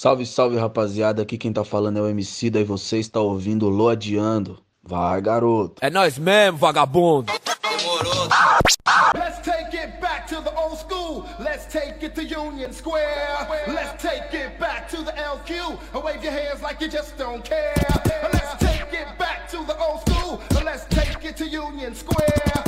Salve, salve rapaziada, aqui quem tá falando é o MC da e você está ouvindo Loadiando. Vai, garoto. É nós mesmo, vagabundo. Demorou. Let's take it back to the old school. Let's take it to Union Square. Let's take it back to the LQ. Wave your hands like you just don't care. Let's take it back to the old school. Let's take it to Union Square.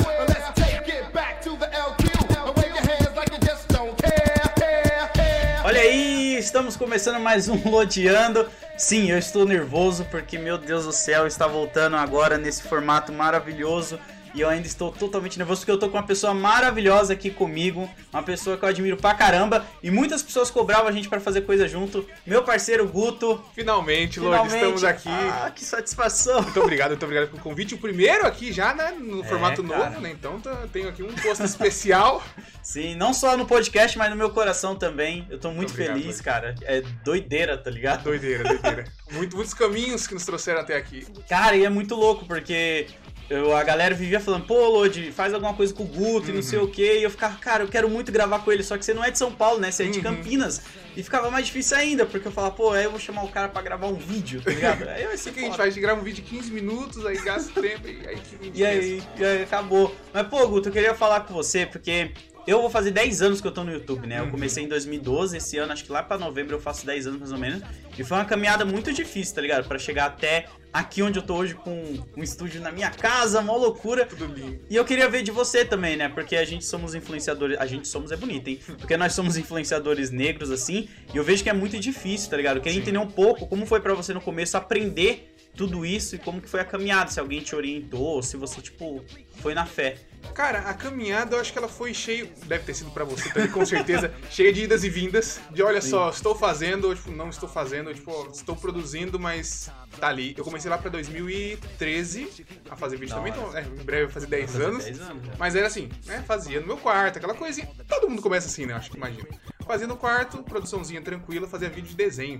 Começando mais um Loteando. Sim, eu estou nervoso porque, meu Deus do céu, está voltando agora nesse formato maravilhoso. E eu ainda estou totalmente nervoso porque eu tô com uma pessoa maravilhosa aqui comigo, uma pessoa que eu admiro pra caramba. E muitas pessoas cobravam a gente pra fazer coisa junto. Meu parceiro Guto. Finalmente, Finalmente. estamos aqui. Ah, que satisfação. Muito obrigado, muito obrigado pelo convite. O primeiro aqui já, né? No É, formato cara. novo, né? Então tá- tenho aqui um posto especial. Sim, não só no podcast, mas no meu coração também. Eu tô muito obrigado, feliz, cara. É doideira, tá ligado? Doideira, doideira. Muito, muitos caminhos que nos trouxeram até aqui. Cara, e é muito louco, porque eu, a galera vivia falando, pô, Lodi, faz alguma coisa com o Guto e não sei o quê. E eu ficava, cara, eu quero muito gravar com ele, só que você não é de São Paulo, né? Você é de Uhum. Campinas. E ficava mais difícil ainda, porque eu falava, pô, aí eu vou chamar o cara pra gravar um vídeo, tá ligado? Aí O ser que a gente faz? A gente grava um vídeo de 15 minutos, aí gasta tempo e aí que E aí, e aí acabou. Mas, pô, Guto, eu queria falar com você, porque eu vou fazer 10 anos que eu tô no YouTube, né? Eu comecei em 2012, esse ano, acho que lá pra novembro eu faço 10 anos mais ou menos. E foi uma caminhada muito difícil, tá ligado? Pra chegar até aqui onde eu tô hoje com um estúdio na minha casa, mó loucura. Tudo lindo. E eu queria ver de você também, né? Porque a gente somos influenciadores. A gente somos é bonito, hein? Porque nós somos influenciadores negros, assim. E eu vejo que é muito difícil, tá ligado? Eu queria entender um pouco como foi pra você no começo aprender tudo isso e como que foi a caminhada. Se alguém te orientou, se você, tipo, foi na fé. Cara, a caminhada eu acho que ela foi cheio. Deve ter sido pra você também, com certeza. cheia de idas e vindas. De olha só, estou fazendo, ou tipo, não estou fazendo, ou, tipo, estou produzindo, mas tá ali. Eu comecei lá pra 2013 a fazer vídeo Da também, hora. então é, em breve vai fazer 10 Fazer anos. 10 anos, já. Mas era assim, né? Fazia no meu quarto, aquela coisinha. Todo mundo começa assim, né? Acho que imagina. Fazia no quarto, produçãozinha tranquila, fazia vídeo de desenho.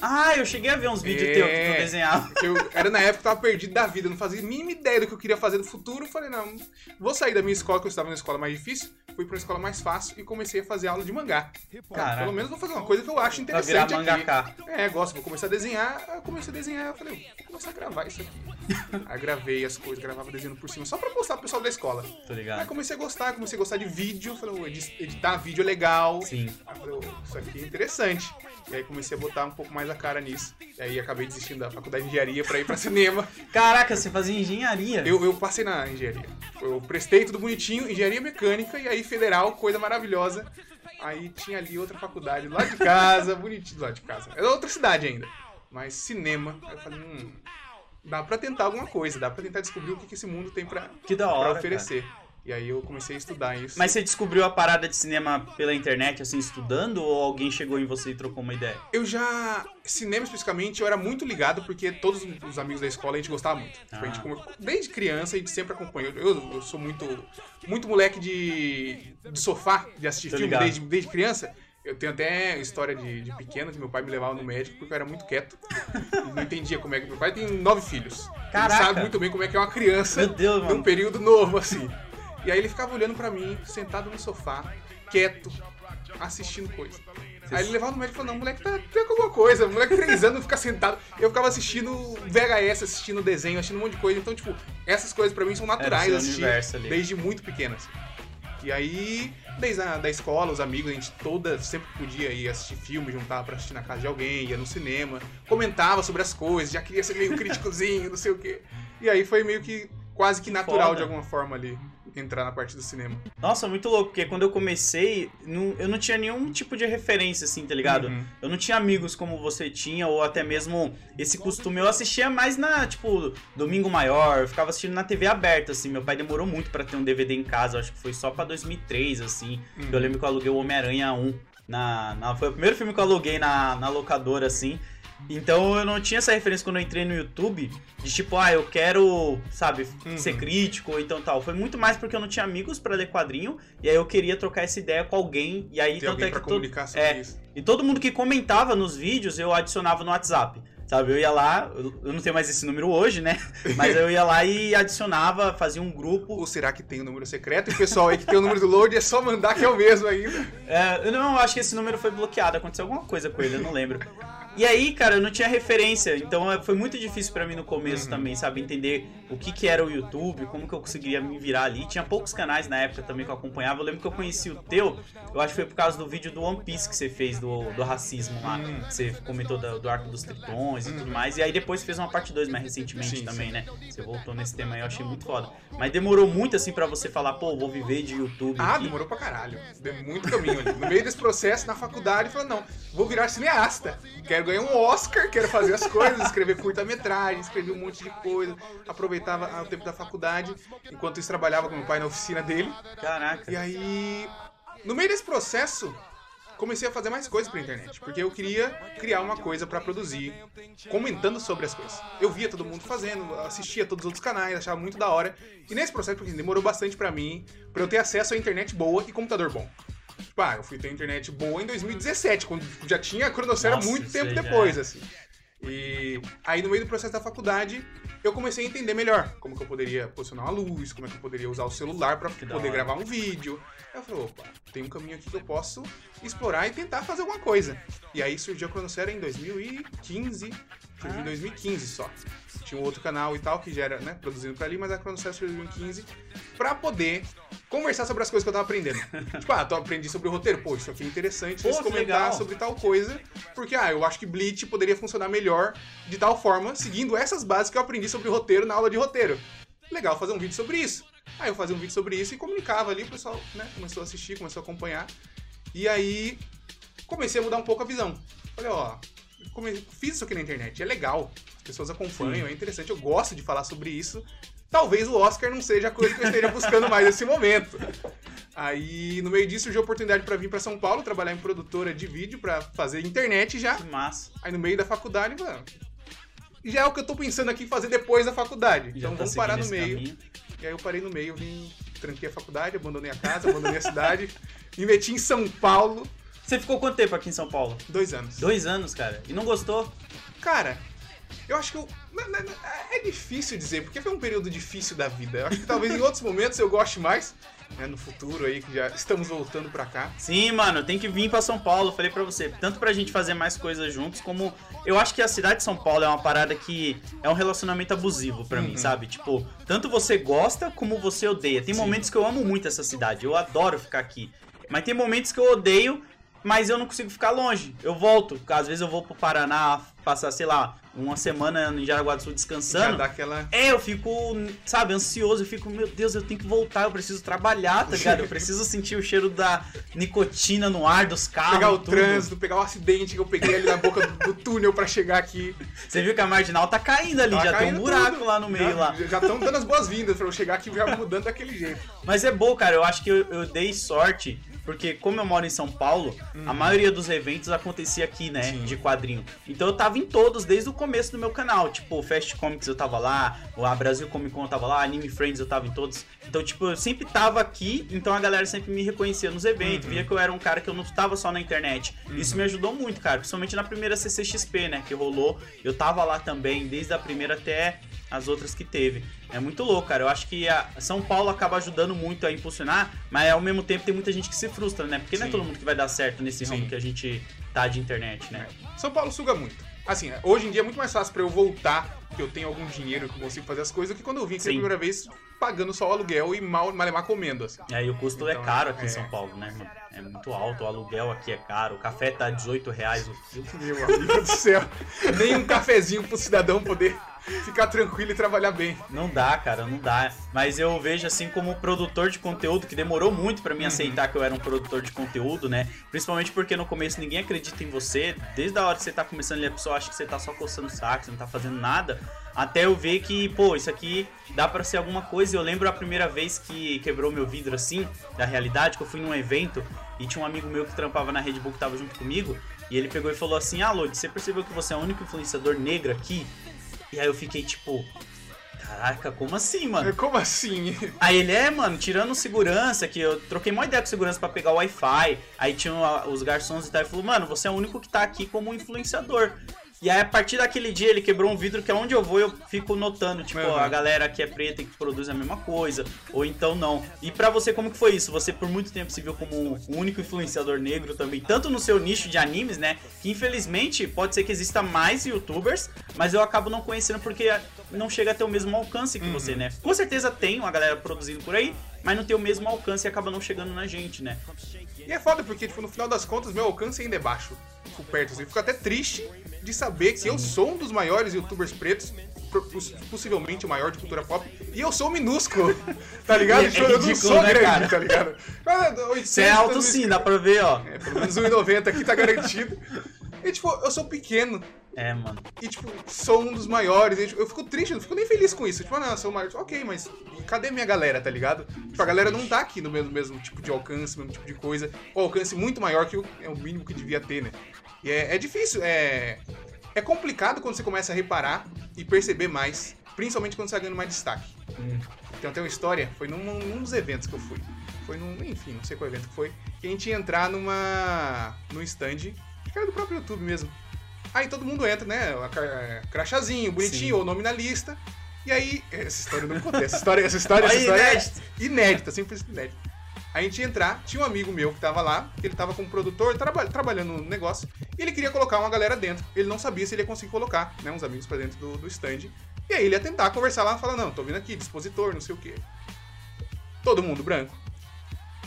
Ah, eu cheguei a ver uns vídeos É. teus que tu desenhava. Eu era na época que eu tava perdido da vida, não fazia a mínima ideia do que eu queria fazer no futuro. Falei, não, vou sair da minha escola, que eu estava na escola mais difícil, fui pra uma escola mais fácil e comecei a fazer aula de mangá. Caraca. Pelo menos vou fazer uma coisa que eu acho Pra virar interessante mangaká. É, gosto, vou começar a desenhar. Eu comecei a desenhar, eu falei, vou começar a gravar isso aqui. Aí gravei as coisas, gravava desenhando por cima, só pra mostrar pro pessoal da escola. Tô Aí ligado. comecei a gostar, comecei a gostar de vídeo, falei, "Ô, edi- editar vídeo é legal. Sim. Aí falei, "Ô, isso aqui é interessante. E aí comecei a botar um pouco mais a cara nisso. E aí acabei desistindo da faculdade de engenharia pra ir pra cinema. Caraca, você fazia engenharia. Eu, eu passei na engenharia. Eu prestei tudo bonitinho, engenharia mecânica, e aí federal, coisa maravilhosa. Aí tinha ali outra faculdade lá de casa, bonitinho lá de casa. Era outra cidade ainda. Mas cinema. Aí eu falei, hum, dá pra tentar alguma coisa, dá pra tentar descobrir o que, que esse mundo tem pra, Que da pra hora. oferecer. E aí eu comecei a estudar isso. Mas você descobriu a parada de cinema pela internet, assim, estudando? Ou alguém chegou em você e trocou uma ideia? Eu já. Cinema especificamente, eu era muito ligado porque todos os amigos da escola a gente gostava muito. Tipo, a gente, Ah. como- desde criança a gente sempre acompanhou. Eu, eu sou muito. Muito moleque de. de sofá, de assistir Tô filme ligado. desde, desde criança. Eu tenho até história de, de pequeno que meu pai me levava no médico porque eu era muito quieto. Não entendia como é que. Meu pai tem nove filhos. Caraca. Ele sabe muito bem como é que é uma criança Meu Deus, num mano. período novo, assim. E aí ele ficava olhando pra mim, sentado no sofá, quieto, assistindo coisa. Aí ele levava no médico e falou, não, moleque tá, tá com alguma coisa, moleque três anos fica sentado. Eu ficava assistindo VHS, assistindo desenho, assistindo um monte de coisa. Então, tipo, essas coisas pra mim são naturais assistir desde muito pequeno, assim. E aí, desde a da escola, os amigos, a gente toda sempre podia ir assistir filme, juntava pra assistir na casa de alguém, ia no cinema, comentava sobre as coisas, já queria ser meio críticozinho, não sei o quê. E aí foi meio que quase que natural Foda. de alguma forma ali entrar na parte do cinema. Nossa, muito louco, porque quando eu comecei, não- eu não tinha nenhum tipo de referência, assim, tá ligado? Uhum. Eu não tinha amigos como você tinha, ou até mesmo esse costume. Eu assistia mais na, tipo, Domingo Maior, eu ficava assistindo na TV aberta, assim. Meu pai demorou muito pra ter um DVD em casa, acho que foi só pra 2003, assim. Uhum. Eu lembro que eu aluguei o Homem-Aranha 1. Na, na- foi o primeiro filme que eu aluguei na, na locadora, assim. Então eu não tinha essa referência quando eu entrei no YouTube, de tipo, ah, eu quero, sabe, Uhum. ser crítico ou então tal. Foi muito mais porque eu não tinha amigos pra ler quadrinho, e aí eu queria trocar essa ideia com alguém, e aí Ter tanto é que todo, é, isso. e todo mundo que comentava nos vídeos eu adicionava no WhatsApp. Sabe, eu ia lá, eu não tenho mais esse número hoje, né? Mas eu ia lá e adicionava, fazia um grupo. Ou será que tem o número secreto? E pessoal aí que tem o número do load é só mandar que é o mesmo ainda. É, eu não, eu acho que esse número foi bloqueado, aconteceu alguma coisa com ele, eu não lembro. E aí, cara, eu não tinha referência, então é, foi muito difícil pra mim no começo também, sabe? Entender o que que era o YouTube, como que eu conseguiria me virar ali. Tinha poucos canais na época também que eu acompanhava. Eu lembro que eu conheci o teu, eu acho que foi por causa do vídeo do One Piece que você fez, do, do racismo lá. que Você comentou do, do arco dos tritões e tudo mais. E aí depois fez uma parte 2 mais recentemente Sim, também, né? Você voltou nesse tema aí, eu achei muito foda. Mas demorou muito assim pra você falar, pô, vou viver de YouTube Ah, aqui. demorou pra caralho. Deu muito caminho ali. No meio desse processo, na faculdade, eu falei, não, vou virar cineasta. Quero ganhar um Oscar, quero fazer as coisas, escrever curta-metragem, escrever um monte de coisa. Aproveitava o tempo da faculdade, enquanto isso trabalhava com meu pai na oficina dele. Caraca. E aí, no meio desse processo, comecei a fazer mais coisas pra internet, porque eu queria criar uma coisa pra produzir, comentando sobre as coisas. Eu via todo mundo fazendo, assistia todos os outros canais, achava muito da hora. E nesse processo, porque demorou bastante pra mim, pra eu ter acesso à internet boa e computador bom. Tipo, ah, eu fui ter internet boa em 2017, quando já tinha a cronosfera Nossa, muito tempo depois, é. assim. E aí, no meio do processo da faculdade, eu comecei a entender melhor como que eu poderia posicionar uma luz, como é que eu poderia usar o celular da poder gravar um vídeo. Aí eu falei, opa, tem um caminho aqui que eu posso explorar e tentar fazer alguma coisa. E aí surgiu a Cronosfera em 2015, surgiu em 2015 só. Tinha um outro canal e tal que já era, né, produzido pra ali, mas a Cronosfera surgiu em 2015 pra poder conversar sobre as coisas que eu tava aprendendo. tipo, ah, tô aprendi sobre o roteiro, pô, isso aqui é interessante, deixa eu comentar legal. sobre tal coisa, porque, ah, eu acho que Bleach poderia funcionar melhor de tal forma, seguindo essas bases que eu aprendi sobre roteiro na aula de roteiro. Legal fazer um vídeo sobre isso. Aí eu fazia um vídeo sobre isso e comunicava ali, o pessoal né, começou a assistir, começou a acompanhar. E aí comecei a mudar um pouco a visão. Falei, ó, fiz isso aqui na internet, é legal, as pessoas acompanham, é interessante, eu gosto de falar sobre isso. Talvez o Oscar não seja a coisa que eu esteja buscando mais nesse momento. Aí, no meio disso, surgiu a oportunidade para vir para São Paulo, trabalhar em produtora de vídeo para fazer internet já. Que massa. Aí no meio da faculdade, mano. Já é o que eu tô pensando aqui em fazer depois da faculdade. Já então tá vamos parar no meio. caminho. E aí eu parei no meio, vim, tranquei a faculdade, abandonei a casa, abandonei a cidade, me meti em São Paulo, Você ficou quanto tempo aqui em São Paulo? dois anos. Dois anos, cara. E não gostou? Cara, eu acho que eu. na- É difícil dizer, porque foi um período difícil da vida. Eu acho que talvez em outros momentos eu goste mais, né, no futuro aí, que já estamos voltando pra cá. Sim, mano, tem que vir pra São Paulo, falei pra você. Tanto pra gente fazer mais coisas juntos, como. Eu acho que a cidade de São Paulo é uma parada que é um relacionamento abusivo pra mim, sabe? Tipo, tanto você gosta como você odeia. Tem momentos que eu amo muito essa cidade, eu adoro ficar aqui. Mas tem momentos que eu odeio, mas eu não consigo ficar longe. Eu volto. Às vezes eu vou pro Paraná passar, sei lá, uma semana em Jaraguá do Sul Já descansando. dá aquela. É, eu fico, sabe, ansioso, eu fico, meu Deus, eu tenho que voltar, eu preciso trabalhar, tá ligado? Eu preciso sentir o cheiro da nicotina no ar dos carros. Pegar o tudo. trânsito, pegar o acidente que eu peguei ali na boca do, do túnel pra chegar aqui. Você viu que a marginal tá caindo ali, Tá já tem um caindo buraco tudo. lá no meio já, lá. Já estão dando as boas-vindas pra eu chegar aqui já mudando daquele jeito. Mas é bom, cara, eu acho que eu, eu dei sorte, porque como eu moro em São Paulo, a maioria dos eventos acontecia aqui, né, Sim. de quadrinho. Então eu tava em todos desde o começo do meu canal, tipo, o Fast Comics eu tava lá, o a Brasil Comic Con eu tava lá, Anime Friends eu tava em todos. Então, tipo, eu sempre tava aqui, então a galera sempre me reconhecia nos eventos, via que eu era um cara que eu não tava só na internet. Isso me ajudou muito, cara, principalmente na primeira CCXP, né, que rolou. Eu tava lá também, desde a primeira até as outras que teve. É muito louco, cara. Eu acho que a São Paulo acaba ajudando muito a impulsionar, mas ao mesmo tempo tem muita gente que se frustra, né? Porque não é Sim. todo mundo que vai dar certo nesse ramo Sim. que a gente tá de internet, né? São Paulo suga muito. Assim, hoje em dia é muito mais fácil pra eu voltar, que eu tenho algum dinheiro que eu consigo fazer as coisas, do que quando eu vim aqui a primeira vez pagando só o aluguel e mal, malemar comendo, assim. E aí o custo é Então, caro aqui é. em São Paulo, né? mano? É muito alto, o aluguel aqui é caro, o café tá 18 reais o quilo. Meu amigo do céu. Nem um cafezinho pro cidadão poder ficar tranquilo e trabalhar bem. Não dá, cara, não dá. Mas eu vejo assim como produtor de conteúdo, que demorou muito pra mim aceitar que eu era um produtor de conteúdo, né? Principalmente porque no começo ninguém acredita em você. Desde a hora que você tá começando ali, a pessoa acha que você tá só coçando o saco, você não tá fazendo nada. Até eu ver que, pô, isso aqui dá pra ser alguma coisa. E eu lembro a primeira vez que quebrou meu vidro assim, da realidade, que eu fui num evento e tinha um amigo meu que trampava na Red Bull que tava junto comigo. E ele pegou e falou assim: Ah, Lodi, você percebeu que você é o único influenciador negro aqui? E aí eu fiquei tipo, caraca, como assim, mano? Como assim? Aí ele é, mano, tirando segurança, que eu troquei uma ideia com segurança pra pegar o Wi-Fi. Aí tinha os garçons e tal, e falou, mano, você é o único que tá aqui como influenciador. E aí, a partir daquele dia, ele quebrou um vidro que aonde eu vou, eu fico notando, tipo, Uhum. a galera que é preta e que produz a mesma coisa, ou então não. E pra você, como que foi isso? Você por muito tempo se viu como o único influenciador negro também, tanto no seu nicho de animes, né? Que infelizmente pode ser que exista mais youtubers, mas eu acabo não conhecendo porque não chega a ter o mesmo alcance que você, né? Com certeza tem uma galera produzindo por aí, mas não tem o mesmo alcance e acaba não chegando na gente, né? E é foda porque, tipo, no final das contas, meu alcance ainda é baixo. Fico perto, assim. Fico até triste de saber que eu sou um dos maiores youtubers pretos, possivelmente o maior de cultura pop, e eu sou minúsculo, tá ligado? É Tipo, eu não sou né, grande, cara? tá ligado? 800 Você é alto mil sim, dá pra ver, ó. É, pelo menos 1,90 aqui tá garantido. E, tipo, eu sou pequeno. É, mano. E, tipo, sou um dos maiores. E, tipo, eu fico triste, eu não fico nem feliz com isso. Tipo, ah, não, eu sou o maior. Ok, mas cadê minha galera, tá ligado? Tipo, a galera não tá aqui no mesmo, mesmo tipo de alcance, mesmo tipo de coisa. O alcance muito maior que o, é o mínimo que devia ter, né? E é, é difícil, é. É complicado quando você começa a reparar e perceber mais. Principalmente quando você vai ganhando mais destaque. Tem até uma história, foi num, num dos eventos que eu fui. Foi num, enfim, não sei qual evento que foi. Que a gente ia entrar numa. num stand, que era do próprio YouTube mesmo. Aí todo mundo entra, né? é, Crachazinho, bonitinho, Sim. ou nome na lista. E aí. Essa história eu não contei. Essa história, essa história, essa história é inédito. inédita, sempre inédita. A gente ia entrar, tinha um amigo meu que tava lá, ele tava como produtor, traba trabalhando no negócio, e ele queria colocar uma galera dentro. Ele não sabia se ele ia conseguir colocar, né, uns amigos pra dentro do, do stand. E aí ele ia tentar conversar lá, falar, não, tô vindo aqui, dispositor, não sei o quê. Todo mundo branco.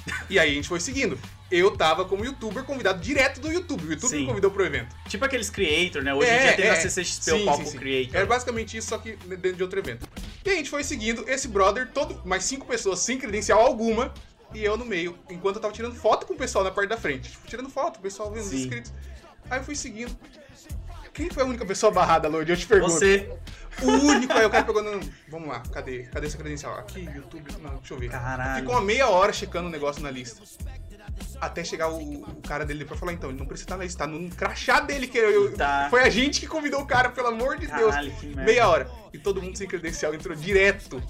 E aí a gente foi seguindo. Eu tava como youtuber convidado direto do YouTube. O YouTube Sim. me convidou pro evento. Tipo aqueles creator, né? Hoje em É, dia tem é. na CCXP o palco sim. creator. Era basicamente isso, só que dentro de outro evento. E a gente foi seguindo esse brother, todo, mais cinco pessoas sem credencial alguma, e eu no meio, enquanto eu tava tirando foto com o pessoal na parte da frente. Tipo, tirando foto, o pessoal vendo os inscritos. Aí eu fui seguindo. Quem foi a única pessoa barrada, Lorde? Eu te pergunto. Você. O único, aí o cara pegou, não, vamos lá, cadê? Cadê essa credencial? Aqui, YouTube, não, deixa eu ver. Caralho. Ficou uma meia hora checando o negócio na lista. Até chegar o, o cara dele pra falar, então, ele não precisa estar na lista, tá no crachá dele, que eu, Tá. foi a gente que convidou o cara, pelo amor de Caralho, Deus. Meia hora. E todo mundo sem credencial entrou direto.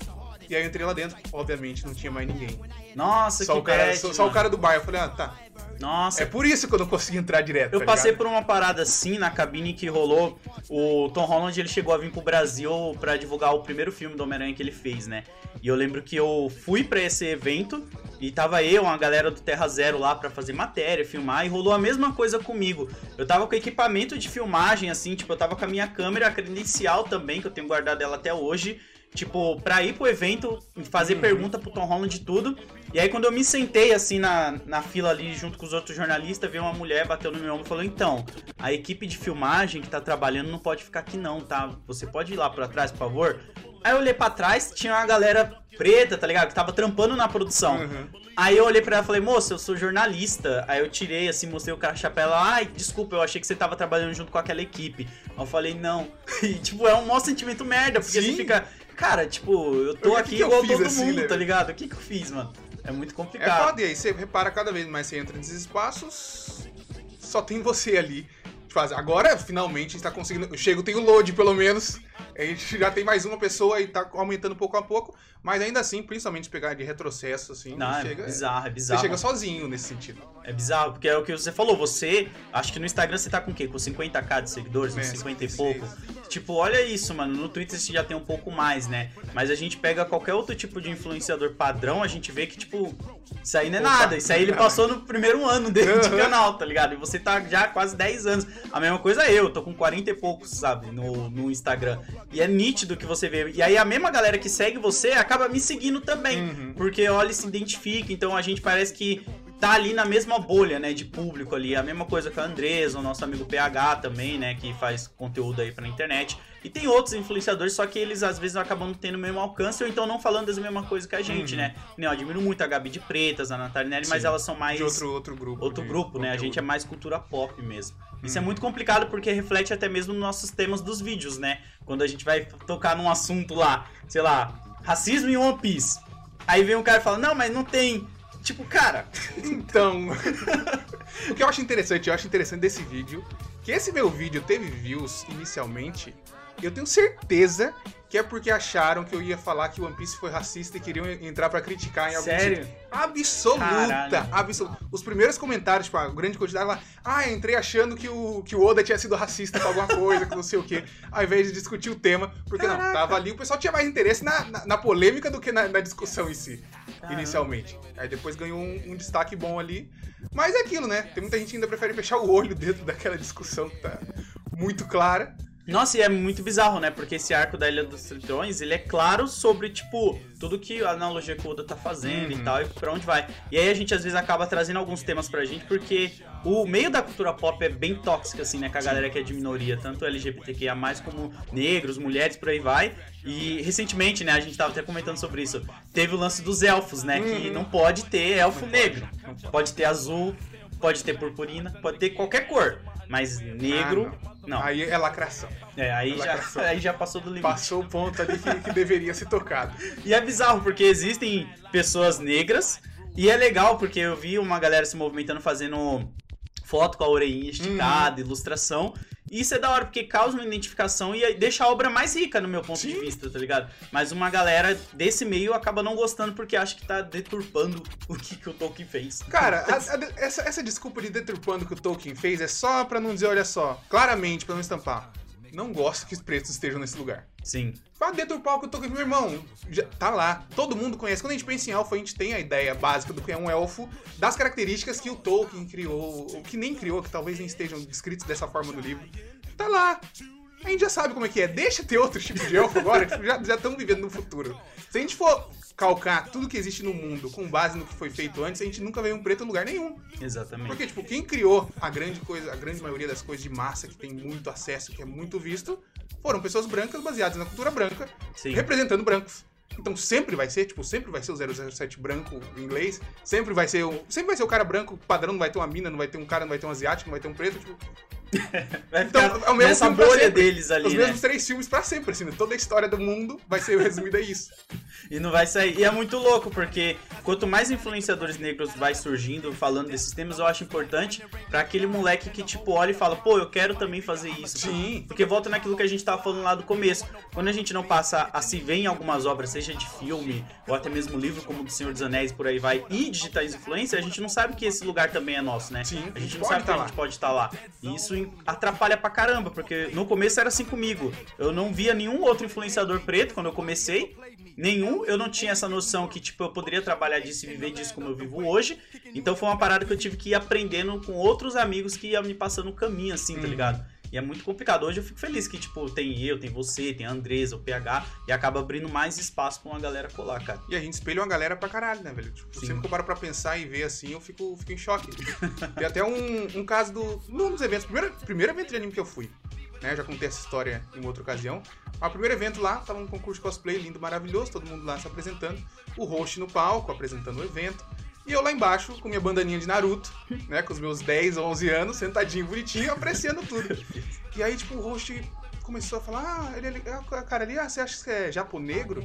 E aí eu entrei lá dentro, obviamente não tinha mais ninguém. Nossa, Só que o, cara, bad, só, só o cara do bar. Eu falei, ah, tá. Nossa, É por isso que eu não consegui entrar direto. Eu tá passei ligado? por uma parada assim na cabine que rolou. O Tom Holland ele chegou a vir pro Brasil pra divulgar o primeiro filme do Homem-Aranha que ele fez, né? E eu lembro que eu fui pra esse evento e tava eu, uma galera do Terra Zero lá pra fazer matéria, filmar, e rolou a mesma coisa comigo. Eu tava com equipamento de filmagem, assim, tipo, eu tava com a minha câmera credencial também, que eu tenho guardado ela até hoje. Tipo, pra ir pro evento, fazer pergunta pro Tom Holland e tudo. E aí, quando eu me sentei, assim, na, na fila ali, junto com os outros jornalistas, veio uma mulher, bateu no meu ombro e falou: Então, a equipe de filmagem que tá trabalhando não pode ficar aqui, não, tá? Você pode ir lá pra trás, por favor? Aí eu olhei pra trás, tinha uma galera preta, tá ligado? Que tava trampando na produção. Uhum. Aí eu olhei pra ela e falei, moça, eu sou jornalista. Aí eu tirei, assim, mostrei o cara chapéu. Ela, ai, desculpa, eu achei que você tava trabalhando junto com aquela equipe. Aí eu falei, não. E, tipo, é um maior sentimento merda, porque Sim. você fica, cara, tipo, eu tô que aqui que eu igual todo assim, mundo, né? tá ligado? O que que eu fiz, mano? É muito É complicado. foda, e aí você repara cada vez mais, você entra nesses espaços, só tem você ali. Tipo, agora, finalmente, a gente tá conseguindo. Eu chego, tem o load, pelo menos. A gente já tem mais uma pessoa e tá aumentando pouco a pouco. Mas ainda assim, principalmente pegar de retrocesso, assim, Não, chega, é bizarro, é você bizarro. chega sozinho nesse sentido. É bizarro, porque é o que você falou, você, acho que no Instagram você tá com o quê? Com 50k de seguidores, É, uns 50 e 56. pouco? Tipo, olha isso, mano, no Twitter você já tem um pouco mais, né? Mas a gente pega qualquer outro tipo de influenciador padrão, a gente vê que, tipo, isso aí não é Opa, nada, isso aí ele passou no primeiro ano dele de canal, tá ligado? E você tá já há quase 10 anos. A mesma coisa eu, tô com 40 e poucos, sabe, no, no Instagram. E é nítido que você vê. E aí a mesma galera que segue você acaba me seguindo também. Uhum. Porque olha, se identifica, então a gente parece que tá ali na mesma bolha, né, de público ali. A mesma coisa com a Andresa, o nosso amigo PH também, né, que faz conteúdo aí pra internet. E tem outros influenciadores, só que eles às vezes acabam não tendo o mesmo alcance ou então não falando das mesma coisa que a gente, Uhum. né? Eu admiro muito a Gabi de Pretas, a Natália Nelly, mas Sim. elas são mais De outro, outro grupo. outro de grupo, né? A gente é mais cultura pop mesmo. Isso é Uhum. muito complicado porque reflete até mesmo nos nossos temas dos vídeos, né? Quando a gente vai tocar num assunto lá, sei lá, racismo em One Piece. Aí vem um cara e fala, não, mas não tem. Tipo, cara, Então, o que eu acho interessante, eu acho interessante desse vídeo, que esse meu vídeo teve views inicialmente Eu tenho certeza que é porque acharam que eu ia falar que o One Piece foi racista e queriam entrar pra criticar em algum Sério? tipo. Absoluta, Caralho. absoluta. Os primeiros comentários, tipo, a grande quantidade lá, ah, entrei achando que o, que o Oda tinha sido racista com alguma coisa, que não sei o quê, ao invés de discutir o tema, porque não, tava ali, o pessoal tinha mais interesse na, na, na polêmica do que na, na discussão em si, inicialmente. Aí depois ganhou um, um destaque bom ali, mas é aquilo, né? Tem muita gente que ainda prefere fechar o olho dentro daquela discussão que tá muito clara. Nossa, e é muito bizarro, né? Porque esse arco da Ilha dos Tritões, ele é claro sobre, tipo, tudo que a analogia que o Oda tá fazendo Uhum. e tal, e pra onde vai. E aí a gente, às vezes, acaba trazendo alguns temas pra gente, porque o meio da cultura pop é bem tóxico, assim, né? Com a galera que é de minoria, tanto LGBTQIA+, como negros, mulheres, por aí vai. E, recentemente, né, a gente tava até comentando sobre isso, teve o lance dos elfos, né? Que Uhum. não pode ter elfo negro. Pode ter azul, pode ter purpurina, pode ter qualquer cor. Mas negro, Ah, não. Aí é lacração. É, aí já, Lacração. aí já passou do limite. Passou o ponto ali que, que deveria ser tocado. E é bizarro, porque existem pessoas negras, e é legal, porque eu vi uma galera se movimentando fazendo foto com a orelhinha esticada, ilustração. Isso é da hora, porque causa uma identificação e deixa a obra mais rica no meu ponto de Sim. vista, tá ligado? Mas uma galera desse meio acaba não gostando porque acha que tá deturpando o que, que o Tolkien fez. Cara, a- a- essa, essa desculpa de deturpando que o Tolkien fez é só pra não dizer, olha só, claramente, pra não estampar. Não gosto que os pretos estejam nesse lugar. Sim. Pra deturpar o que o Tolkien, meu irmão, já tá lá. Todo mundo conhece. Quando a gente pensa em elfo, a gente tem a ideia básica do que é um elfo, das características que o Tolkien criou, ou que nem criou, que talvez nem estejam descritos dessa forma no livro. Tá lá. A gente já sabe como é que é. Deixa ter outro tipo de elfo agora, já estamos vivendo no futuro. Se a gente for calcar tudo que existe no mundo com base no que foi feito antes, a gente nunca vê um preto em lugar nenhum. Exatamente. Porque, tipo, quem criou a grande coisa, a grande maioria das coisas de massa que tem muito acesso, que é muito visto, foram pessoas brancas baseadas na cultura branca, Sim. representando brancos. Então sempre vai ser, tipo, sempre vai ser o 007 branco em inglês, sempre vai ser o, sempre vai ser o cara branco padrão, não vai ter uma mina, não vai ter um cara, não vai ter um asiático, não vai ter um preto, tipo, Vai Então, ficar é o mesmo nessa bolha deles ali, os né? mesmos três filmes pra sempre, assim, né? toda a história do mundo vai ser resumida a isso. E não vai sair. E é muito louco, porque quanto mais influenciadores negros vai surgindo falando desses temas, eu acho importante pra aquele moleque que, tipo, olha e fala, pô, eu quero também fazer isso. Sim. Porque volta naquilo que a gente tava falando lá do começo. Quando a gente não passa a se ver em algumas obras, seja de filme ou até mesmo livro como o do Senhor dos Anéis por aí vai, e digitais influência, a gente não sabe que esse lugar também é nosso, né? Sim, a gente não sabe que tá a lá. gente pode estar lá. E isso atrapalha pra caramba, porque no começo era assim comigo. Eu não via nenhum outro influenciador preto quando eu comecei. Nenhum, eu não tinha essa noção que, tipo, eu poderia trabalhar disso e viver disso como eu vivo hoje. Então foi uma parada que eu tive que ir aprendendo com outros amigos que iam me passando o caminho, assim, tá Uhum. ligado? E é muito complicado. Hoje eu fico feliz que, tipo, tem eu, tem você, tem a Andresa, o PH, e acaba abrindo mais espaço pra uma galera colar, cara. E a gente espelha uma galera pra caralho, né, velho? Tipo, Sim. sempre que eu paro pra pensar e ver assim, eu fico, fico em choque. Tem até um, um caso do. Num dos eventos, primeiro, primeiro evento de anime que eu fui. Né, eu já contei essa história em outra ocasião. Mas o primeiro evento lá, tava um concurso de cosplay lindo, maravilhoso, todo mundo lá se apresentando. O host no palco, apresentando o evento. E eu lá embaixo, com minha bandaninha de Naruto, né, com os meus 10, 11 anos, sentadinho, bonitinho, apreciando tudo. E aí, tipo, o host começou a falar, ah, ele, ele, ah, cara ali, ah, você acha que é japonegro?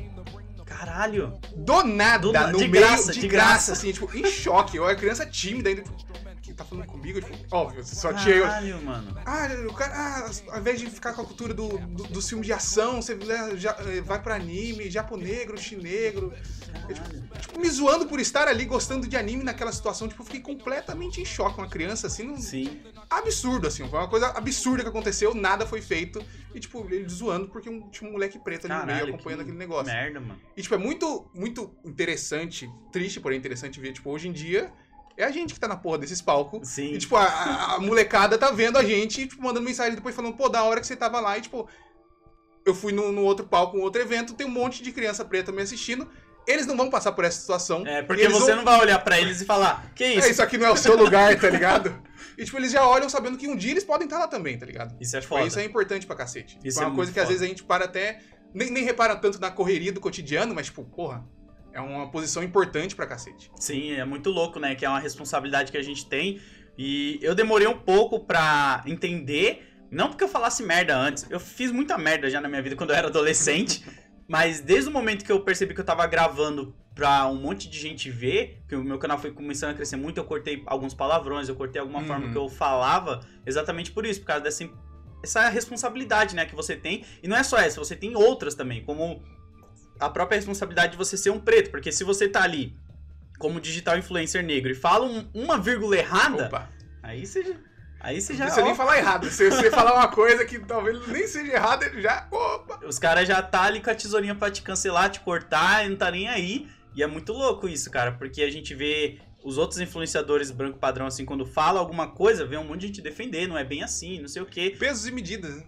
Caralho! Do nada, Do no de meio, graça, de, de graça, graça. assim, tipo, em choque. Eu era criança tímida ainda, tipo, que tá falando comigo? Tipo, óbvio, só tinha eu. Caralho, mano. Ah, o cara, ah, ao invés de ficar com a cultura do, do, do filme de ação, você né, já, eh, vai pra anime, japonegro, chinegro. Eu, tipo, tipo, me zoando por estar ali gostando de anime naquela situação. Tipo, eu fiquei completamente em choque. Uma criança, assim, não, Sim. absurdo, assim. Foi uma coisa absurda que aconteceu, nada foi feito. E, tipo, ele zoando porque um, tinha um moleque preto ali no meio Caralho, acompanhando que aquele negócio. Merda, mano. E, tipo, é muito, muito interessante, triste, porém interessante ver, tipo, hoje em dia, é a gente que tá na porra desses palcos. Sim. E, tipo, a, a- molecada tá vendo a gente, tipo, mandando mensagem depois falando, pô, da hora que você tava lá. E, tipo, eu fui no, no outro palco, um outro evento, tem um monte de criança preta me assistindo. Eles não vão passar por essa situação. É, porque você vão- não vai olhar pra eles e falar, que isso? É, isso aqui não é o seu lugar, tá ligado? E, tipo, eles já olham sabendo que um dia eles podem estar lá também, tá ligado? Isso é Tipo, foda. isso é importante pra cacete. Isso é é uma coisa que às foda. vezes a gente para até. Nem, nem repara tanto na correria do cotidiano, mas, tipo, porra, é uma posição importante pra cacete. Sim, é muito louco, né? Que é uma responsabilidade que a gente tem. E eu demorei um pouco pra entender. Não porque eu falasse merda antes. Eu fiz muita merda já na minha vida quando eu era adolescente. mas desde o momento que eu percebi que eu tava gravando pra um monte de gente ver, que o meu canal foi começando a crescer muito, eu cortei alguns palavrões, eu cortei alguma Uhum. forma que eu falava, exatamente por isso, por causa dessa essa responsabilidade, né, que você tem. E não é só essa, você tem outras também, como a própria responsabilidade de você ser um preto. Porque se você tá ali como digital influencer negro e fala um- uma vírgula errada, Opa. aí você já. Aí você Não já. precisa ó, nem falar errado. Se você falar uma coisa que talvez nem seja errada, ele já. Opa! Os caras já tá ali com a tesourinha pra te cancelar, te cortar, e não tá nem aí. E é muito louco isso, cara, porque a gente vê os outros influenciadores branco padrão, assim, quando fala alguma coisa, vê um monte de gente defender, não é bem assim, não sei o quê. Pesos e medidas. né?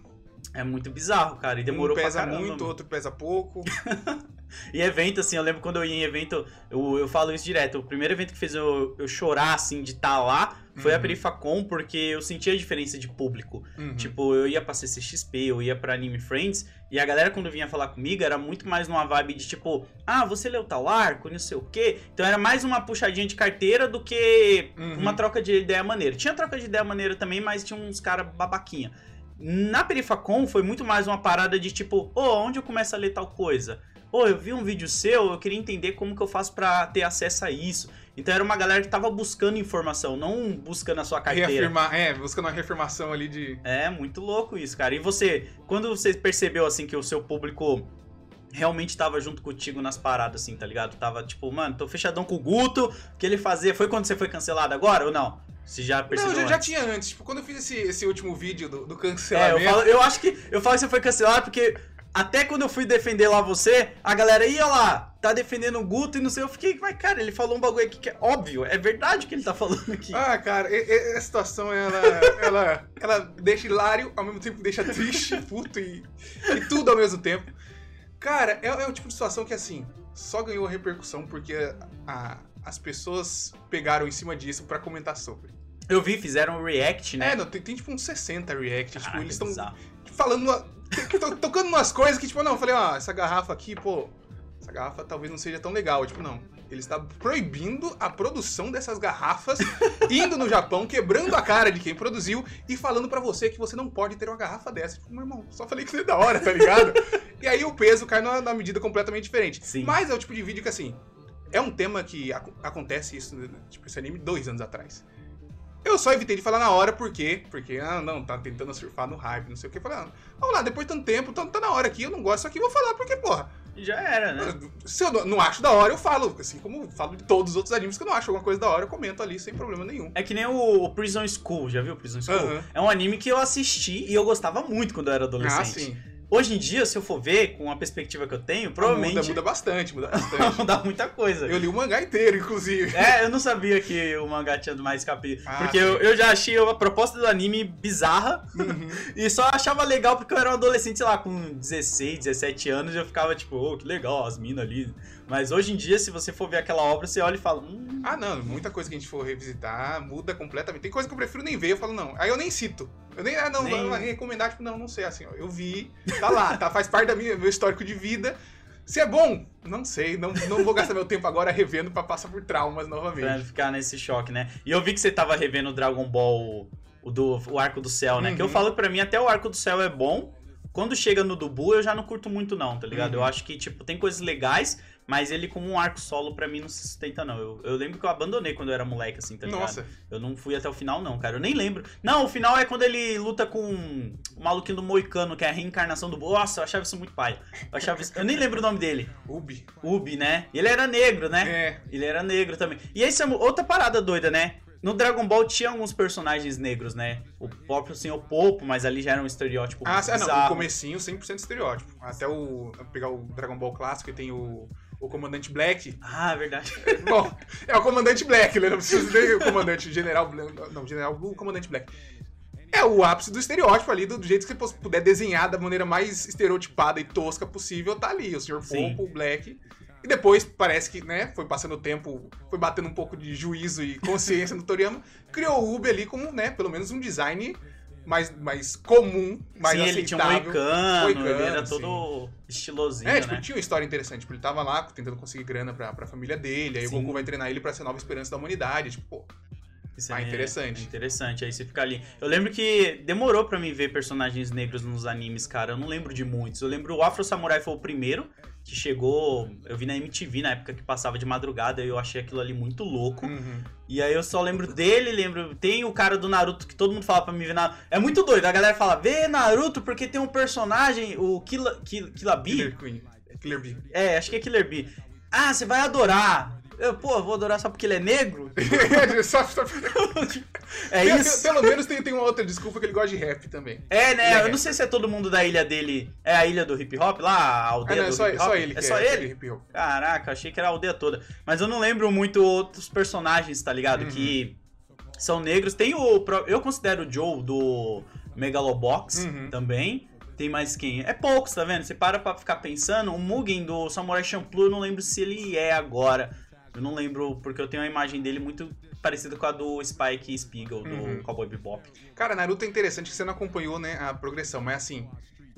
É muito bizarro, cara, e demorou um pesa pra caramba. muito, outro pesa pouco. E evento, assim, eu lembro quando eu ia em evento, eu, eu falo isso direto. O primeiro evento que fez eu, eu chorar, assim, de estar lá, foi a Uhum. Perifacom, porque eu sentia a diferença de público. Uhum. Tipo, eu ia pra CCXP, eu ia pra Anime Friends, e a galera quando vinha falar comigo era muito mais numa vibe de tipo, ah, você leu tal arco, não sei o quê. Então era mais uma puxadinha de carteira do que Uhum. uma troca de ideia maneira. Tinha troca de ideia maneira também, mas tinha uns caras babaquinha. Na Perifacom foi muito mais uma parada de tipo, ô, onde eu começo a ler tal coisa? Ô, eu vi um vídeo seu, eu queria entender como que eu faço pra ter acesso a isso. Então era uma galera que tava buscando informação, não buscando a sua carteira. Reafirmar, é, buscando uma reafirmação ali de. É, muito louco isso, cara. E você, quando você percebeu, assim, que o seu público realmente tava junto contigo nas paradas, assim, tá ligado? Tava tipo, mano, tô fechadão com o Guto, o que ele fazia. Foi quando você foi cancelado agora ou não? Você já percebeu? Não, já, já antes? tinha antes. Tipo, quando eu fiz esse, esse último vídeo do, do É, eu, cancelamento. falo, eu acho que. Eu falo que você foi cancelado porque. Até quando eu fui defender lá você, a galera ia lá, tá defendendo o Guto e não sei, eu fiquei, mas cara, ele falou um bagulho aqui que é óbvio, é verdade o que ele tá falando aqui. Ah, cara, e- e- a situação ela, ela, ela deixa hilário, ao mesmo tempo deixa triste, puto e, e tudo ao mesmo tempo. Cara, é, é o tipo de situação que assim, só ganhou repercussão porque a- as pessoas pegaram em cima disso pra comentar sobre. Eu vi, fizeram um react, né? É, não, tem, tem tipo uns 60 react, tipo, Caraca, eles estão falando, uma- to- tocando umas coisas que, tipo, não, eu falei, ó, essa garrafa aqui, pô, essa garrafa talvez não seja tão legal. Tipo, não. Ele está proibindo a produção dessas garrafas, indo no Japão, quebrando a cara de quem produziu e falando pra você que você não pode ter uma garrafa dessa. Tipo, meu irmão, só falei que isso é da hora, tá ligado? e aí o peso cai numa, numa medida completamente diferente. Sim. Mas é o tipo de vídeo que, assim, é um tema que ac- acontece isso, tipo, esse anime dois anos atrás. Eu só evitei de falar na hora, por quê? Porque, ah, não, tá tentando surfar no hype, não sei o que. Falei, ah, vamos lá, depois de tanto tempo, tá, tá na hora aqui, eu não gosto disso aqui, vou falar, porque, porra, Já era, né? se eu não- não acho da hora, eu falo. Assim como falo de todos os outros animes que eu não acho alguma coisa da hora, eu comento ali sem problema nenhum. É que nem o Prison School, já viu Prison School? É um anime que eu assisti e eu gostava muito quando eu era Ah, adolescente. sim. Hoje em dia, se eu for ver, com a perspectiva que eu tenho, provavelmente Muda, muda bastante, muda bastante. muda muita coisa. eu li o mangá inteiro, inclusive. É, eu não sabia que o mangá tinha mais capítulos. Ah, porque eu, eu já achei a proposta do anime bizarra Uhum. e só achava legal porque eu era um adolescente, sei lá, com 16, 17 anos e eu ficava tipo, oh, que legal, as minas ali. Mas hoje em dia, se você for ver aquela obra, você olha e fala, hum, Ah, não, muita coisa que a gente for revisitar muda completamente. Tem coisa que eu prefiro nem ver, eu falo, não. Aí eu nem cito. Eu nem, ah, não, Nem- recomendar, tipo, não, não sei, assim, ó. Eu vi, tá lá, tá, faz parte minha, meu histórico de vida. Se é bom, não sei, não, não vou gastar meu tempo agora revendo pra passar por traumas pra novamente. ficar nesse choque, né? E eu vi que você tava revendo o Dragon Ball, o, do, o Arco do Céu, né? Que eu Uhum. falo pra mim até o Arco do Céu é bom. Quando chega no Dubu, eu já não curto muito, não, tá ligado? Uhum. Eu acho que, tipo, tem coisas legais, mas ele como um arco solo pra mim não se sustenta, não. Eu, eu lembro que eu abandonei quando eu era moleque, assim, tá ligado? Nossa, Eu não fui até o final, não, cara. Eu nem lembro. Não, o final é quando ele luta com o maluquinho do Moicano, que é a reencarnação do. Nossa, eu achava isso muito pai. Eu achava isso... Eu nem lembro o nome dele. Ubi. Ubi, né? Ele era negro, né? É. Ele era negro também. E essa é outra parada doida, né? No Dragon Ball tinha alguns personagens negros, né? O próprio Senhor Popo, mas ali já era um estereótipo Ah, ah, não, bizarro. o comecinho 100% estereótipo. Até o pegar o Dragon Ball clássico e tem o, o comandante Black. Ah, verdade. Bom, é o comandante Black, né? Não precisa nem o comandante General. Não, General Blue, o comandante Black. É o ápice do estereótipo ali, do, do jeito que você puder desenhar da maneira mais estereotipada e tosca possível, tá ali. O Sr. Popo, o Black. E depois parece que, né, foi passando o tempo, foi batendo um pouco de juízo e consciência no Toriyama, criou o Ubi ali como, né, pelo menos um design mais, mais comum, mais sim, aceitável. ele tinha um moicano, ele Moicano, era sim. todo estilosinho, É, tipo, né? tinha uma história interessante. Tipo, ele tava lá tentando conseguir grana pra, pra família dele, aí Sim. o Goku vai treinar ele pra ser nova esperança da humanidade. Tipo, pô. Isso Ah, é interessante. é interessante, aí você fica ali. Eu lembro que demorou pra mim ver personagens negros nos animes, cara. Eu não lembro de muitos. Eu lembro o Afro Samurai foi o primeiro que chegou. Eu vi na MTV na época que passava de madrugada e eu achei aquilo ali muito louco. Uhum. E aí eu só lembro dele, lembro. Tem o cara do Naruto que todo mundo fala pra mim ver Naruto. É muito doido. A galera fala, vê Naruto porque tem um personagem, o Killa Bee? Killer Queen. Killer. É, acho que é Killer Bee. Ah, você vai adorar. Eu, pô, vou adorar só porque ele é negro? Só- só- É Pelo- isso? Pelo menos tem, tem uma outra desculpa que ele gosta de rap também. É, né? É. Eu não sei se é todo mundo da ilha dele. É a ilha do hip hop lá? A Ah, aldeia não, é do só, hip hop? só ele É só é ele? hip hop. Caraca, achei que era a aldeia toda. Mas eu não lembro muito outros personagens, tá ligado? Uhum. Que são negros. Tem o. Eu considero o Joe do Megalobox Uhum. também. Tem mais quem? É poucos, tá vendo? Você para pra ficar pensando. O Mugen do Samurai Champloo, eu não lembro se ele é agora. Eu não lembro, porque eu tenho uma imagem dele muito parecida com a do Spike Spiegel, do Uhum. Cowboy Bebop. Cara, Naruto é interessante que você não acompanhou, né, a progressão, mas assim,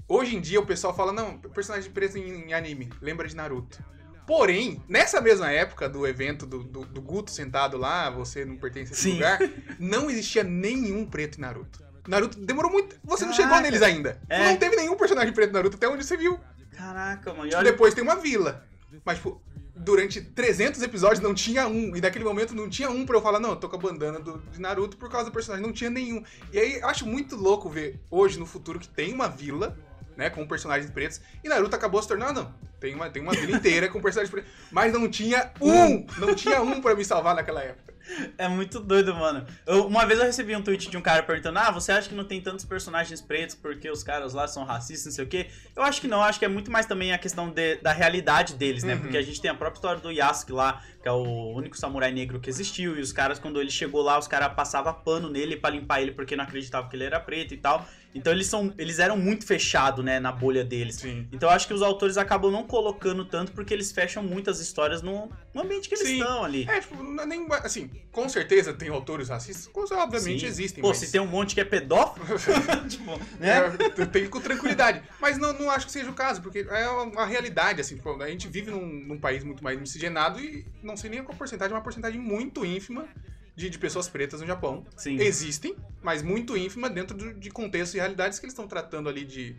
hoje em dia o pessoal fala, não, personagem preto em, em anime, lembra de Naruto. Porém, nessa mesma época do evento do, do, do Guto sentado lá, você não pertence a esse Sim. lugar, não existia nenhum preto em Naruto. Naruto demorou muito. Você não Caraca. chegou neles ainda. É. Não teve nenhum personagem preto em Naruto até onde você viu. Caraca, mano. E Tipo, olha, depois tem uma vila. Mas, tipo, durante 300 episódios não tinha um. E naquele momento não tinha um pra eu falar, não, eu tô com a bandana do, de Naruto por causa do personagem. Não tinha nenhum. E aí acho muito louco ver hoje no futuro que tem uma vila, né, com personagens pretos. E Naruto acabou se tornando, não. Tem uma, tem uma vila inteira com personagens pretos. Mas não tinha um! Não tinha um pra me salvar naquela época. É muito doido, mano. Eu- uma vez eu recebi um tweet de um cara perguntando: Ah, você acha que não tem tantos personagens pretos porque os caras lá são racistas, não sei o quê? Eu acho que não, acho que é muito mais também a questão de- da realidade deles, né? Uhum. Porque a gente tem a própria história do Yasuke lá, que é o único samurai negro que existiu, e os caras, quando ele chegou lá, os caras passavam pano nele pra limpar ele porque não acreditavam que ele era preto e tal. Então eles são. Eles eram muito fechados, né, na bolha deles. Sim. Então eu acho que os autores acabam não colocando tanto porque eles fecham muitas histórias no, no ambiente que eles Sim. estão ali. É, tipo, não é nem. Assim, com certeza tem autores racistas, obviamente Sim. existem. Pô, mas... se tem um monte que é pedófilo, tipo, né? É, tem com tranquilidade. Mas não, não acho que seja o caso, porque é uma realidade, assim, tipo, a gente vive num, num país muito mais miscigenado e não sei nem qual porcentagem, é uma porcentagem muito ínfima de, de pessoas pretas no Japão. Sim. Existem, mas muito ínfima dentro do- de contextos e realidades que eles estão tratando ali de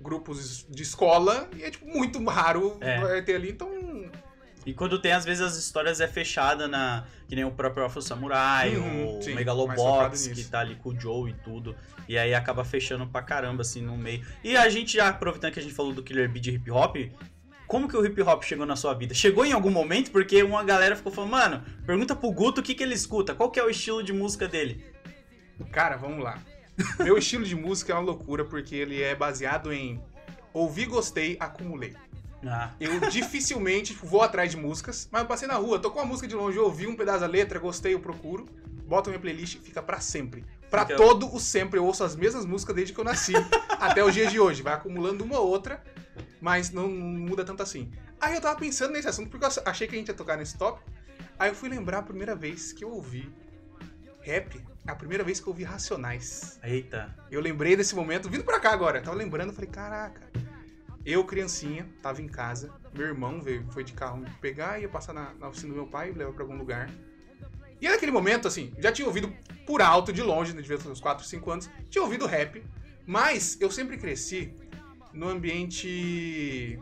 grupos de escola e é tipo muito raro É. ter ali, então E quando tem, às vezes, as histórias é fechada na. Que nem o próprio Afro Samurai, Uhum, o sim, Megalobox, que tá ali com o Joe e tudo. E aí acaba fechando pra caramba, assim, no meio. E a gente, já aproveitando que a gente falou do Killer Bee de hip hop, como que o hip hop chegou na sua vida? Chegou em algum momento? Porque uma galera ficou falando, mano, pergunta pro Guto o que, que ele escuta, qual que é o estilo de música dele? Cara, vamos lá. Meu estilo de música é uma loucura porque ele é baseado em ouvir, gostei, acumulei. Ah, Eu dificilmente tipo, vou atrás de músicas, mas eu passei na rua, tô com uma música de longe, ouvi um pedaço da letra, gostei, eu procuro, boto na minha playlist e fica pra sempre. Pra Fica- todo o sempre, eu ouço as mesmas músicas desde que eu nasci, até os dias de hoje. Vai acumulando uma ou outra, mas não, não muda tanto assim. Aí eu tava pensando nesse assunto, porque eu achei que a gente ia tocar nesse tópico. Aí eu fui lembrar a primeira vez que eu ouvi rap, a primeira vez que eu ouvi Racionais. eita. Eu lembrei desse momento, vindo pra cá agora. Tava lembrando, falei, caraca. Eu, criancinha, tava em casa. Meu irmão veio, foi de carro me pegar, ia passar na, na oficina do meu pai, me levar pra algum lugar. E naquele momento, assim, já tinha ouvido por alto, de longe, né, devia ter uns 4, 5 anos, tinha ouvido rap. Mas eu sempre cresci no ambiente.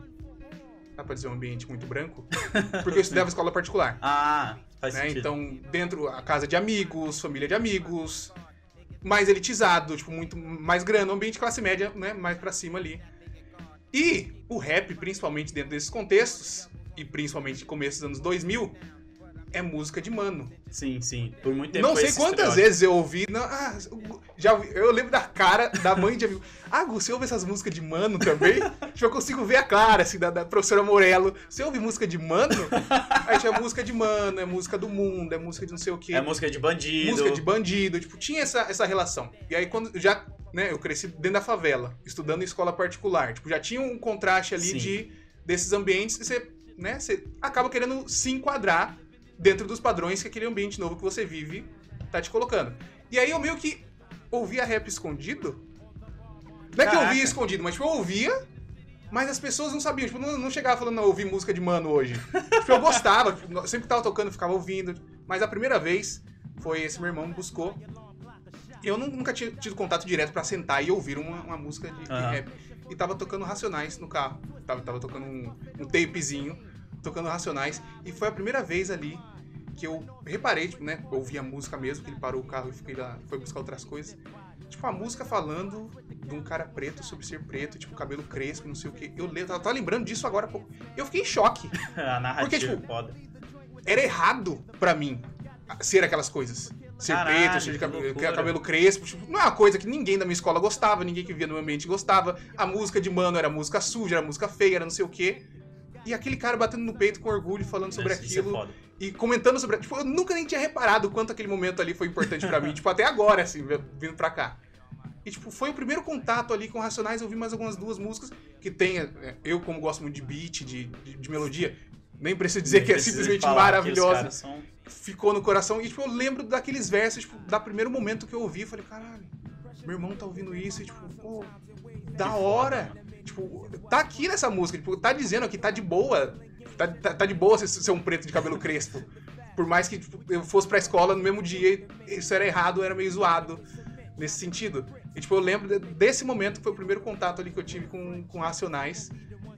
Dá pra dizer um ambiente muito branco? Porque eu estudava escola particular Ah, faz né? sentido. Então, dentro a casa de amigos, família de amigos, mais elitizado, tipo, muito mais grande, um ambiente classe média, né? Mais pra cima ali. E o rap, principalmente dentro desses contextos, e principalmente começo dos anos 2000, é música de mano. Sim, sim. Por muito tempo Não sei quantas vezes eu ouvi. Não, ah, já ouvi- eu lembro da cara da mãe de amigo. Ah, você ouve essas músicas de mano também? tipo, eu consigo ver a cara assim, da, da professora Morello. Você ouve música de mano? Aí tinha música de mano, é música do mundo, é música de não sei o quê. É música de bandido. música de bandido, tipo, tinha essa, essa relação. E aí, quando eu já, né, eu cresci dentro da favela, estudando em escola particular, tipo, já tinha um contraste ali Sim. de desses ambientes, e você, né, você acaba querendo se enquadrar dentro dos padrões que aquele ambiente novo que você vive tá te colocando. E aí eu meio que ouvia rap escondido. Não é que eu ouvia escondido, mas tipo, eu ouvia, mas as pessoas não sabiam, tipo, não, não chegava falando, não, ouvi música de mano hoje. tipo, eu gostava, tipo, sempre que tava tocando, ficava ouvindo. Mas a primeira vez, foi esse meu irmão me buscou. Eu nu- nunca tinha tido contato direto pra sentar e ouvir uma, uma música de, de Aham. rap. E tava tocando Racionais no carro. Tava, tava tocando um, um tapezinho, tocando Racionais. E foi a primeira vez ali que eu reparei, tipo, né? Ouvi a música mesmo, que ele parou o carro e fiquei lá, foi buscar outras coisas. Tipo, a música falando de um cara preto sobre ser preto, tipo, cabelo crespo, não sei o quê. Eu eu tava lembrando disso agora há pouco. Eu fiquei em choque. A narrativa Porque, tipo, é foda. Era errado pra mim ser aquelas coisas. Ser Caralho, preto, ser de que cabelo, loucura. cabelo crespo. Tipo, não é uma coisa que ninguém da minha escola gostava, ninguém que via no meu ambiente gostava. A música de mano era música suja, era música feia, era não sei o quê. E aquele cara batendo no peito com orgulho, falando sobre Isso- isso é aquilo. foda. e comentando sobre. Tipo, eu nunca nem tinha reparado o quanto aquele momento ali foi importante pra mim. Tipo, até agora, assim, vindo pra cá. E, tipo, foi o primeiro contato ali com Racionais. Eu ouvi mais algumas duas músicas que tem. é, Eu, como gosto muito de beat, de, de, de melodia, nem preciso dizer Nem que é simplesmente maravilhosa. são- Ficou no coração. E, tipo, eu lembro daqueles versos, tipo, da primeiro momento que eu ouvi. Eu falei, caralho, meu irmão tá ouvindo isso. E, tipo, pô, da hora. Tipo, tá aqui nessa música. Tipo, tá dizendo aqui, tá de boa. Tá, tá, tá de boa ser, ser um preto de cabelo crespo. Por mais que tipo, eu fosse pra escola no mesmo dia, isso era errado, era meio zoado nesse sentido. E, tipo, eu lembro de- desse momento que foi o primeiro contato ali que eu tive com, com Racionais.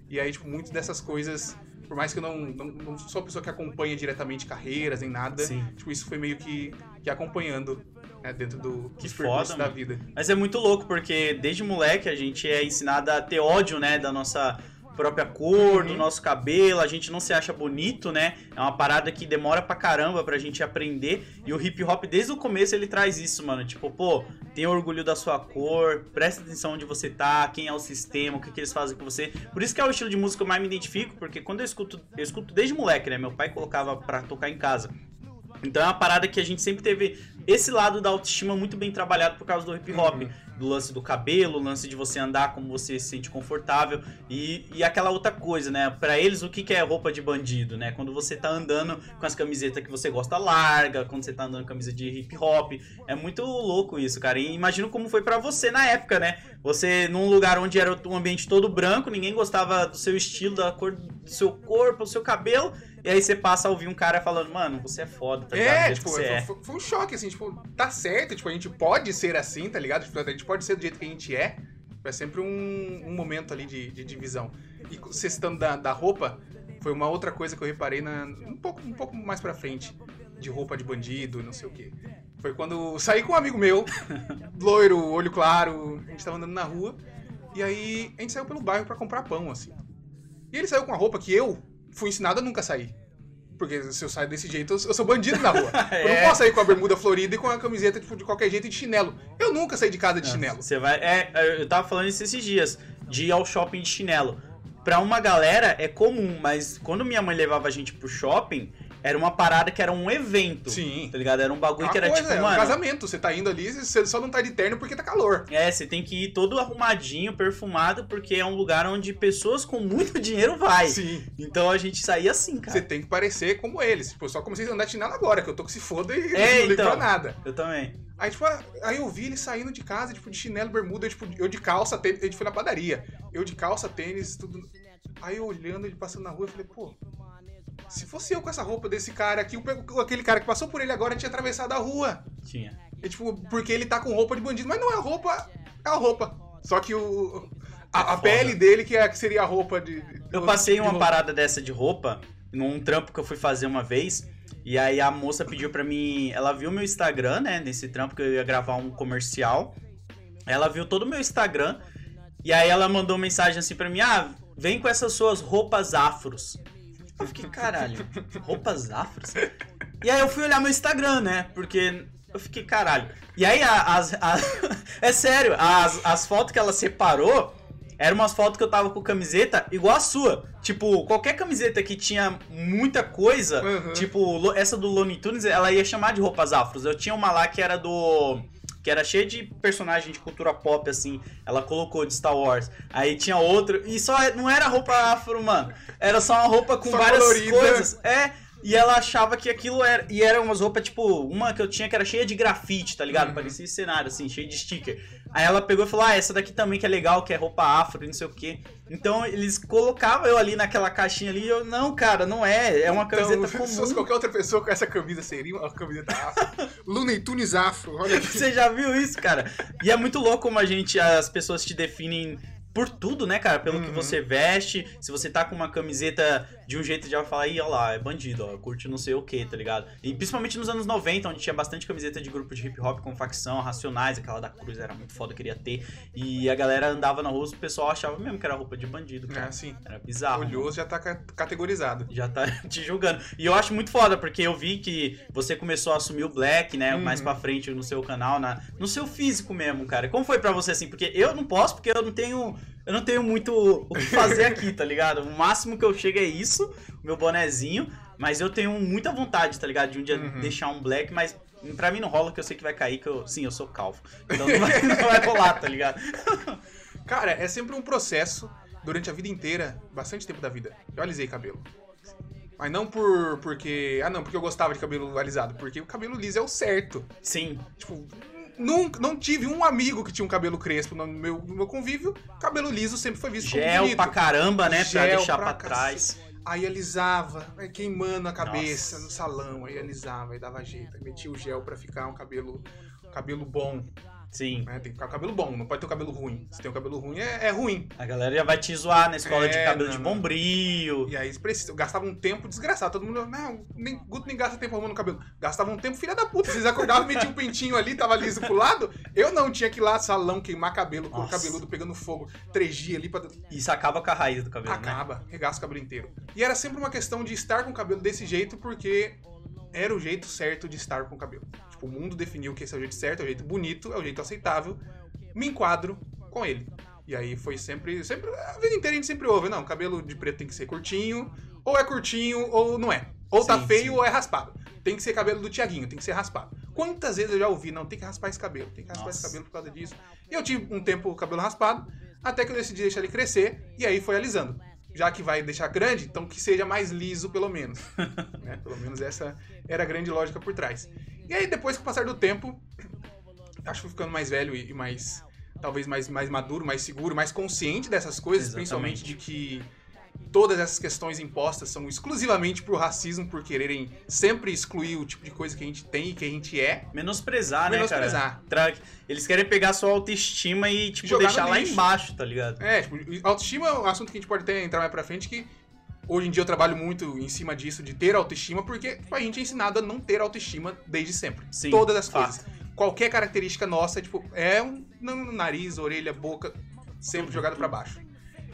E aí, tipo, muitas dessas coisas, por mais que eu não, não, não sou uma pessoa que acompanha diretamente carreiras nem nada, Sim. tipo, isso foi meio que, que acompanhando né, dentro do, Que foda, da vida. Mas é muito louco, porque desde moleque a gente é ensinado a ter ódio, né, da nossa própria cor, do Uhum. nosso cabelo, a gente não se acha bonito, né? É uma parada que demora pra caramba pra gente aprender. E o hip hop, desde o começo, ele traz isso, mano. Tipo, pô, tenha orgulho da sua cor, presta atenção onde você tá, quem é o sistema, o que, que eles fazem com você. Por isso que é o estilo de música que eu mais me identifico, porque quando eu escuto, eu escuto desde moleque, né? Meu pai colocava pra tocar em casa. Então é uma parada que a gente sempre teve esse lado da autoestima muito bem trabalhado por causa do hip hop. Uhum. Do lance do cabelo, o lance de você andar como você se sente confortável. E, e aquela outra coisa, né? Pra eles, o que, que é roupa de bandido, né? Quando você tá andando com as camisetas que você gosta larga, quando você tá andando com camisa de hip hop. É muito louco isso, cara. E imagino como foi pra você na época, né? Você num lugar onde era um ambiente todo branco, ninguém gostava do seu estilo, da cor do seu corpo, do seu cabelo. E aí você passa a ouvir um cara falando, mano, você é foda, tá ligado? Do É, tipo, é. foi- foi um choque, assim, tipo, tá certo, tipo, a gente pode ser assim, tá ligado? Tipo, a gente pode ser do jeito que a gente é. É sempre um, um momento ali de, de divisão. E você citando da, da roupa, foi uma outra coisa que eu reparei na, um, pouco, um pouco mais pra frente, de roupa de bandido, não sei o quê. Foi quando saí com um amigo meu, loiro, olho claro, a gente tava andando na rua, e aí a gente saiu pelo bairro pra comprar pão, assim. E ele saiu com uma roupa que eu fui ensinado a nunca sair. Porque se eu saio desse jeito, eu eu sou bandido na rua. Eu É. não posso sair com a bermuda florida e com a camiseta tipo, de qualquer jeito e de chinelo. Eu nunca saí de casa de chinelo. Você vai. É, eu tava falando isso esses dias, de ir ao shopping de chinelo. Pra uma galera é comum, mas quando minha mãe levava a gente pro shopping, era uma parada que era um evento. Sim. Tá ligado? Era um bagulho Uma que era coisa, tipo, é um mano. casamento. Você tá indo ali, você só não tá de terno porque tá calor. É, você tem que ir todo arrumadinho, perfumado, porque é um lugar onde pessoas com muito dinheiro vai. Sim. Então a gente saía assim, cara. Você tem que parecer como eles. Tipo, só comecei a andar de chinelo agora, que eu tô que se foda e É, não ligo então. pra nada. Eu também. Aí, tipo, aí eu vi ele saindo de casa, tipo, de chinelo, bermuda, eu, tipo, eu de calça, tênis, a gente foi na padaria. Eu de calça, tênis, tudo. Aí eu olhando ele passando na rua, eu falei, pô, se fosse eu com essa roupa desse cara aqui, aquele cara que passou por ele agora tinha atravessado a rua. Tinha. E, tipo, porque ele tá com roupa de bandido. Mas não é a roupa, é a roupa. Só que o. A, a foda. pele dele que, é, que seria a roupa de. de- Eu de passei uma roupa. parada dessa de roupa num trampo que eu fui fazer uma vez. E aí a moça pediu pra mim. Ela viu meu Instagram, né? Nesse trampo que eu ia gravar um comercial. Ela viu todo o meu Instagram. E aí ela mandou mensagem assim pra mim: Ah, vem com essas suas roupas afros. Eu fiquei, caralho, roupas afros? E aí eu fui olhar meu Instagram, né? Porque eu fiquei, caralho. E aí a- as. é sério, as, as fotos que ela separou eram umas fotos que eu tava com camiseta igual a sua. Tipo, qualquer camiseta que tinha muita coisa, Uhum. tipo, essa do Looney Tunes, ela ia chamar de roupas afros. Eu tinha uma lá que era do. Que era cheia de personagem de cultura pop, assim. Ela colocou de Star Wars. Aí tinha outro. E só não era roupa afro, mano. Era só uma roupa com Só várias colorida. coisas. É. E ela achava que aquilo era. E eram umas roupas, tipo, uma que eu tinha que era cheia de grafite, tá ligado? Uhum. Parecia esse cenário, assim, cheio de sticker. Aí ela pegou e falou: Ah, essa daqui também que é legal, que é roupa afro, não sei o quê. Então eles colocavam eu ali naquela caixinha ali e eu, não, cara, não é. É uma camiseta Então, se fosse comum. qualquer outra pessoa com essa camisa, seria uma camiseta afro. Looney Tunes afro, olha aqui. Você já viu isso, cara? E é muito louco como a gente, as pessoas te definem por tudo, né, cara? Pelo que Uhum. você veste. Se você tá com uma camiseta de um jeito, já falar, ih, olha lá, é bandido, ó, curte não sei o que, tá ligado? E principalmente nos anos 90, onde tinha bastante camiseta de grupo de hip hop com facção, racionais, aquela da Cruz era muito foda, queria ter. E a galera andava na rua, o pessoal achava mesmo que era roupa de bandido, É cara. assim. Era bizarro. Olhou, já tá ca- categorizado. Já tá te julgando. E eu acho muito foda, porque eu vi que você começou a assumir o black, né? Uhum. Mais pra frente no seu canal, na, no seu físico mesmo, cara. Como foi pra você assim? Porque eu não posso, porque eu não tenho. Eu não tenho muito o que fazer aqui, tá ligado? O máximo que eu chego é isso, o meu bonezinho. Mas eu tenho muita vontade, tá ligado? De um dia Uhum. deixar um black, mas. Pra mim não rola, que eu sei que vai cair, que eu. Sim, eu sou calvo. Então não vai, não vai rolar, tá ligado? Cara, é sempre um processo durante a vida inteira, bastante tempo da vida. Eu alisei cabelo. Mas não por porque. Ah, não, porque eu gostava de cabelo alisado. Porque o cabelo liso é o certo. Sim. Tipo, nunca, não tive um amigo que tinha um cabelo crespo no meu, no meu convívio. Cabelo liso sempre foi visto como Gel bonito. pra caramba, né? pra Gel deixar pra pra trás. Aí alisava, aí queimando a cabeça Nossa. no salão, aí alisava, aí dava jeito, aí metia o gel pra ficar um cabelo, um cabelo bom, Sim. né? Tem que ficar um cabelo bom, não pode ter um cabelo ruim. Se tem um cabelo ruim, é, é ruim. A galera já vai te zoar na escola de É, cabelo não, de não. bombril. E aí precisa, eu gastava um tempo desgraçado. Todo mundo, não, nem, Guto nem gasta tempo arrumando cabelo. Gastava um tempo, filha da puta. Vocês acordavam, metiam um pentinho ali, tava liso pro lado. Eu não, tinha que ir lá salão, queimar cabelo, com o cabeludo pegando fogo, três dias ali pra. Isso acaba com a raiz do cabelo, né? Acaba, regaça o cabelo inteiro. E era sempre uma questão de estar com o cabelo desse jeito, porque era o jeito certo de estar com o cabelo. Tipo, o mundo definiu que esse é o jeito certo, é o jeito bonito, é o jeito aceitável. Me enquadro com ele. E aí foi sempre, sempre, a vida inteira a gente sempre ouve, não, cabelo de preto tem que ser curtinho, ou é curtinho ou não é. Ou tá Sim, feio sim. ou é raspado. Tem que ser cabelo do Tiaguinho, tem que ser raspado. Quantas vezes eu já ouvi, não, tem que raspar esse cabelo, tem que raspar esse Nossa. cabelo por causa disso. E eu tive um tempo o cabelo raspado, até que eu decidi deixar ele crescer, e aí foi alisando. Já que vai deixar grande, então que seja mais liso, pelo menos. né? Pelo menos essa era a grande lógica por trás. E aí, depois com o passar do tempo, acho que fui ficando mais velho e, e mais. Talvez mais, mais maduro, mais seguro, mais consciente dessas coisas, Exatamente. principalmente de que todas essas questões impostas são exclusivamente pro racismo, por quererem sempre excluir o tipo de coisa que a gente tem e que a gente é. Menosprezar, né, Menosprezar. cara? Tra- Eles querem pegar sua autoestima e, tipo, Jogar deixar lá embaixo, tá ligado? É, tipo, autoestima é um assunto que a gente pode até entrar mais pra frente, que hoje em dia eu trabalho muito em cima disso, de ter autoestima, porque a gente é ensinado a não ter autoestima desde sempre. Sim, Todas as fato. coisas. Qualquer característica nossa, tipo, é um nariz, orelha, boca, sempre jogado pra baixo.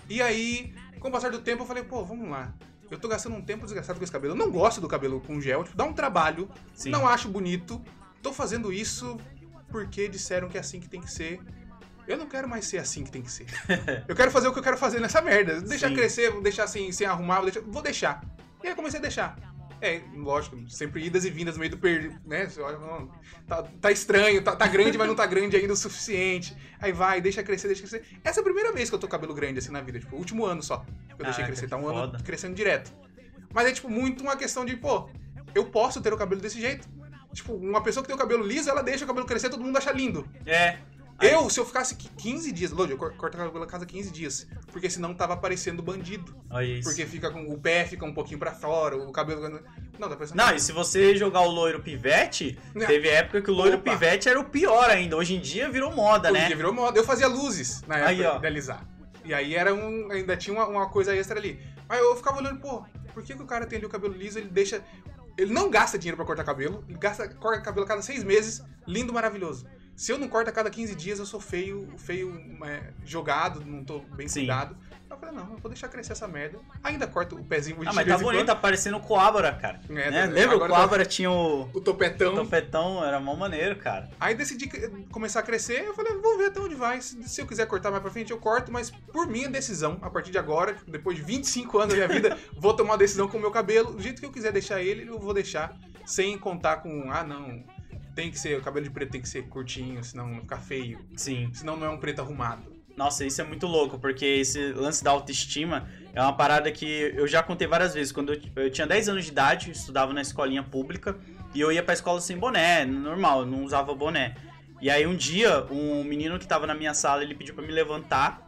E aí, com o passar do tempo, eu falei, pô, vamos lá. Eu tô gastando um tempo desgastado com esse cabelo. Eu não gosto do cabelo com gel, tipo, dá um trabalho, Sim. não acho bonito. Tô fazendo isso porque disseram que é assim que tem que ser. Eu não quero mais ser assim que tem que ser. eu quero fazer o que eu quero fazer nessa merda. Deixar Sim. crescer, vou deixar sem, sem arrumar, vou deixar, vou deixar. E aí comecei a deixar. É, lógico, sempre idas e vindas no meio do perdido, né? Você olha, não, tá, tá estranho, tá, tá grande, mas não tá grande ainda o suficiente. Aí vai, deixa crescer, deixa crescer. Essa é a primeira vez que eu tô com cabelo grande assim na vida, tipo, último ano só. Eu deixei Caraca, crescer, tá um que ano foda. crescendo direto. Mas é, tipo, muito uma questão de, pô, eu posso ter o cabelo desse jeito. Tipo, uma pessoa que tem o cabelo liso, ela deixa o cabelo crescer, todo mundo acha lindo. É. Aí- Eu, se eu ficasse qui- 15 dias, Lodi, eu cor- corto cabelo a cada 15 dias. Porque senão tava parecendo bandido. Olha isso. Porque fica com o pé fica um pouquinho pra fora, o cabelo. Não, tá. Não, e se você jogar o loiro pivete, Não. teve época que o loiro Opa. pivete era o pior ainda. Hoje em dia virou moda, Hoje em né? dia virou moda. Eu fazia luzes na época Aí, ó. de alisar. E aí era um. Ainda tinha uma, uma coisa extra ali. Aí eu ficava olhando, pô, por que, que o cara tem ali o cabelo liso, ele deixa. Ele não gasta dinheiro pra cortar cabelo, ele gasta, corta cabelo a cada seis meses, lindo, maravilhoso. Se eu não corto a cada 15 dias, eu sou feio, feio, é, jogado, não tô bem Sim. cuidado. Eu falei, não, eu vou deixar crescer essa merda. Ainda corto o pezinho Ah, de mas vez tá bonito, quando. tá parecendo o Coabra, cara. É, né? tá- Lembra o tá- Coabra tinha o O topetão. topetão, era mó maneiro, cara. Aí decidi começar a crescer, eu falei, vou ver até onde vai. Se, eu quiser cortar mais pra frente, eu corto, mas por minha decisão, a partir de agora, depois de 25 anos da minha vida, vou tomar uma decisão com o meu cabelo. Do jeito que eu quiser deixar ele, eu vou deixar, sem contar com, ah, não, tem que ser, o cabelo de preto tem que ser curtinho, senão vai ficar feio. Sim. Senão não é um preto arrumado. Nossa, isso é muito louco, porque esse lance da autoestima é uma parada que eu já contei várias vezes. Quando eu, eu tinha 10 anos de idade, estudava na escolinha pública e eu ia pra escola sem boné, normal, não usava boné. E aí um dia, um menino que tava na minha sala, ele pediu pra me levantar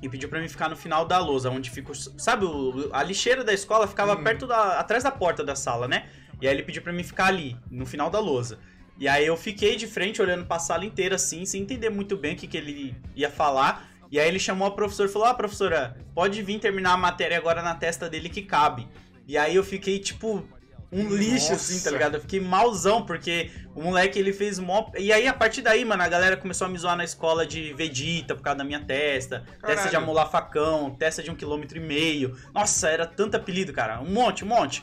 e pediu pra mim ficar no final da lousa, onde fica, o- sabe, o- a lixeira da escola ficava perto da atrás da porta da sala, né? E aí ele pediu pra mim ficar ali, no final da lousa. E aí eu fiquei de frente olhando pra sala inteira assim, sem entender muito bem o que, que ele ia falar. E aí ele chamou a professora e falou: "Ah, professora, pode vir terminar a matéria agora na testa dele que cabe". E aí eu fiquei tipo um lixo assim, tá Nossa. ligado? Eu fiquei malzão porque o moleque ele fez mó E aí a partir daí, mano, a galera começou a me zoar na escola de Vegeta por causa da minha testa, testa de Caralho. amolar facão, testa de um quilômetro e meio. Nossa, era tanto apelido, cara. Um monte, um monte.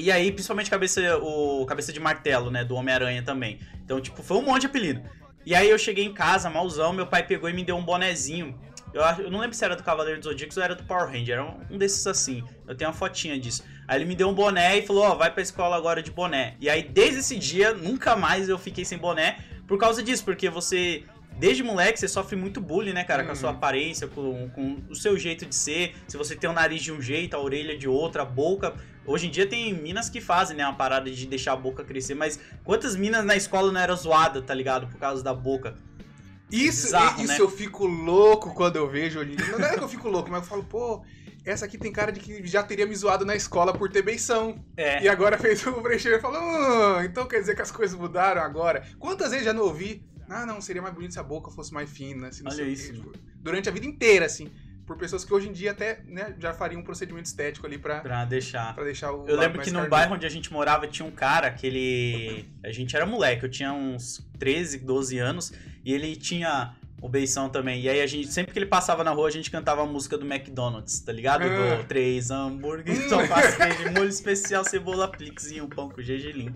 E aí, principalmente cabeça, o cabeça de martelo, né, do Homem-Aranha também. Então, tipo, foi um monte de apelido. E aí eu cheguei em casa, malzão, meu pai pegou e me deu um bonezinho. Eu, eu não lembro se era do Cavaleiro dos Zodíacos ou era do Power Ranger, era um, um desses assim. Eu tenho uma fotinha disso. Aí ele me deu um boné e falou, ó, vai pra escola agora de boné. E aí, desde esse dia, nunca mais eu fiquei sem boné por causa disso, porque você... Desde moleque, você sofre muito bullying, né, cara? Com a sua Uhum. aparência, com, com o seu jeito de ser. Se você tem o nariz de um jeito, a orelha de outra, a boca. Hoje em dia tem minas que fazem, né, uma parada de deixar a boca crescer, mas quantas minas na escola não eram zoadas, tá ligado? Por causa da boca. Isso, Bizarro, isso né? eu fico louco quando eu vejo hoje em dia. Não é que eu fico louco, mas eu falo, pô, essa aqui tem cara de que já teria me zoado na escola por ter beição. É. E agora fez o brecheiro e falou, "Ah, então quer dizer que as coisas mudaram agora. Quantas vezes já não ouvi? Ah, não, seria mais bonito se a boca fosse mais fina. Se não Olha sei o quê", isso, tipo, durante a vida inteira, assim. Por pessoas que hoje em dia até né, já fariam um procedimento estético ali pra, Pra deixar. pra deixar o. Eu lembro que no bairro onde a gente morava tinha um cara que ele. A gente era moleque, eu tinha uns 13, 12 anos, e ele tinha o beição também. E aí a gente, sempre que ele passava na rua, a gente cantava a música do McDonald's, tá ligado? Ah. Do três hambúrgueres, só faz queijo, molho especial, cebola plix e um pão com gergelim.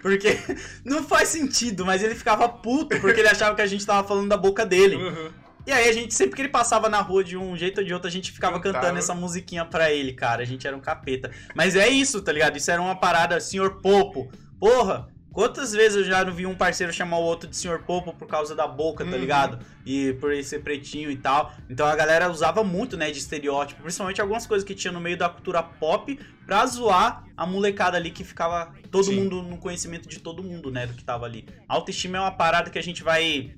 Porque não faz sentido, mas ele ficava puto porque ele achava que a gente tava falando da boca dele. Uhum. E aí a gente, sempre que ele passava na rua de um jeito ou de outro, a gente ficava Cantava. cantando essa musiquinha pra ele, cara. A gente era um capeta. Mas é isso, tá ligado? Isso era uma parada, senhor Popo. Porra, quantas vezes eu já não vi um parceiro chamar o outro de senhor Popo por causa da boca, tá Uhum. ligado? E por ele ser pretinho e tal. Então a galera usava muito, né, de estereótipo. Principalmente algumas coisas que tinha no meio da cultura pop pra zoar a molecada ali que ficava todo Sim. mundo no conhecimento de todo mundo, né, do que tava ali. Autoestima é uma parada que a gente vai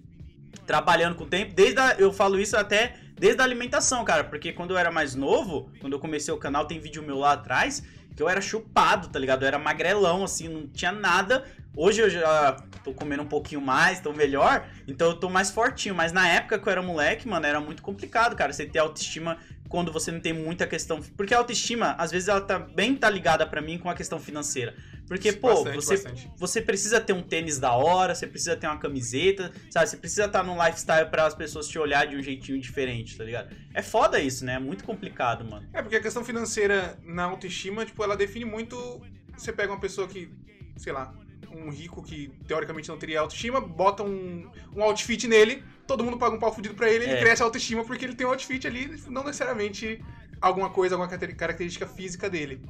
trabalhando com o tempo, desde a, eu falo isso até desde a alimentação, cara, porque quando eu era mais novo, quando eu comecei o canal, tem vídeo meu lá atrás, que eu era chupado, tá ligado? Eu era magrelão, assim, não tinha nada. Hoje eu já tô comendo um pouquinho mais, tô melhor, então eu tô mais fortinho. Mas na época que eu era moleque, mano, era muito complicado, cara, você ter autoestima quando você não tem muita questão. Porque a autoestima, às vezes, ela tá bem tá ligada pra mim com a questão financeira. Porque, pô, Bastante, você, bastante. você precisa ter um tênis da hora, você precisa ter uma camiseta, sabe? Você precisa estar num lifestyle para as pessoas te olhar de um jeitinho diferente, tá ligado? É foda isso, né? É muito complicado, mano. É, porque a questão financeira na autoestima, tipo, ela define muito. Você pega uma pessoa que, sei lá, um rico que teoricamente não teria autoestima, bota um, um outfit nele, todo mundo paga um pau fudido pra ele, ele É. cresce a autoestima porque ele tem um outfit ali, não necessariamente alguma coisa, alguma característica física dele.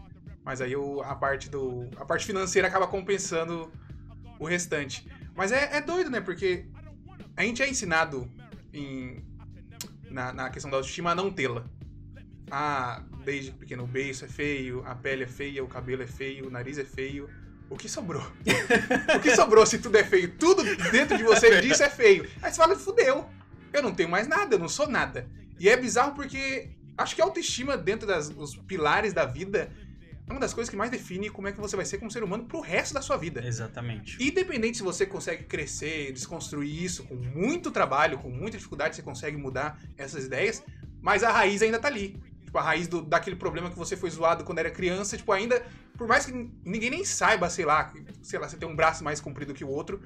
Mas aí o- a parte do. A parte financeira acaba compensando o restante. Mas é, é doido, né? Porque a gente é ensinado em, na, na questão da autoestima a não tê-la. Ah, desde pequeno o beiço é feio, a pele é feia, o cabelo é feio, o nariz é feio. O que sobrou? o que sobrou se tudo é feio? Tudo dentro de você disso é feio. Aí você fala, fudeu. Eu não tenho mais nada, eu não sou nada. E é bizarro porque acho que a autoestima dentro dos pilares da vida é uma das coisas que mais define como é que você vai ser como ser humano pro resto da sua vida. Exatamente. Independente se você consegue crescer, desconstruir isso com muito trabalho, com muita dificuldade, você consegue mudar essas ideias, mas a raiz ainda tá ali. Tipo, a raiz do- daquele problema que você foi zoado quando era criança, tipo, ainda, por mais que ninguém nem saiba, sei lá, que, sei lá, você tem um braço mais comprido que o outro,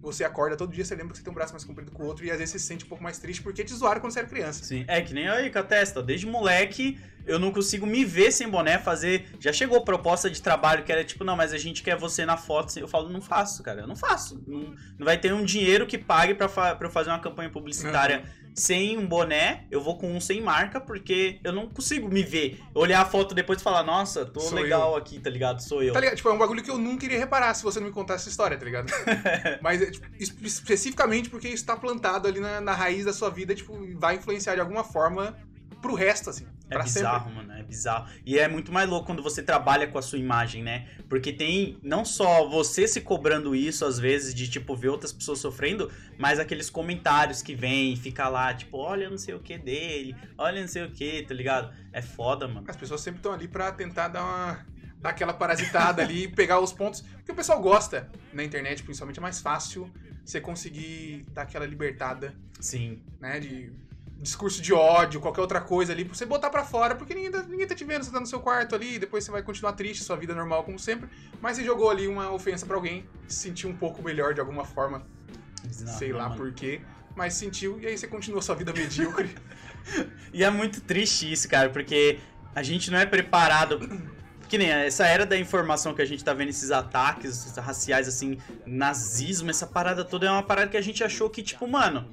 você acorda todo dia, você lembra que você tem um braço mais comprido que o outro, e às vezes você se sente um pouco mais triste porque te zoaram quando você era criança. Sim, é que nem aí com a testa. Desde moleque, eu não consigo me ver sem boné fazer. Já chegou proposta de trabalho que era tipo, não, mas a gente quer você na foto. Eu falo, não faço, cara, eu não faço. Não, não vai ter um dinheiro que pague pra, fa- pra eu fazer uma campanha publicitária sem um boné, eu vou com um sem marca, porque eu não consigo me ver. Olhar a foto depois e falar, nossa, tô Sou legal aqui, tá ligado? Sou eu. Tá ligado? Tipo, é um bagulho que eu nunca iria reparar se você não me contasse essa história, tá ligado? Mas é, tipo, es- especificamente porque isso tá plantado ali na, na raiz da sua vida, tipo, vai influenciar de alguma forma pro resto, assim. É pra bizarro, sempre. mano, é bizarro. E é muito mais louco quando você trabalha com a sua imagem, né? Porque tem não só você se cobrando isso, às vezes, de tipo, ver outras pessoas sofrendo, mas aqueles comentários que vêm, fica lá, tipo, olha não sei o que dele, olha não sei o que, tá ligado? É foda, mano. As pessoas sempre estão ali pra tentar dar uma. dar aquela parasitada ali e pegar os pontos. Porque o pessoal gosta na internet, principalmente, é mais fácil você conseguir dar aquela libertada, Sim. né? De discurso de ódio, qualquer outra coisa ali, pra você botar pra fora, porque ninguém tá, ninguém tá te vendo, você tá no seu quarto ali, depois você vai continuar triste, sua vida é normal como sempre, mas você jogou ali uma ofensa pra alguém, se sentiu um pouco melhor de alguma forma, sei lá por quê, mas sentiu, e aí você continua sua vida medíocre. E é muito triste isso, cara, porque a gente não é preparado. Que nem essa era da informação que a gente tá vendo, esses ataques raciais, assim, nazismo, essa parada toda é uma parada que a gente achou que, tipo, mano,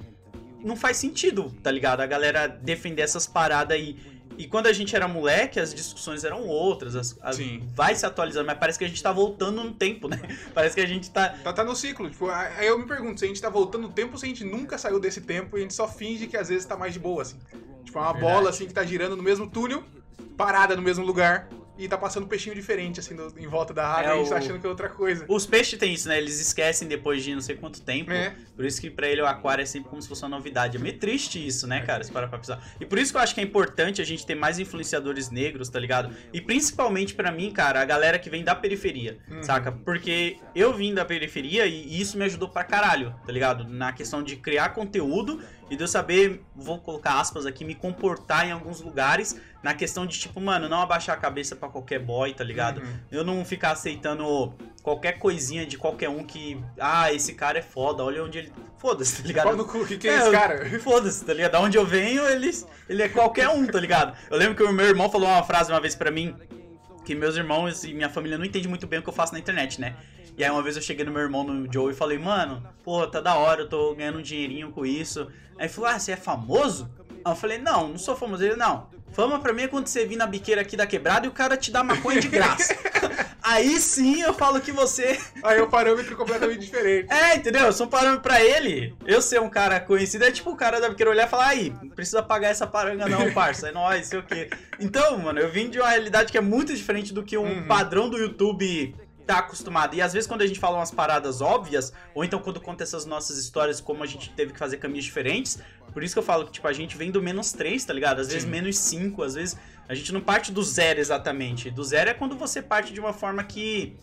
não faz sentido, tá ligado? A galera defender essas paradas aí. E quando a gente era moleque, as discussões eram outras, as- as- Sim. vai se atualizando, mas parece que a gente tá voltando no tempo, né? Parece que a gente tá. Tá, tá no ciclo. Tipo, aí eu me pergunto se a gente tá voltando no tempo ou se a gente nunca saiu desse tempo e a gente só finge que às vezes tá mais de boa, assim. Tipo, é uma Verdade. bola assim que tá girando no mesmo túnel, parada no mesmo lugar, e tá passando um peixinho diferente, assim, no- em volta da água, É e a gente tá achando que é outra coisa. Os peixes têm isso, né? Eles esquecem depois de não sei quanto tempo. É. Por isso que pra ele o aquário é sempre como se fosse uma novidade. É meio triste isso, né, cara? Se parar pra pensar. E por isso que eu acho que é importante a gente ter mais influenciadores negros, tá ligado? E principalmente pra mim, cara, a galera que vem da periferia, Uhum. saca? Porque eu vim da periferia e isso me ajudou pra caralho, tá ligado? Na questão de criar conteúdo e de eu saber, vou colocar aspas aqui, me comportar em alguns lugares. Na questão de, tipo, mano, não abaixar a cabeça pra qualquer boy, tá ligado? Uhum. Eu não ficar aceitando qualquer coisinha de qualquer um que. Ah, esse cara é foda, olha onde ele. Foda-se, tá ligado? Pau no cu, que que é, É, esse cara? Foda-se, tá ligado? Da onde eu venho, ele, ele é qualquer um, tá ligado? Eu lembro que o meu irmão falou uma frase uma vez pra mim, que meus irmãos e minha família não entendem muito bem o que eu faço na internet, né? E aí uma vez eu cheguei no meu irmão, no Joe, e falei, mano, pô, tá da hora, eu tô ganhando um dinheirinho com isso. Aí ele falou, ah, você é famoso? Aí eu falei, não, não sou famoso. Ele, não, fama pra mim é quando você vir na biqueira aqui da quebrada e o cara te dá maconha de graça. aí sim eu falo que você Aí é um parâmetro completamente diferente. é, entendeu? São parâmetros pra ele. Eu ser um cara conhecido é tipo o cara da biqueira olhar e falar, aí, não precisa pagar essa paranga não, parça. É nóis, sei o quê. Então, mano, eu vim de uma realidade que é muito diferente do que um Uhum. padrão do YouTube tá acostumado. E às vezes quando a gente fala umas paradas óbvias, ou então quando conta essas nossas histórias, como a gente teve que fazer caminhos diferentes, por isso que eu falo que, tipo, a gente vem do menos 3, tá ligado? Às vezes Sim. menos 5, às vezes a gente não parte do zero exatamente. Do zero é quando você parte de uma forma que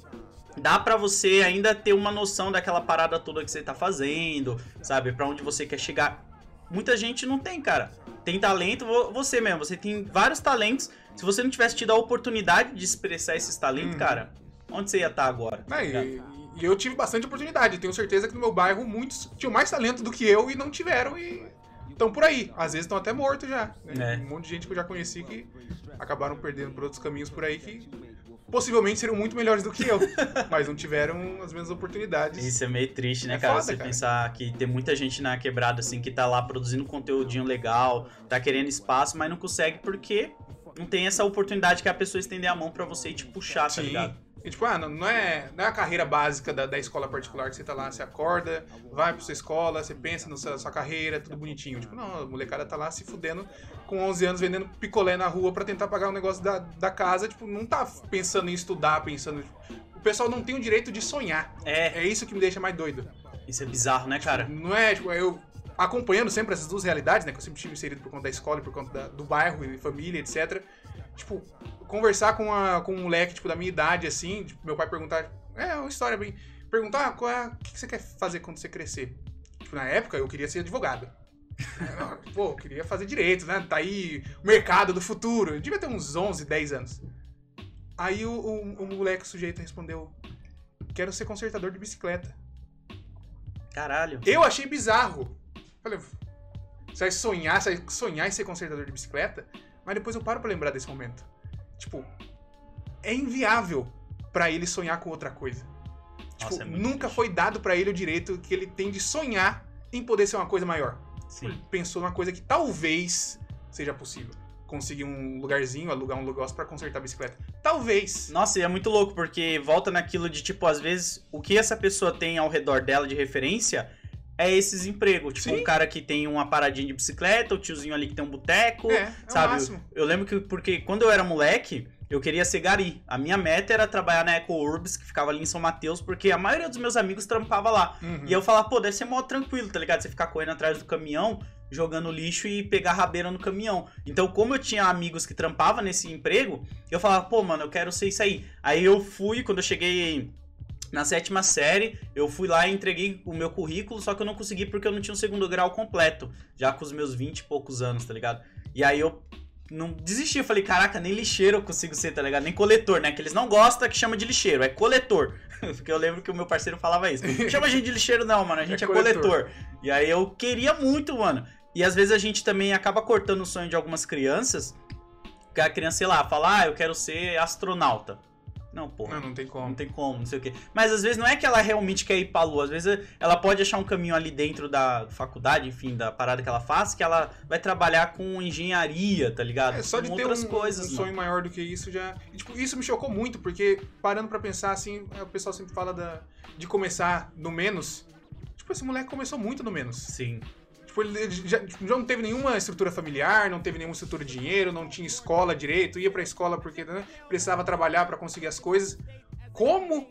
dá pra você ainda ter uma noção daquela parada toda que você tá fazendo, sabe? Pra onde você quer chegar. Muita gente não tem, cara. Tem talento, vo- você mesmo, você tem vários talentos. Se você não tivesse tido a oportunidade de expressar esses talentos, Uhum. cara, onde você ia estar agora? tá Né, ligado? e, e eu tive bastante oportunidade. Tenho certeza que no meu bairro muitos tinham mais talento do que eu e não tiveram e estão por aí. Às vezes estão até mortos já. né? É. Um monte de gente que eu já conheci que acabaram perdendo por outros caminhos por aí que possivelmente seriam muito melhores do que eu, mas não tiveram as mesmas oportunidades. Isso é meio triste, né, É cara? foda, você cara. pensar que tem muita gente na quebrada, assim, que tá lá produzindo conteúdinho legal, tá querendo espaço, mas não consegue porque não tem essa oportunidade que a pessoa estender a mão pra você e te puxar, tá Sim. ligado? E, tipo, ah, não, é, não é a carreira básica da, da escola particular que você tá lá, você acorda, vai pra sua escola, você pensa na sua, sua carreira, tudo bonitinho. Tipo, não, a molecada tá lá se fudendo com 11 anos vendendo picolé na rua pra tentar pagar o negócio da, da casa. Tipo, não tá pensando em estudar, pensando. O pessoal não tem o direito de sonhar. É, É isso que me deixa mais doido. isso é bizarro, né, cara? Não é, tipo, eu acompanhando sempre essas duas realidades, né? Que eu sempre tive inserido por conta da escola, e por conta da- do bairro e família, etc. Tipo, conversar com, a, com um moleque, tipo, da minha idade, assim, tipo, meu pai perguntar. É uma história bem. Perguntar ah, qual é, o que você quer fazer quando você crescer. Tipo, na época eu queria ser advogado. Pô, eu queria fazer direito, né? Tá aí o mercado do futuro. Eu devia ter uns 11, 10 anos. Aí o, o, o moleque, o sujeito, respondeu: Quero ser consertador de bicicleta. Caralho. Eu achei bizarro. Falei, você vai sonhar, você vai sonhar em ser consertador de bicicleta? Mas depois eu paro pra lembrar desse momento. Tipo, é inviável pra ele sonhar com outra coisa. Nossa, tipo, é muito nunca triste. foi dado pra ele o direito que ele tem de sonhar em poder ser uma coisa maior. Sim. Ele pensou numa coisa que talvez seja possível. Conseguir um lugarzinho, alugar um negócio pra consertar a bicicleta. Talvez. Nossa, e é muito louco, porque volta naquilo de, tipo, às vezes, o que essa pessoa tem ao redor dela de referência é esses empregos. Tipo, Sim. um cara que tem uma paradinha de bicicleta, o tiozinho ali que tem um boteco, É, é sabe? Eu lembro que, porque quando eu era moleque, eu queria ser gari. A minha meta era trabalhar na Eco Urbs, que ficava ali em São Mateus, porque a maioria dos meus amigos trampava lá. Uhum. E eu falava, pô, deve ser mó tranquilo, tá ligado? Você ficar correndo atrás do caminhão, jogando lixo e pegar rabeira no caminhão. Então, como eu tinha amigos que trampavam nesse emprego, eu falava, pô, mano, eu quero ser isso aí. Aí eu fui, quando eu cheguei na sétima série, eu fui lá e entreguei o meu currículo, só que eu não consegui porque eu não tinha um segundo grau completo, já com os meus 20 e poucos anos, tá ligado? E aí eu não desisti, eu falei, caraca, nem lixeiro eu consigo ser, tá ligado? Nem coletor, né? Que eles não gostam que chama de lixeiro, é coletor. Porque eu lembro que o meu parceiro falava isso. Não chama a gente de lixeiro não, mano, a gente é, É coletor. coletor. E aí eu queria muito, mano. E às vezes a gente também acaba cortando o sonho de algumas crianças, que a criança, sei lá, fala, ah, eu quero ser astronauta. Não, porra. Não, não tem como. Não tem como, não sei o quê. Mas às vezes não é que ela realmente quer ir pra lua. Às vezes ela pode achar um caminho ali dentro da faculdade, enfim, da parada que ela faz, que ela vai trabalhar com engenharia, tá ligado? É, só de com ter outras um, coisas, um mano. sonho maior do que isso já. e, tipo, isso me chocou muito, porque parando pra pensar assim, é, o pessoal sempre fala da, de começar no menos. Tipo, esse moleque começou muito no menos. Sim. Tipo, ele já, já não teve nenhuma estrutura familiar, não teve nenhuma estrutura de dinheiro, não tinha escola direito, ia pra escola porque né, precisava trabalhar pra conseguir as coisas. Como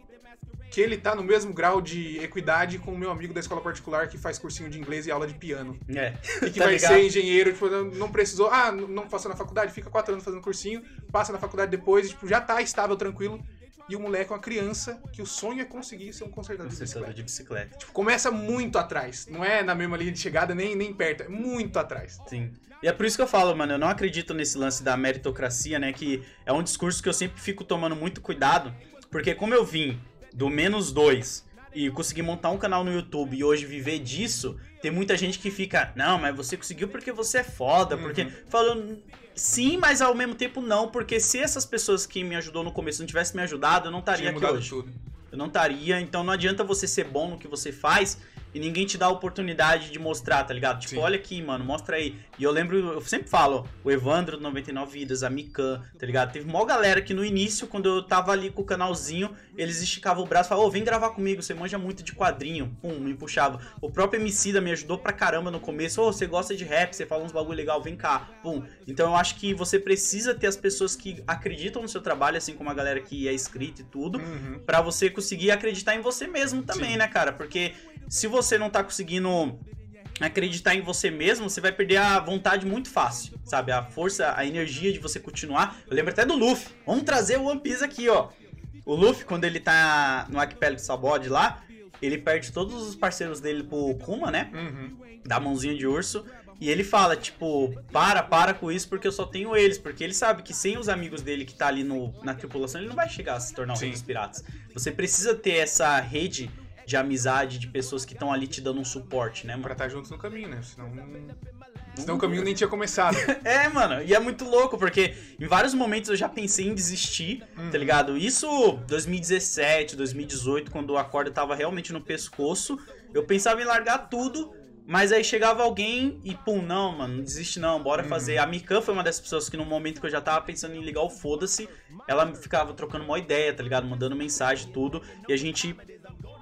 que ele tá no mesmo grau de equidade com o meu amigo da escola particular que faz cursinho de inglês e aula de piano? É. E que Tá vai ligado? ser engenheiro, tipo, não precisou, ah, não não passou na faculdade, fica quatro anos fazendo cursinho, passa na faculdade depois, e, tipo, já tá estável, tranquilo. E o moleque é uma criança que o sonho é conseguir ser um consertador de Consertador bicicleta. de bicicleta. Tipo, começa muito atrás. Não é na mesma linha de chegada, nem, nem perto. É muito atrás. Sim. E é por isso que eu falo, mano, eu não acredito nesse lance da meritocracia, né? Que é um discurso que eu sempre fico tomando muito cuidado, porque como eu vim do menos dois e consegui montar um canal no YouTube e hoje viver disso, tem muita gente que fica, não, mas você conseguiu porque você é foda, porque. Uhum. Falando. Sim, mas ao mesmo tempo não, porque se essas pessoas que me ajudou no começo não tivessem me ajudado, eu não estaria aqui hoje. tudo. Eu não estaria, então não adianta você ser bom no que você faz e ninguém te dá a oportunidade de mostrar, tá ligado? Tipo, Sim. olha aqui, mano, mostra aí. E eu lembro, eu sempre falo, o Evandro do 99 Vidas, a Mikan, tá ligado? Teve mó galera que no início, quando eu tava ali com o canalzinho, eles esticavam o braço e falavam, ô, vem gravar comigo, você manja muito de quadrinho. Pum, me puxava. O próprio Emicida me ajudou pra caramba no começo, ô, você gosta de rap, você fala uns bagulho legal, vem cá. Pum. Então eu acho que você precisa ter as pessoas que acreditam no seu trabalho, assim como a galera que é inscrita e tudo, Uhum. Pra você conseguir acreditar em você mesmo também, Sim. né, cara? Porque se você não tá conseguindo acreditar em você mesmo, você vai perder a vontade muito fácil, sabe? A força, a energia de você continuar. Eu lembro até do Luffy. Vamos trazer o One Piece aqui, ó. O Luffy, quando ele tá no Arquipélago Sabod lá, ele perde todos os parceiros dele pro Kuma, né? Uhum. da mãozinha de urso. E ele fala, tipo, para, para com isso porque eu só tenho eles. Porque ele sabe que sem os amigos dele que tá ali no, na tripulação, ele não vai chegar a se tornar um dos piratas. Você precisa ter essa rede de amizade, de pessoas que estão ali te dando um suporte, né, Pra mano? estar juntos no caminho, né? Senão, senão o caminho nem tinha começado. É, mano, e é muito louco, porque em vários momentos eu já pensei em desistir, Uhum. tá ligado? Isso 2017, 2018, quando a corda tava realmente no pescoço, eu pensava em largar tudo, mas aí chegava alguém e pum, não, mano, não desiste não, bora Uhum. fazer. A Mikan foi uma dessas pessoas que no momento que eu já tava pensando em ligar o foda-se, ela ficava trocando uma ideia, tá ligado? Mandando mensagem, tudo, e a gente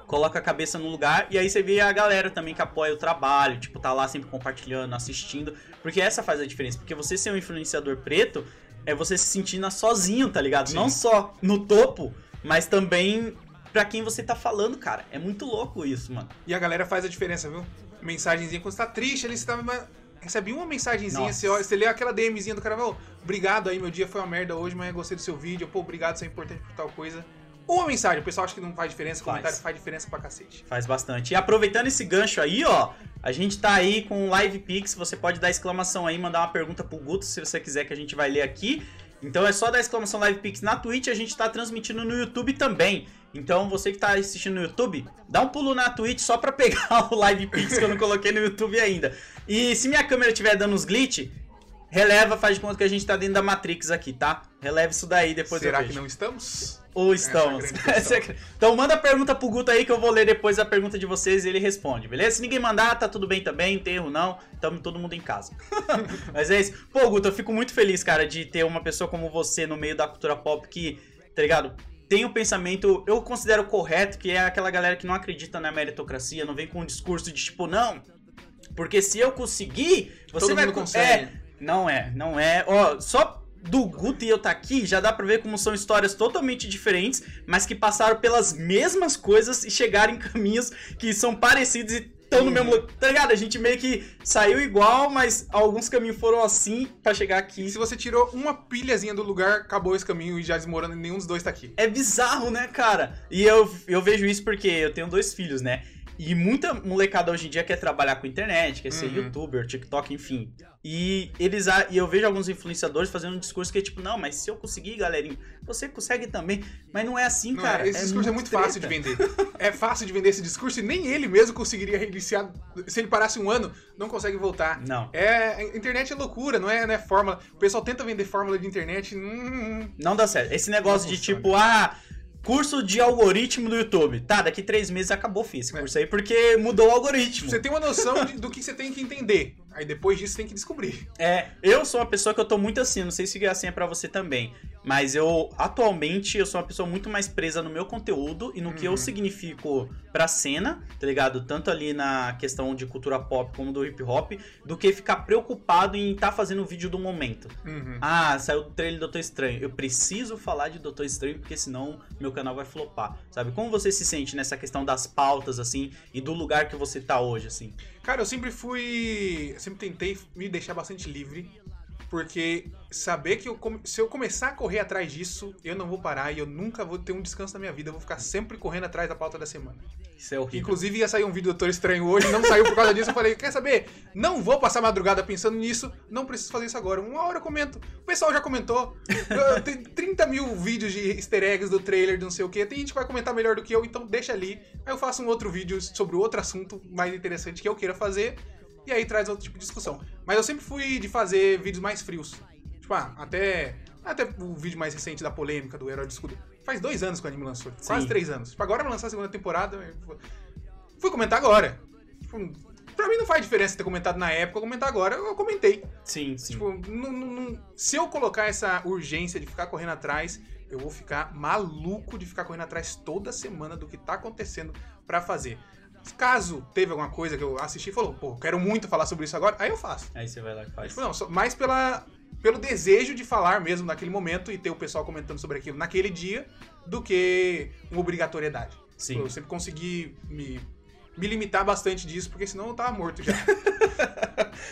coloca a cabeça no lugar e aí você vê a galera também que apoia o trabalho, tipo, tá lá sempre compartilhando, assistindo, porque essa faz a diferença, porque você ser um influenciador preto é você se sentir na- sozinho, tá ligado? Sim. Não só no topo, mas também pra quem você tá falando, cara. É muito louco isso, mano. E a galera faz a diferença, viu? Mensagenzinha, quando você tá triste, ali você tá. mas Recebe uma mensagenzinha, você, olha, você lê aquela DMzinha do cara, "Ô, obrigado aí, meu dia foi uma merda hoje, mas eu gostei do seu vídeo, pô, obrigado, isso é importante por tal coisa. Uma mensagem, o pessoal acha que não faz diferença, Faz. comentário faz diferença pra cacete. Faz bastante. E aproveitando esse gancho aí, ó, a gente tá aí com o Live Pix, você pode dar exclamação aí, mandar uma pergunta pro Guto se você quiser que a gente vai ler aqui. Então é só dar exclamação Live Pix na Twitch, a gente tá transmitindo no YouTube também. Então você que tá assistindo no YouTube, dá um pulo na Twitch só pra pegar o Live Pix que eu não coloquei no YouTube ainda. E se minha câmera estiver dando uns glitch, releva, faz de conta que a gente tá dentro da Matrix aqui, tá? Releva isso daí, depois Será que não estamos? Ou estamos. É é então manda a pergunta pro Guto aí que eu vou ler depois a pergunta de vocês e ele responde, beleza? Se ninguém mandar, tá tudo bem também, tem erro não, tamo todo mundo em casa. Mas é isso. Pô, Guto, eu fico muito feliz, cara, de ter uma pessoa como você no meio da cultura pop que, tá ligado? Tem um pensamento, eu considero correto, que é aquela galera que não acredita na meritocracia, não vem com um discurso de tipo, não, porque se eu conseguir, você Todo vai mundo con- consegue. É, não é, não é. Ó, só do Guto e eu tá aqui, já dá pra ver como são histórias totalmente diferentes, mas que passaram pelas mesmas coisas e chegaram em caminhos que são parecidos e estão no mesmo lugar. Tá ligado? A gente meio que saiu igual, mas alguns caminhos foram assim pra chegar aqui. E se você tirou uma pilhazinha do lugar, acabou esse caminho e já desmorona e nenhum dos dois tá aqui. É bizarro, né, cara? E eu, eu vejo isso porque eu tenho dois filhos, né? E muita molecada hoje em dia quer trabalhar com internet, quer ser Uhum. youtuber, TikTok, enfim. E eles e eu vejo alguns influenciadores fazendo um discurso que é tipo, não, mas se eu conseguir, galerinha, você consegue também. Mas não é assim, Não, cara. esse discurso é muito fácil de vender. É fácil de vender esse discurso e nem ele mesmo conseguiria reiniciar. Se ele parasse um ano, não consegue voltar. Não. É, internet é loucura, não é, não é fórmula. O pessoal tenta vender fórmula de internet. Hum, Não dá certo. Esse negócio de funciona. tipo, ah, curso de algoritmo do YouTube. Tá, daqui três meses acabou, fiz esse É. curso aí, porque mudou o algoritmo. você tem uma noção de- do que você tem que entender. Aí depois disso você tem que descobrir. É, eu sou uma pessoa que eu tô muito assim, não sei se é assim é pra você também, mas eu atualmente eu sou uma pessoa muito mais presa no meu conteúdo e no que eu Uhum. significo pra cena, tá ligado? Tanto ali na questão de cultura pop como do hip hop, do que ficar preocupado em estar fazendo o vídeo do momento. Uhum. Ah, saiu o trailer do Doutor Estranho. Eu preciso falar de Doutor Estranho porque senão meu canal vai flopar, sabe? Como você se sente nessa questão das pautas assim e do lugar que você tá hoje assim? Cara, eu sempre fui. eu sempre tentei me deixar bastante livre. Porque saber que eu se eu começar a correr atrás disso, eu não vou parar e eu nunca vou ter um descanso na minha vida. Eu vou ficar sempre correndo atrás da pauta da semana. Isso é horrível. Inclusive ia sair um vídeo do Doutor Estranho hoje, não saiu por causa disso. Eu falei, quer saber? Não vou passar madrugada pensando nisso, não preciso fazer isso agora. Uma hora eu comento. O pessoal já comentou. Tem 30 mil vídeos de easter eggs do trailer, de não sei o que. Tem gente que vai comentar melhor do que eu, então deixa ali. Aí eu faço um outro vídeo sobre outro assunto mais interessante que eu queira fazer. E aí traz outro tipo de discussão. Mas eu sempre fui de fazer vídeos mais frios. Tipo, ah, até. Até o vídeo mais recente da polêmica do Herói de Escudo. Faz dois anos que o anime lançou. Quase Sim. três anos. Tipo, agora vai lançar a segunda temporada. Fui comentar agora. Tipo, pra mim não faz diferença ter comentado na época ou comentar agora. Eu comentei. Sim, sim. Tipo, não- não- se eu colocar essa urgência de ficar correndo atrás, eu vou ficar maluco de ficar correndo atrás toda semana do que tá acontecendo pra fazer. Caso teve alguma coisa que eu assisti e falou, pô, quero muito falar sobre isso agora, aí eu faço. Aí você vai lá e faz. Tipo, não, só- mais pela, pelo desejo de falar mesmo naquele momento e ter o pessoal comentando sobre aquilo naquele dia, do que uma obrigatoriedade. Sim. Eu sempre consegui me, me limitar bastante disso, porque senão eu tava morto já.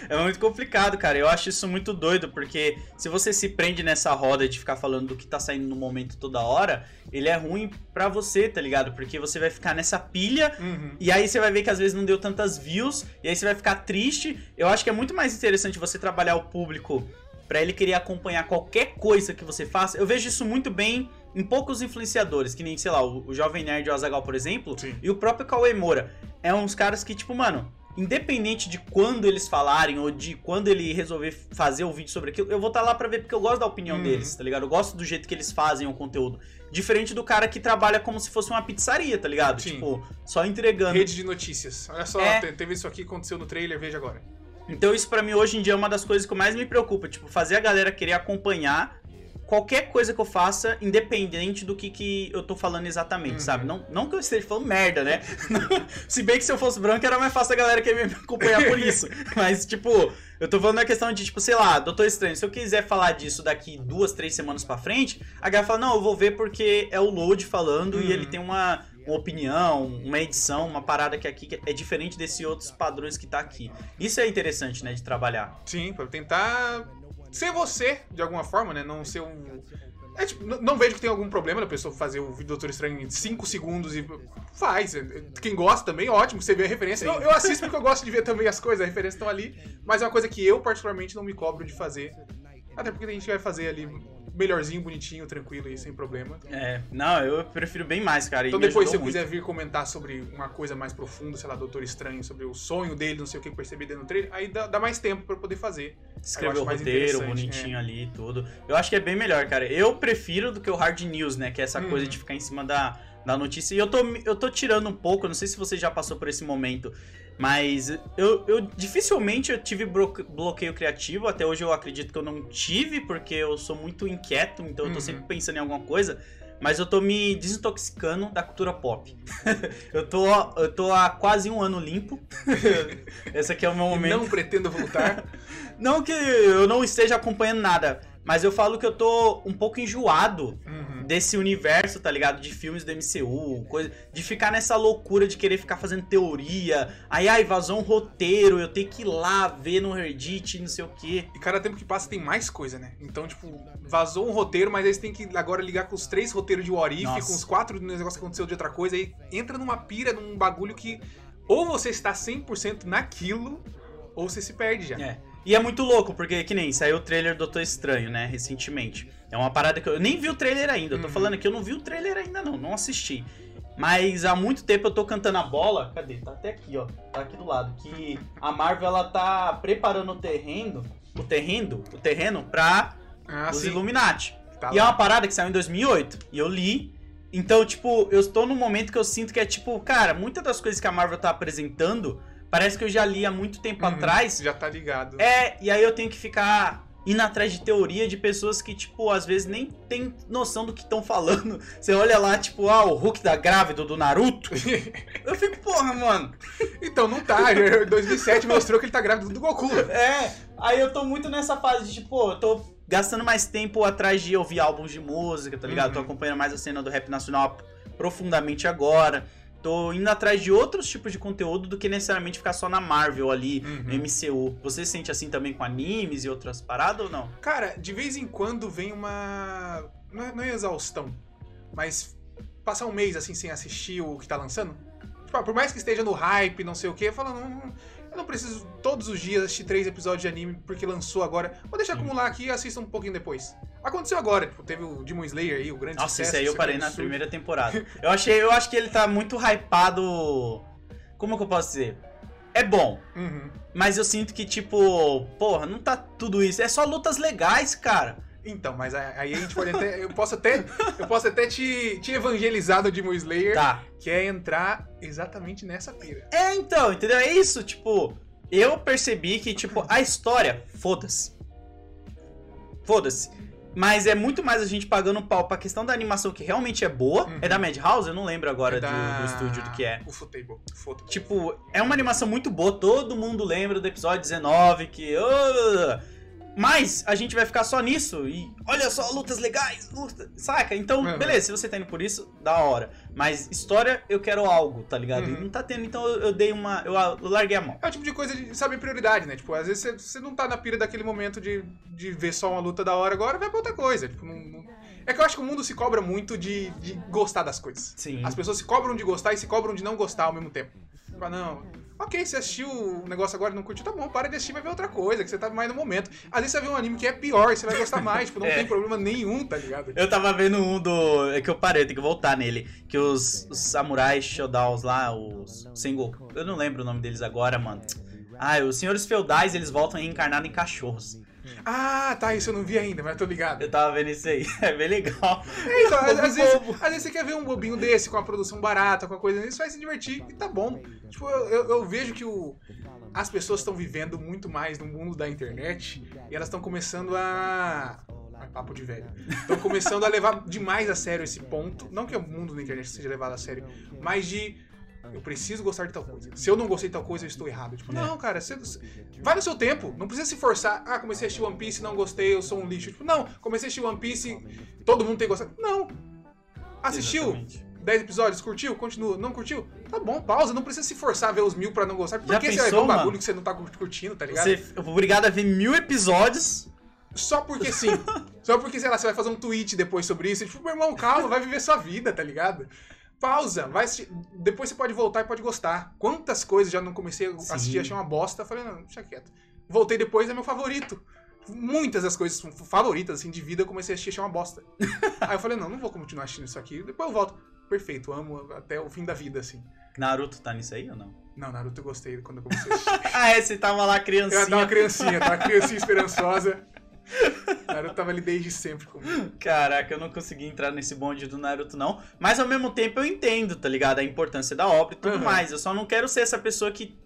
É muito complicado, cara. Eu acho isso muito doido, porque se você se prende nessa roda de ficar falando do que tá saindo no momento toda hora, ele é ruim pra você, tá ligado? Porque você vai ficar nessa pilha Uhum. e aí você vai ver que às vezes não deu tantas views, e aí você vai ficar triste. Eu acho que é muito mais interessante você trabalhar o público pra ele querer acompanhar qualquer coisa que você faça. Eu vejo isso muito bem em poucos influenciadores, que nem, sei lá, o, o Jovem Nerd e o Azagal, por exemplo, Sim. e o próprio Cauê Moura. É uns caras que, tipo, mano, independente de quando eles falarem ou de quando ele resolver fazer o vídeo sobre aquilo, eu vou estar lá pra ver porque eu gosto da opinião Uhum. deles, tá ligado? Eu gosto do jeito que eles fazem o conteúdo. Diferente do cara que trabalha como se fosse uma pizzaria, tá ligado? Sim. Tipo, só entregando. Rede de notícias. Olha só, É. te- teve isso aqui, aconteceu no trailer, veja agora. Então isso pra mim hoje em dia é uma das coisas que mais me preocupa, tipo, fazer a galera querer acompanhar qualquer coisa que eu faça, independente do que, que eu tô falando exatamente, Uhum. sabe? Não, não que eu esteja falando merda, né? Se bem que se eu fosse branco era mais fácil a galera querer me acompanhar por isso. Mas, tipo, eu tô falando na questão de, tipo, sei lá, Doutor Estranho, se eu quiser falar disso daqui duas, três semanas pra frente, a galera fala, não, eu vou ver porque é o Load falando e Uhum. ele tem uma, uma opinião, uma edição, uma parada que aqui é diferente desses outros padrões que tá aqui. Isso é interessante, né, de trabalhar. Sim, pra tentar ser você, de alguma forma, né? Não ser um. É, tipo, não vejo que tem algum problema da pessoa fazer o vídeo do Doutor Estranho em 5 segundos e faz. Quem gosta também, ótimo, você vê a referência. Eu, eu assisto porque eu gosto de ver também as coisas, as referências estão ali, mas é uma coisa que eu, particularmente, não me cobro de fazer. Até porque tem gente vai fazer ali melhorzinho, bonitinho, tranquilo e sem problema. É, não, eu prefiro bem mais, cara. Então depois, se eu muito. quiser vir comentar sobre uma coisa mais profunda, sei lá, Doutor Estranho, sobre o sonho dele, não sei o que eu percebi dentro do trailer, aí dá, dá mais tempo pra eu poder fazer. Escrever o roteiro bonitinho ali e tudo. Eu acho que é bem melhor, cara. Eu prefiro do que o hard news, né? Que é essa Uhum. coisa de ficar em cima da, da notícia. E eu tô, eu tô tirando um pouco, não sei se você já passou por esse momento, mas eu, eu dificilmente eu tive bloqueio criativo. Até hoje eu acredito que eu não tive, porque eu sou muito inquieto, então eu tô Uhum. sempre pensando em alguma coisa. Mas eu tô me desintoxicando da cultura pop. eu, tô, eu tô há quase um ano limpo. Esse aqui é o meu E momento. não pretendo voltar. Não que eu não esteja acompanhando nada, mas eu falo que eu tô um pouco enjoado Uhum. desse universo, tá ligado? De filmes do MCU, coisa, de ficar nessa loucura de querer ficar fazendo teoria. Aí, ai, vazou um roteiro, eu tenho que ir lá ver no Reddit, não sei o quê. E cada tempo que passa tem mais coisa, né? Então, tipo, vazou um roteiro, mas aí você tem que agora ligar com os três roteiros de What If, Nossa. com os quatro negócios que aconteceu de outra coisa, aí entra numa pira, num bagulho que ou você está 100% naquilo, ou você se perde já. É. E é muito louco, porque que nem saiu o trailer do Doutor Estranho, né, recentemente. É uma parada que eu, eu nem vi o trailer ainda. Eu tô Uhum. falando aqui, eu não vi o trailer ainda não, não assisti. Mas há muito tempo eu tô cantando a bola. Cadê? Tá até aqui, ó. Tá aqui do lado. Que a Marvel ela tá preparando o terreno, o terreno, o terreno pra Ah, os sim. Illuminati. Tá e é lá. uma parada que saiu em 2008 e eu li. Então, tipo, eu estou num momento que eu sinto que é tipo, cara, muitas das coisas que a Marvel tá apresentando, parece que eu já li há muito tempo Uhum, atrás. Já tá ligado. É, e aí eu tenho que ficar indo atrás de teoria de pessoas que, tipo, às vezes nem tem noção do que estão falando. Você olha lá, tipo, ah, o Hulk da grávida do Naruto. Eu fico, porra, mano. então, não tá. Já- 2007 mostrou que ele tá grávido do Goku. É, aí eu tô muito nessa fase de, tipo, eu tô gastando mais tempo atrás de ouvir álbuns de música, tá ligado? Uhum. Tô acompanhando mais a cena do rap nacional profundamente agora. Tô indo atrás de outros tipos de conteúdo do que necessariamente ficar só na Marvel ali, Uhum. no MCU. Você se sente assim também com animes e outras paradas ou não? Cara, de vez em quando vem uma. Não é, não é exaustão, mas passar um mês assim sem assistir o que tá lançando. Tipo, ah, por mais que esteja no hype, não sei o que, falando, não, eu não preciso todos os dias assistir três episódios de anime porque lançou agora. Vou deixar Sim. acumular aqui e assista um pouquinho depois. Aconteceu agora, tipo, teve o Demon Slayer aí, o grande Nossa, sucesso. esse aí eu parei na primeira temporada. Eu achei, eu acho que ele tá muito hypado. Como que eu posso dizer? É bom, Uhum. mas eu sinto que, tipo, porra, não tá tudo isso. É só lutas legais, cara. Então, mas aí aí a gente pode até. Eu posso até. Eu posso até te, te evangelizar do Demon Slayer, Tá. que é entrar exatamente nessa pira. É, então, entendeu? É isso, tipo, eu percebi que, tipo, a história, foda-se. Foda-se. Mas é muito mais a gente pagando pau pra questão da animação que realmente é boa. Uhum. É da Madhouse? Eu não lembro agora É do- da- do, estúdio do que é. O Futebol. Tipo, é uma animação muito boa, todo mundo lembra do episódio 19, que. ah, mas a gente vai ficar só nisso e olha só, lutas legais, luta, saca? Então, Uhum. beleza, se você tá indo por isso, da hora. Mas história, eu quero algo, tá ligado? E Uhum. não tá tendo, então eu, eu dei uma. Eu, eu larguei a mão. É o tipo de coisa de saber prioridade, né? Tipo, às vezes você, você não tá na pira daquele momento de, de ver só uma luta da hora, agora vai pra outra coisa. Tipo, não, não- É que eu acho que o mundo se cobra muito de, de gostar das coisas. Sim. As pessoas se cobram de gostar e se cobram de não gostar ao mesmo tempo. Tipo, ah, não. Ok, você assistiu o negócio agora e não curtiu, tá bom, para de assistir, vai ver outra coisa, que você tá mais no momento. Às vezes você vai ver um anime que é pior e você vai gostar mais, tipo, não É. tem problema nenhum, tá ligado? Eu tava vendo um do. É que eu parei, tem que voltar nele. Que os, os samurais Shodowns lá, os Sengoku. Eu não lembro o nome deles agora, mano. Ah, os senhores feudais, eles voltam reencarnados em cachorros. Ah, tá, isso eu não vi ainda, mas tô ligado. Eu tava vendo isso aí. É bem legal. É, então, às, às vezes, às vezes você quer ver um bobinho desse com a produção barata, com a coisa isso vai se divertir e tá bom. Tipo, eu, eu- eu vejo que o, as pessoas estão vivendo muito mais no mundo da internet e elas estão começando a. Ai, papo de velho. Estão começando a levar demais a sério esse ponto. Não que o mundo da internet seja levado a sério, mas de. Eu preciso gostar de tal coisa. Se eu não gostei de tal coisa, eu estou errado. Tipo, não, cara, você, vai no seu tempo. Não precisa se forçar. Ah, comecei a assistir One Piece, não gostei, eu sou um lixo. Tipo, não, comecei a assistir One Piece, todo mundo tem gostado. Não. Assistiu? Exatamente. 10 episódios, curtiu? Continua. Não curtiu? Tá bom, pausa. Não precisa se forçar a ver os mil pra não gostar. Por Já que você vai ver pensou, um bagulho mano? que você não tá curtindo, tá ligado? Você é obrigado a ver mil episódios. Só porque sim. Só porque, sei lá, você vai fazer um tweet depois sobre isso. E, tipo, meu irmão, calma, vai viver sua vida, tá ligado? Pausa, vai assistir. Depois você pode voltar e pode gostar. Quantas coisas já não comecei a Sim. assistir, achei uma bosta. Falei, não, deixa quieto. Voltei depois, é meu favorito. muitas das coisas favoritas, assim, de vida, eu comecei a assistir achei uma bosta. Aí eu falei, não, não vou continuar assistindo isso aqui. Depois eu volto. Perfeito, amo até o fim da vida, assim. Naruto tá nisso aí ou não? Não, Naruto eu gostei quando eu comecei a assistir. ah, é, você tava lá Eu criancinha. era uma criancinha, tava criancinha esperançosa. Naruto tava ali desde sempre comigo. Caraca, eu não consegui entrar nesse bonde do Naruto, não. Mas ao mesmo tempo eu entendo, tá ligado? A importância da obra e tudo Uhum. mais. Eu só não quero ser essa pessoa que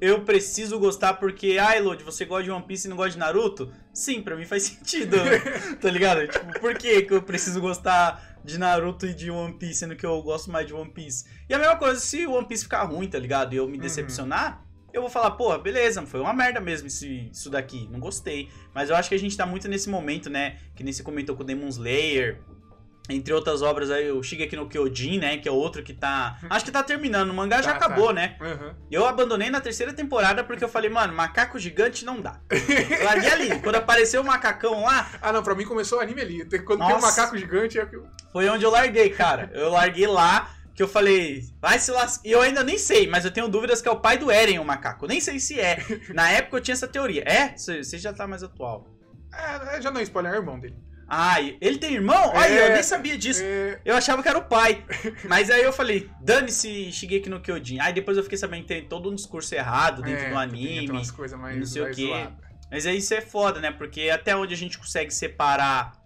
eu preciso gostar porque, ai, Lodi, você gosta de One Piece e não gosta de Naruto? Sim, pra mim faz sentido, tá ligado? Tipo, por que, que eu preciso gostar de Naruto e de One Piece, sendo que eu gosto mais de One Piece? E a mesma coisa, se o One Piece ficar ruim, tá ligado? E eu me Uhum. Eu vou falar, porra, beleza, foi uma merda mesmo isso, isso daqui, não gostei. Mas eu acho que a gente tá muito nesse momento, né? Que nem você comentou com Demon Slayer, entre outras obras aí, o Shigeki no Kyojin, né? Que é outro que tá. Acho que tá terminando. O mangá já Tá, tá. acabou, né? Aham. E eu abandonei na terceira temporada porque eu falei, mano, macaco gigante não dá. Larguei ali. Quando apareceu o macacão lá, Ah, não, pra mim começou o anime ali. Quando tem um Nossa. macaco gigante, é que eu... foi onde eu larguei, cara. Eu larguei lá. Que eu falei, vai se lascar. E eu ainda nem sei, mas eu tenho dúvidas que é o pai do Eren, o macaco. Nem sei se é. Na época eu tinha essa teoria. É? Você já tá mais atual. É, já não é spoiler, é o irmão dele. Ah, ele tem irmão? Aí, É, eu nem sabia disso. É, Eu achava que era o pai. Mas aí eu falei, dane-se Shigeki no Kyojin. Aí depois eu fiquei sabendo que tem todo um discurso errado dentro é, do anime. umas coisas mais, não sei o mais quê. zoadas. Mas aí isso é foda, né? Porque até onde a gente consegue separar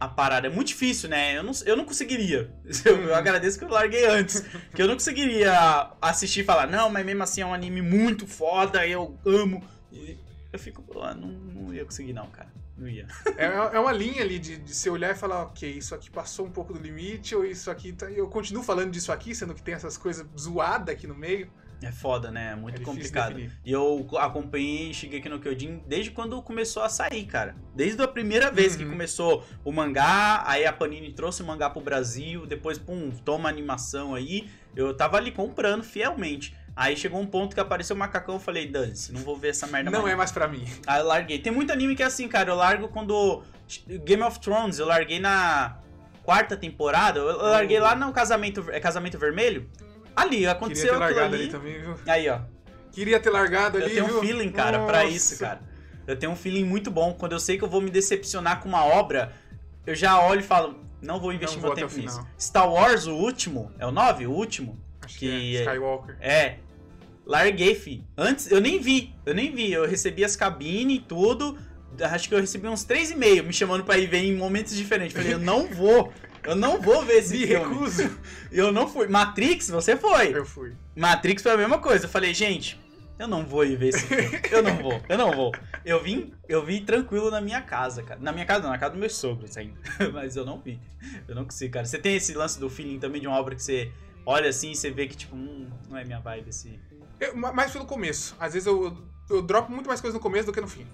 a parada é muito difícil, né? Eu não, eu não conseguiria. Eu, eu agradeço que eu larguei antes. Que eu não conseguiria assistir e falar, não, mas mesmo assim é um anime muito foda, eu amo. E eu fico, ah, não, não ia conseguir, não, cara. Não ia. É, é uma linha ali de, de olhar e falar, ok, isso aqui passou um pouco do limite, ou isso aqui tá... Eu continuo falando disso aqui, sendo que tem essas coisas zoadas aqui no meio. É foda, né? É muito É complicado. definir. E eu acompanhei Shigeki no Kyojin desde quando começou a sair, cara. Desde a primeira vez que Uhum. começou o mangá, aí a Panini trouxe o mangá pro Brasil, depois, pum, toma animação aí. Eu tava ali comprando fielmente. Aí chegou um ponto que apareceu o macacão, eu falei, dane-se, não vou ver essa merda Não mais. é mais pra mim. Aí eu larguei. Tem muito anime que é assim, cara. Eu largo quando. Game of Thrones, eu larguei na quarta temporada. Eu larguei lá no Casamento, é Casamento Vermelho. Ali, Queria aconteceu ter aquilo largado ali. ali também, viu? Aí, ó. Queria ter largado ali, Eu tenho viu? um feeling, cara, pra Nossa. isso, cara. Eu tenho um feeling muito bom. Quando eu sei que eu vou me decepcionar com uma obra, eu já olho e falo, não vou investir Não meu tempo nisso. Star Wars, o último, é o 9? O último? Acho que que é é- Skywalker. É. Larguei, fi. Antes, eu nem vi. Eu nem vi. Eu recebi as cabines e tudo. Acho que eu recebi uns 3,5 me chamando pra ir ver em momentos diferentes. Falei, eu não vou. Eu não vou ver esse Me filme. recuso. Eu não fui. Matrix, você foi. Eu fui. Matrix foi a mesma coisa. Eu falei, gente, eu não vou ir ver esse filme. Eu não vou, eu não vou. Eu vim, eu vim tranquilo na minha casa, cara. Na minha casa não, na casa dos meus sogros ainda. Mas eu não vi. Eu não consigo, cara. Você tem esse lance do feeling também de uma obra que você olha assim e você vê que, tipo, hum, não é minha vibe esse. Eu- ma- mais pelo começo. Às vezes eu, eu dropo muito mais coisa no começo do que no fim.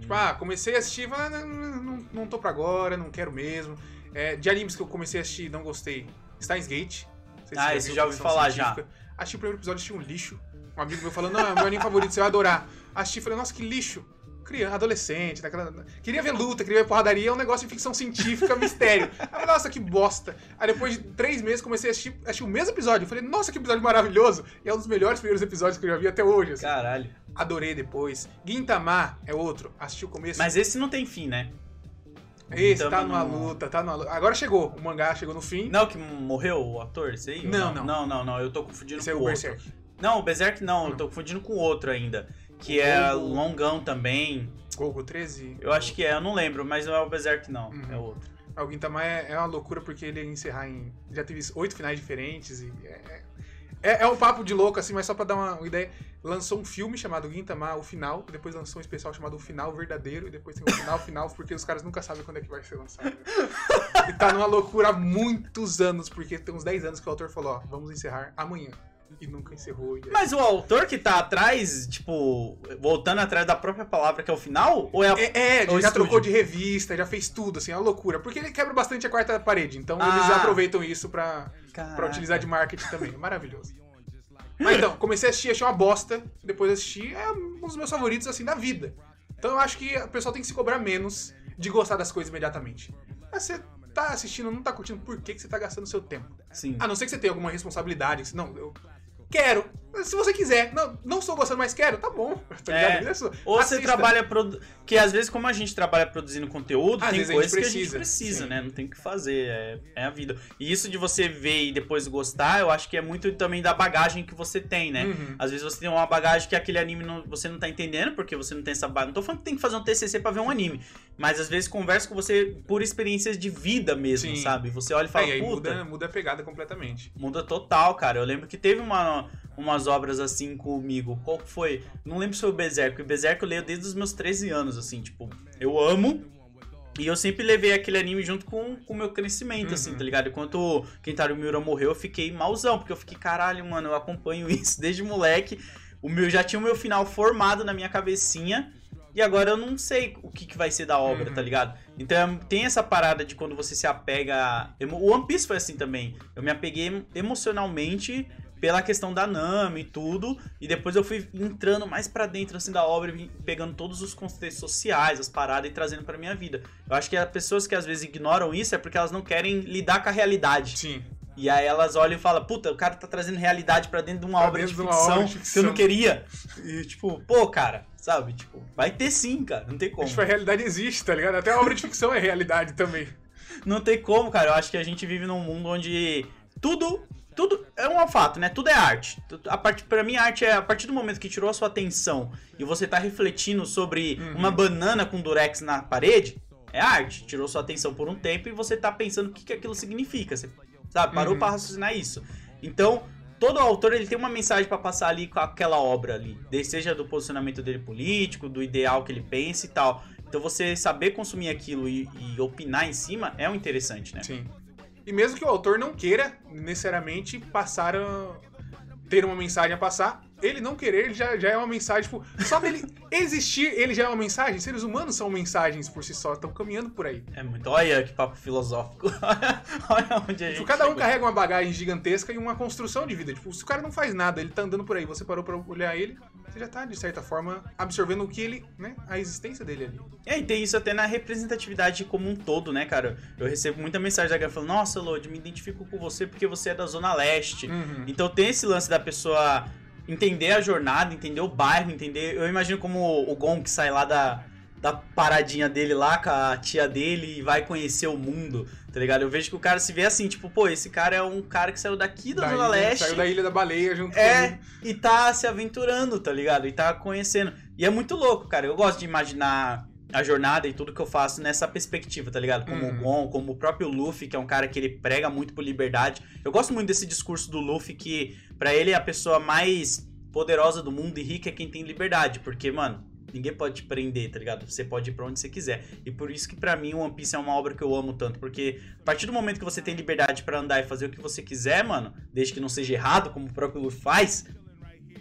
Tipo, ah, comecei a assistir, mas não, não, não tô pra agora, não quero mesmo. É, de animes que eu comecei a assistir e não gostei. Steins Gate. Se Ah, esse já ouvi falar, já. científica. Assisti o primeiro episódio, achei um lixo. Um amigo meu falando, não, é meu anime favorito, você vai adorar. Assisti e falei, nossa, que lixo. Criança, adolescente, daquela... queria ver luta, queria ver porradaria, é um negócio de ficção científica, mistério. Aí falei, nossa, que bosta. Aí depois de três meses comecei a assistir, assisti o mesmo episódio. Eu falei, nossa, que episódio maravilhoso. E é um dos melhores primeiros episódios que eu já vi até hoje. assim. Caralho. Adorei depois. Gintama é outro. Assisti o começo. Mas esse não tem fim, né? Esse tá Gintama numa não- luta, tá numa luta. Agora chegou. O mangá chegou no fim. Não, que morreu o ator, esse aí? ou Não, não. não. Não, não, não. Eu tô confundindo Esse é com o outro. Berserk. Não, o Berserk não. Eu tô confundindo com outro ainda. Que é O- longão também. Gogo 13. Eu acho que é, eu não lembro, mas não é o Berserk, não. Uhum. É outro. O Gintama é, é uma loucura porque ele ia encerrar em. Já teve oito finais diferentes e. É, é, é um papo de louco, assim, mas só pra dar uma, ideia. Lançou um filme chamado Gintama, o final, depois lançou um especial chamado O Final Verdadeiro, e depois tem o Final Final, porque os caras nunca sabem quando é que vai ser lançado. né? E tá numa loucura há muitos anos, porque tem uns 10 anos que o autor falou, ó, vamos encerrar amanhã. E nunca encerrou. E aí- Mas o autor que tá atrás, tipo, voltando atrás da própria palavra que é o final? Ou é a... É, é, o ele já estúdio. trocou de revista, já fez tudo, assim, é uma loucura. Porque ele quebra bastante a quarta parede, então Ah. eles aproveitam isso pra, Pra utilizar de marketing também. Maravilhoso. Mas então, comecei a assistir, achei uma bosta. Depois assisti, é um dos meus favoritos, assim, da vida. Então eu acho que o pessoal tem que se cobrar menos de gostar das coisas imediatamente. Mas você tá assistindo, não tá curtindo, por que, que você tá gastando seu tempo? Sim. A não ser que você tenha alguma responsabilidade. Não, eu quero, Se você quiser, não, não estou gostando, mas quero, tá bom. Tá É. Ou você Assista. trabalha. Produ... Que às vezes, como a gente trabalha produzindo conteúdo, Às tem coisas que a gente precisa, sim. né? Não tem o que fazer. É, é a vida. E isso de você ver e depois gostar, eu acho que é muito também da bagagem que você tem, né? Uhum. Às vezes você tem uma bagagem que aquele anime não- você não tá entendendo, porque você não tem essa bagagem. Não tô falando que tem que fazer um TCC pra ver um anime. Mas às vezes conversa com você por experiências de vida mesmo, Sim. sabe? Você olha e fala, Aí, aí puta. muda, muda a pegada completamente. Muda total, cara. Eu lembro que teve uma, umas obras assim comigo. Qual foi? Não lembro se foi o Berserk. O Berserk eu leio desde os meus 13 anos, assim, tipo, eu amo. E eu sempre levei aquele anime junto com o meu crescimento, assim, Uhum. tá ligado? Enquanto o Kentaro Miura morreu, eu fiquei malzão, porque eu fiquei, caralho, mano, eu acompanho isso desde moleque. O meu já tinha o meu final formado na minha cabecinha. E agora eu não sei o que, que vai ser da obra, Uhum. tá ligado? Então tem essa parada de quando você se apega. O One Piece foi assim também. Eu me apeguei emocionalmente pela questão da Nami e tudo. E depois eu fui entrando mais pra dentro assim da obra, pegando todos os contextos sociais, as paradas e trazendo pra minha vida. Eu acho que as pessoas que às vezes ignoram isso é porque elas não querem lidar com a realidade. Sim. E aí elas olham e falam, puta, o cara tá trazendo realidade pra dentro de uma Pra obra de de uma ficção obra de que eu ficção. não queria. E tipo, pô, cara, sabe? Tipo, vai ter sim, cara. Não tem como. Tipo, a realidade existe, tá ligado? Até a obra de ficção é realidade também. Não tem como, cara. Eu acho que a gente vive num mundo onde tudo. Tudo é um fato, né? Tudo é arte. A part, pra mim, a arte é a partir do momento que tirou a sua atenção e você tá refletindo sobre Uhum. uma banana com durex na parede, é arte. Tirou sua atenção por um tempo e você tá pensando o que, que aquilo significa. Você, sabe? Parou Uhum. pra raciocinar isso. Então, todo autor ele tem uma mensagem pra passar ali com aquela obra ali. Seja do posicionamento dele político, do ideal que ele pensa e tal. Então você saber consumir aquilo e, e opinar em cima é o interessante, né? Sim. E mesmo que o autor não queira necessariamente passar a... ter uma mensagem a passar, ele não querer ele já, já é uma mensagem, tipo, só dele existir, ele já é uma mensagem. Seres humanos são mensagens por si só, estão caminhando por aí. É muito. Olha que papo filosófico. Olha onde a gente. Tipo, cada um carrega uma bagagem gigantesca e uma construção de vida. Tipo, se o cara não faz nada, ele tá andando por aí, você parou pra olhar ele, você já tá, de certa forma, absorvendo o que ele, né, a existência dele ali. É, e tem isso até na representatividade como um todo, né, cara? Eu recebo muita mensagem da galera falando: Nossa, Lodi, me identifico com você porque você é da Zona Leste. Uhum. Então tem esse lance da pessoa entender a jornada, entender o bairro, entender. Eu imagino como o Gon que sai lá da, da paradinha dele lá com a tia dele e vai conhecer o mundo, tá ligado? Eu vejo que o cara se vê assim, tipo, pô, esse cara é um cara que saiu daqui da Da Zona ilha- Leste. Saiu da Ilha da Baleia junto É, com e tá se aventurando, tá ligado? E tá conhecendo. E é muito louco, cara. Eu gosto de imaginar a jornada e tudo que eu faço nessa perspectiva, tá ligado? Como Uhum. o Gon, como o próprio Luffy, que é um cara que ele prega muito por liberdade. Eu gosto muito desse discurso do Luffy que, pra ele, é a pessoa mais poderosa do mundo e rica é quem tem liberdade. Porque, mano, ninguém pode te prender, tá ligado? Você pode ir pra onde você quiser. E por isso que pra mim One Piece é uma obra que eu amo tanto. Porque a partir do momento que você tem liberdade pra andar e fazer o que você quiser, mano, desde que não seja errado, como o próprio Luffy faz,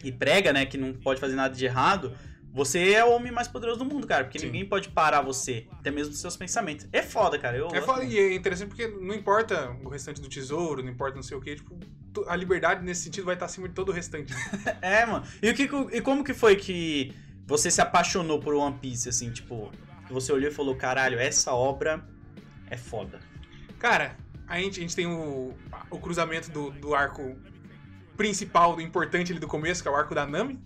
e prega, né, que não pode fazer nada de errado, você é o homem mais poderoso do mundo, cara. Porque Sim. ninguém pode parar você, até mesmo seus pensamentos. É foda, cara. Eu É foda, e é interessante porque não importa o restante do tesouro, não importa não sei o que, tipo, a liberdade nesse sentido vai estar acima de todo o restante. É, mano. E, o que, e como que foi que você se apaixonou por One Piece, assim, tipo, você olhou e falou, caralho, essa obra é foda. Cara, a gente, a gente tem o, o cruzamento do, do arco principal, do importante ali do começo, que é o arco da Nami.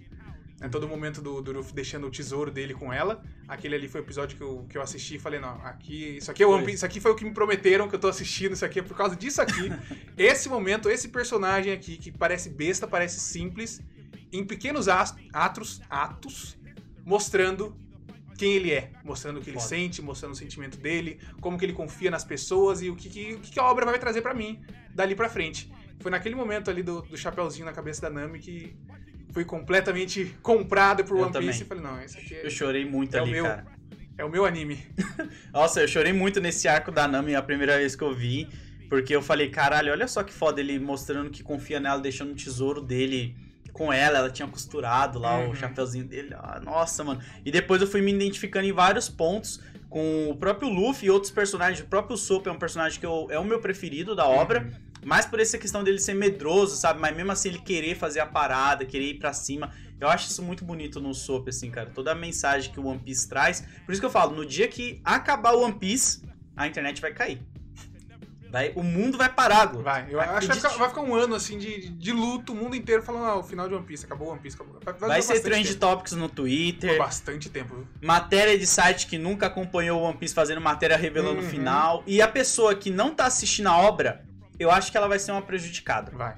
Né, todo momento do, do Luffy deixando o tesouro dele com ela. Aquele ali foi o episódio que eu, que eu assisti e falei, não, aqui. Isso aqui é o One isso aqui foi o que me prometeram que eu tô assistindo, isso aqui é por causa disso aqui. esse momento, esse personagem aqui, que parece besta, parece simples, em pequenos atos, atos, mostrando quem ele é, mostrando o que ele Foda. sente, mostrando o sentimento dele, como que ele confia nas pessoas e o que, que, o que a obra vai trazer pra mim dali pra frente. Foi naquele momento ali do, do chapeuzinho na cabeça da Nami que fui completamente comprado por Eu One Piece e falei, não, esse aqui é, Eu chorei muito É o ali, meu. cara. é o meu anime. Nossa, eu chorei muito nesse arco da Nami a primeira vez que eu vi. Porque eu falei, caralho, olha só que foda ele mostrando que confia nela, deixando o tesouro dele com ela. Ela tinha costurado lá Uhum. o chapeuzinho dele. Ah, nossa, mano. E depois eu fui me identificando em vários pontos com o próprio Luffy e outros personagens. O próprio Sop é um personagem que eu, é o meu preferido da obra. Uhum. Mais por essa questão dele ser medroso, sabe? Mas mesmo assim ele querer fazer a parada, querer ir pra cima. Eu acho isso muito bonito no Soap, assim, cara. Toda a mensagem que o One Piece traz. Por isso que eu falo, no dia que acabar o One Piece, a internet vai cair. Vai, o mundo vai parar, Gu. Vai, eu acho que vai ficar, vai ficar um ano assim de, de luto, o mundo inteiro falando, ah, o final de One Piece, acabou One Piece, acabou. Vai, Vai ser trend tempo. topics no Por Twitter, bastante tempo, viu? matéria de site que nunca acompanhou o One Piece fazendo matéria revelando o Uhum. final. E a pessoa que não tá assistindo a obra, eu acho que ela vai ser uma prejudicada. Vai.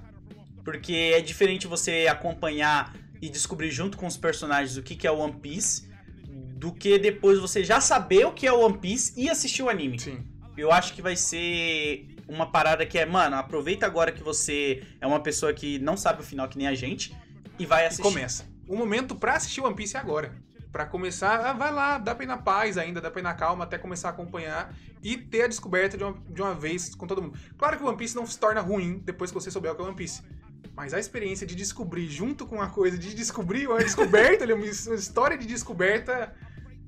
Porque é diferente você acompanhar e descobrir junto com os personagens o que, que é o One Piece, do que depois você já saber o que é One Piece e assistir o anime. Sim. Eu acho que vai ser uma parada que é, mano, aproveita agora que você é uma pessoa que não sabe o final que nem a gente e vai E assistir. começa. O momento pra assistir One Piece é agora. Pra começar, ah, vai lá, dá pra ir na paz ainda, dá pra ir na calma até começar a acompanhar e ter a descoberta de uma, de uma vez com todo mundo. Claro que o One Piece não se torna ruim depois que você souber o que é One Piece. Mas a experiência de descobrir junto com a coisa, de descobrir uma descoberta, ali, uma his- uma história de descoberta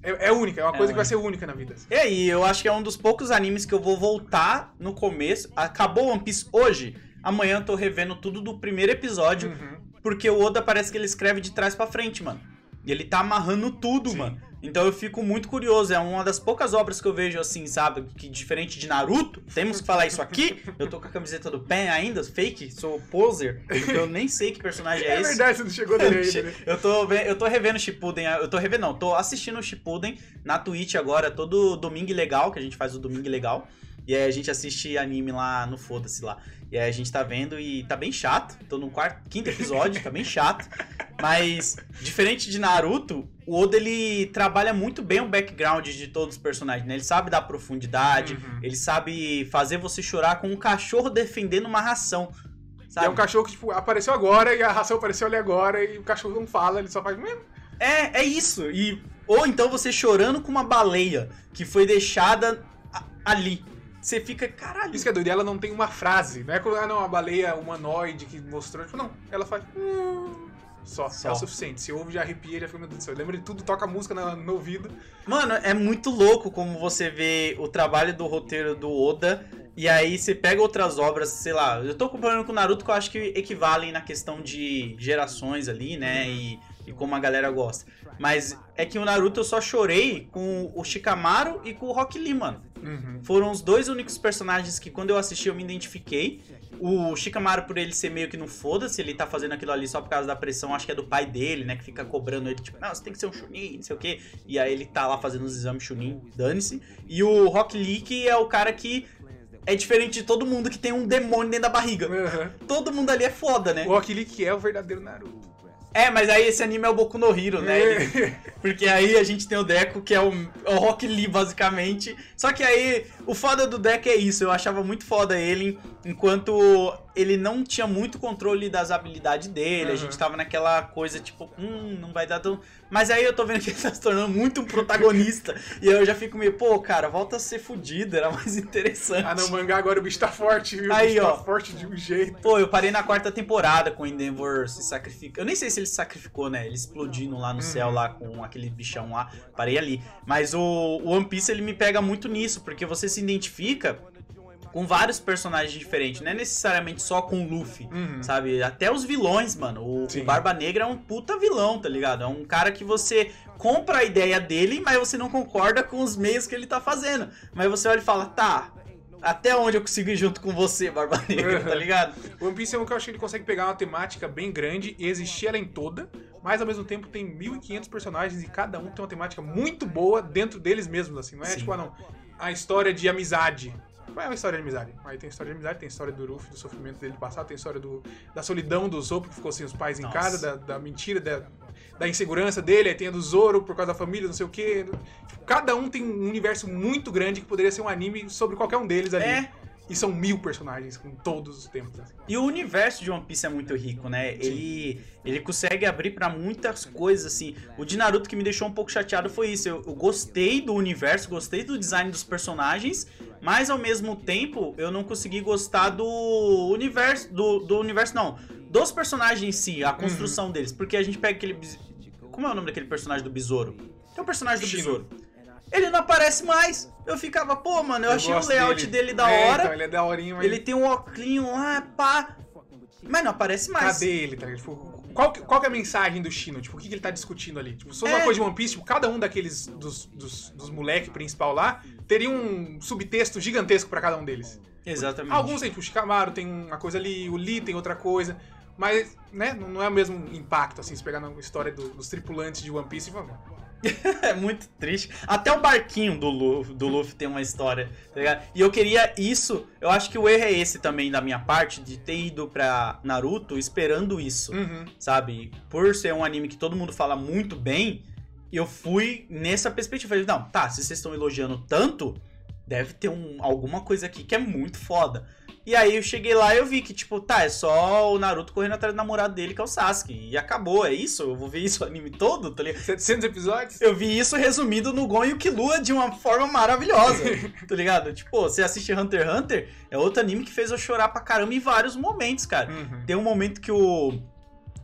é, é única, é uma É coisa que vai única. ser única na vida. E aí, eu acho que é um dos poucos animes que eu vou voltar no começo. Acabou One Piece hoje. Amanhã eu tô revendo tudo do primeiro episódio, Uhum. porque o Oda parece que ele escreve de trás pra frente, mano. E ele tá amarrando tudo, Sim. mano. Então eu fico muito curioso. É uma das poucas obras que eu vejo assim, sabe? Que diferente de Naruto, temos que falar isso aqui. Eu tô com a camiseta do Pen ainda, fake, sou poser, porque eu nem sei que personagem é, É esse. verdade, você não chegou nele ainda, né? Eu tô, eu tô revendo o Shippuden, eu tô revendo, não, tô assistindo o Shippuden na Twitch agora, todo domingo legal, que a gente faz o domingo legal. E aí a gente assiste anime lá no Foda-se lá. E aí a gente tá vendo e tá bem chato. Tô no quarto, quinto episódio, tá bem chato. Mas, diferente de Naruto, o Oda ele trabalha muito bem o background de todos os personagens, né? Ele sabe dar profundidade, Uhum. ele sabe fazer você chorar com um cachorro defendendo uma ração. Sabe? é um cachorro que, tipo, apareceu agora e a ração apareceu ali agora e o cachorro não fala, ele só faz. É, é isso. E, ou então você chorando com uma baleia que foi deixada ali. Você fica, caralho. Isso que é doido, e ela não tem uma frase. Não é como, ah, não, a baleia humanoide que mostrou. Tipo, não, ela faz. "Hum", Só, Só. é o suficiente. Se ouve, já arrepia, já fica, meu Deus do céu. Lembra de tudo, toca música na- no ouvido. Mano, é muito louco como você vê o trabalho do roteiro do Oda. E aí você pega outras obras, sei lá, eu tô comparando com o Naruto que eu acho que equivalem na questão de gerações ali, né? E, e como a galera gosta. Mas é que o Naruto eu só chorei com o Shikamaru e com o Rock Lee, mano. Uhum. Foram os dois únicos personagens que quando eu assisti eu me identifiquei. O Shikamaru, por ele ser meio que não foda-se, ele tá fazendo aquilo ali só por causa da pressão, acho que é do pai dele, né? Que fica cobrando ele, tipo, não, você tem que ser um Chunin, não sei o quê. E aí ele tá lá fazendo os exames Chunin, dane-se. E o Rock Lee, que é o cara que é diferente de todo mundo que tem um demônio dentro da barriga. Uhum. Todo mundo ali é foda, né? O Rock Lee que é o verdadeiro Naruto. É, mas aí esse anime é o Boku no Hero, né? Ele- Porque aí a gente tem o Deco, que é o, é o Rock Lee, basicamente. Só que aí, o foda do Deco é isso. Eu achava muito foda ele, enquanto ele não tinha muito controle das habilidades dele. A Uhum. gente tava naquela coisa, tipo, hum, não vai dar tão... Mas aí eu tô vendo que ele tá se tornando muito um protagonista. e aí eu já fico meio, pô, cara, volta a ser fudido, era mais interessante. ah, no mangá agora o bicho tá forte, viu? Aí, o bicho ó. tá forte de um jeito. Pô, eu parei na quarta temporada com o Endeavor se sacrifica. Eu nem sei se ele se sacrificou, né? Ele explodindo lá no céu, lá com aquele bichão lá. Parei ali. Mas o, o One Piece, ele me pega muito nisso, porque você se identifica com vários personagens diferentes. Não é necessariamente só com o Luffy, Uhum. sabe? Até os vilões, mano. O, Sim. Barba Negra é um puta vilão, tá ligado? É um cara que você compra a ideia dele, mas você não concorda com os meios que ele tá fazendo. Mas você olha e fala, tá... Até onde eu consigo ir junto com você, Barba Negra, tá ligado? O One Piece é um que eu acho que ele consegue pegar uma temática bem grande e existir ela em toda, mas ao mesmo tempo tem 1.500 personagens e cada um tem uma temática muito boa dentro deles mesmos, assim. Não é Sim. tipo, ah, não, a história de amizade. Qual é uma história de amizade? Aí tem história de amizade, tem história do Luffy, do sofrimento dele passado, tem história do, da solidão do Zoro, que ficou sem os pais em Nossa. casa, da, da mentira, da, da insegurança dele, aí tem a do Zoro por causa da família, não sei o quê. Tipo, cada um tem um universo muito grande que poderia ser um anime sobre qualquer um deles ali. É. E são mil personagens com todos os tempos. assim. E o universo de One Piece é muito rico, né? Ele, ele consegue abrir pra muitas coisas, assim. O de Naruto que me deixou um pouco chateado foi isso. Eu, eu gostei do universo, gostei do design dos personagens, mas ao mesmo tempo eu não consegui gostar do universo. Do, do universo, não. Dos personagens em si, a construção deles. Porque a gente pega aquele. Como é o nome daquele personagem do besouro? Tem um personagem do Shino. besouro. Ele não aparece mais. Eu ficava, pô, mano, eu, achei o layout dele, da É, hora. então, ele é da horinha, mas Ele tem um óculos lá, pá. Mas não aparece mais. Cadê ele, tá ligado? Tipo, Qual, que- qual que é a mensagem do Shino? Tipo, o que, que ele tá discutindo ali? Tipo, se fosse É. uma coisa de One Piece, tipo, cada um daqueles dos, dos, dos moleque principal lá teria um subtexto gigantesco pra cada um deles. Exatamente. Alguns tem, tipo, o Shikamaru tem uma coisa ali, o Lee tem outra coisa. Mas, né, não é o mesmo impacto, assim, se pegar na história do- dos tripulantes de One Piece e falar, É muito triste. Até o barquinho do Luffy, do Luffy tem uma história, tá ligado? E eu queria isso. Eu acho que o erro é esse também da minha parte, de ter ido pra Naruto esperando isso, Uhum. sabe? Por ser um anime que todo mundo fala muito bem, eu fui nessa perspectiva. Falei, não, tá, se vocês estão elogiando tanto, deve ter um, alguma coisa aqui que é muito foda. E aí eu cheguei lá e eu vi que, tipo, tá, é só o Naruto correndo atrás do namorado dele, que é o Sasuke. E acabou, é isso? Eu vou ver isso o anime todo, tá ligado? 700 episódios? Eu vi isso resumido no Gon e o Killua de uma forma maravilhosa, tá ligado? Tipo, você assiste Hunter x Hunter, é outro anime que fez eu chorar pra caramba em vários momentos, cara. Uhum. Tem um momento que o,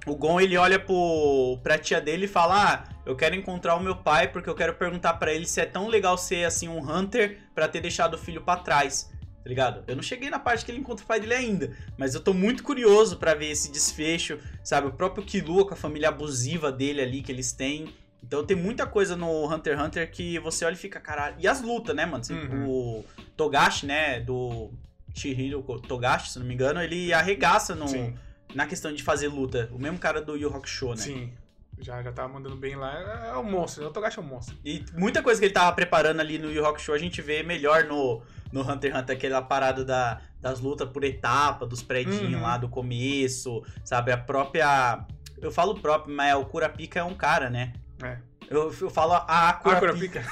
o Gon, ele olha pro, pra tia dele e fala, ah, eu quero encontrar o meu pai porque eu quero perguntar pra ele se é tão legal ser, assim, um Hunter pra ter deixado o filho pra trás. Tá ligado? Eu não cheguei na parte que ele encontra o pai dele ainda, mas eu tô muito curioso pra ver esse desfecho, sabe? O próprio Killua com a família abusiva dele ali que eles têm. Então tem muita coisa no Hunter x Hunter que você olha e fica, caralho. E as lutas, né, mano? Uhum. O Togashi, né, do Chihiro Togashi, se não me engano, ele arregaça no, Sim. na questão de fazer luta. O mesmo cara do Yu Hakusho, né? Sim. Já, já tava mandando bem lá. É um monstro? O Togashi é um monstro. E muita coisa que ele tava preparando ali no Yu Hakusho a gente vê melhor no, no Hunter x Hunter, aquela parada da, das lutas por etapa, dos predinhos Uhum. lá do começo, sabe? A própria. Eu falo próprio, mas o Kurapika é um cara, né? É. Eu, eu falo a. Kurapika.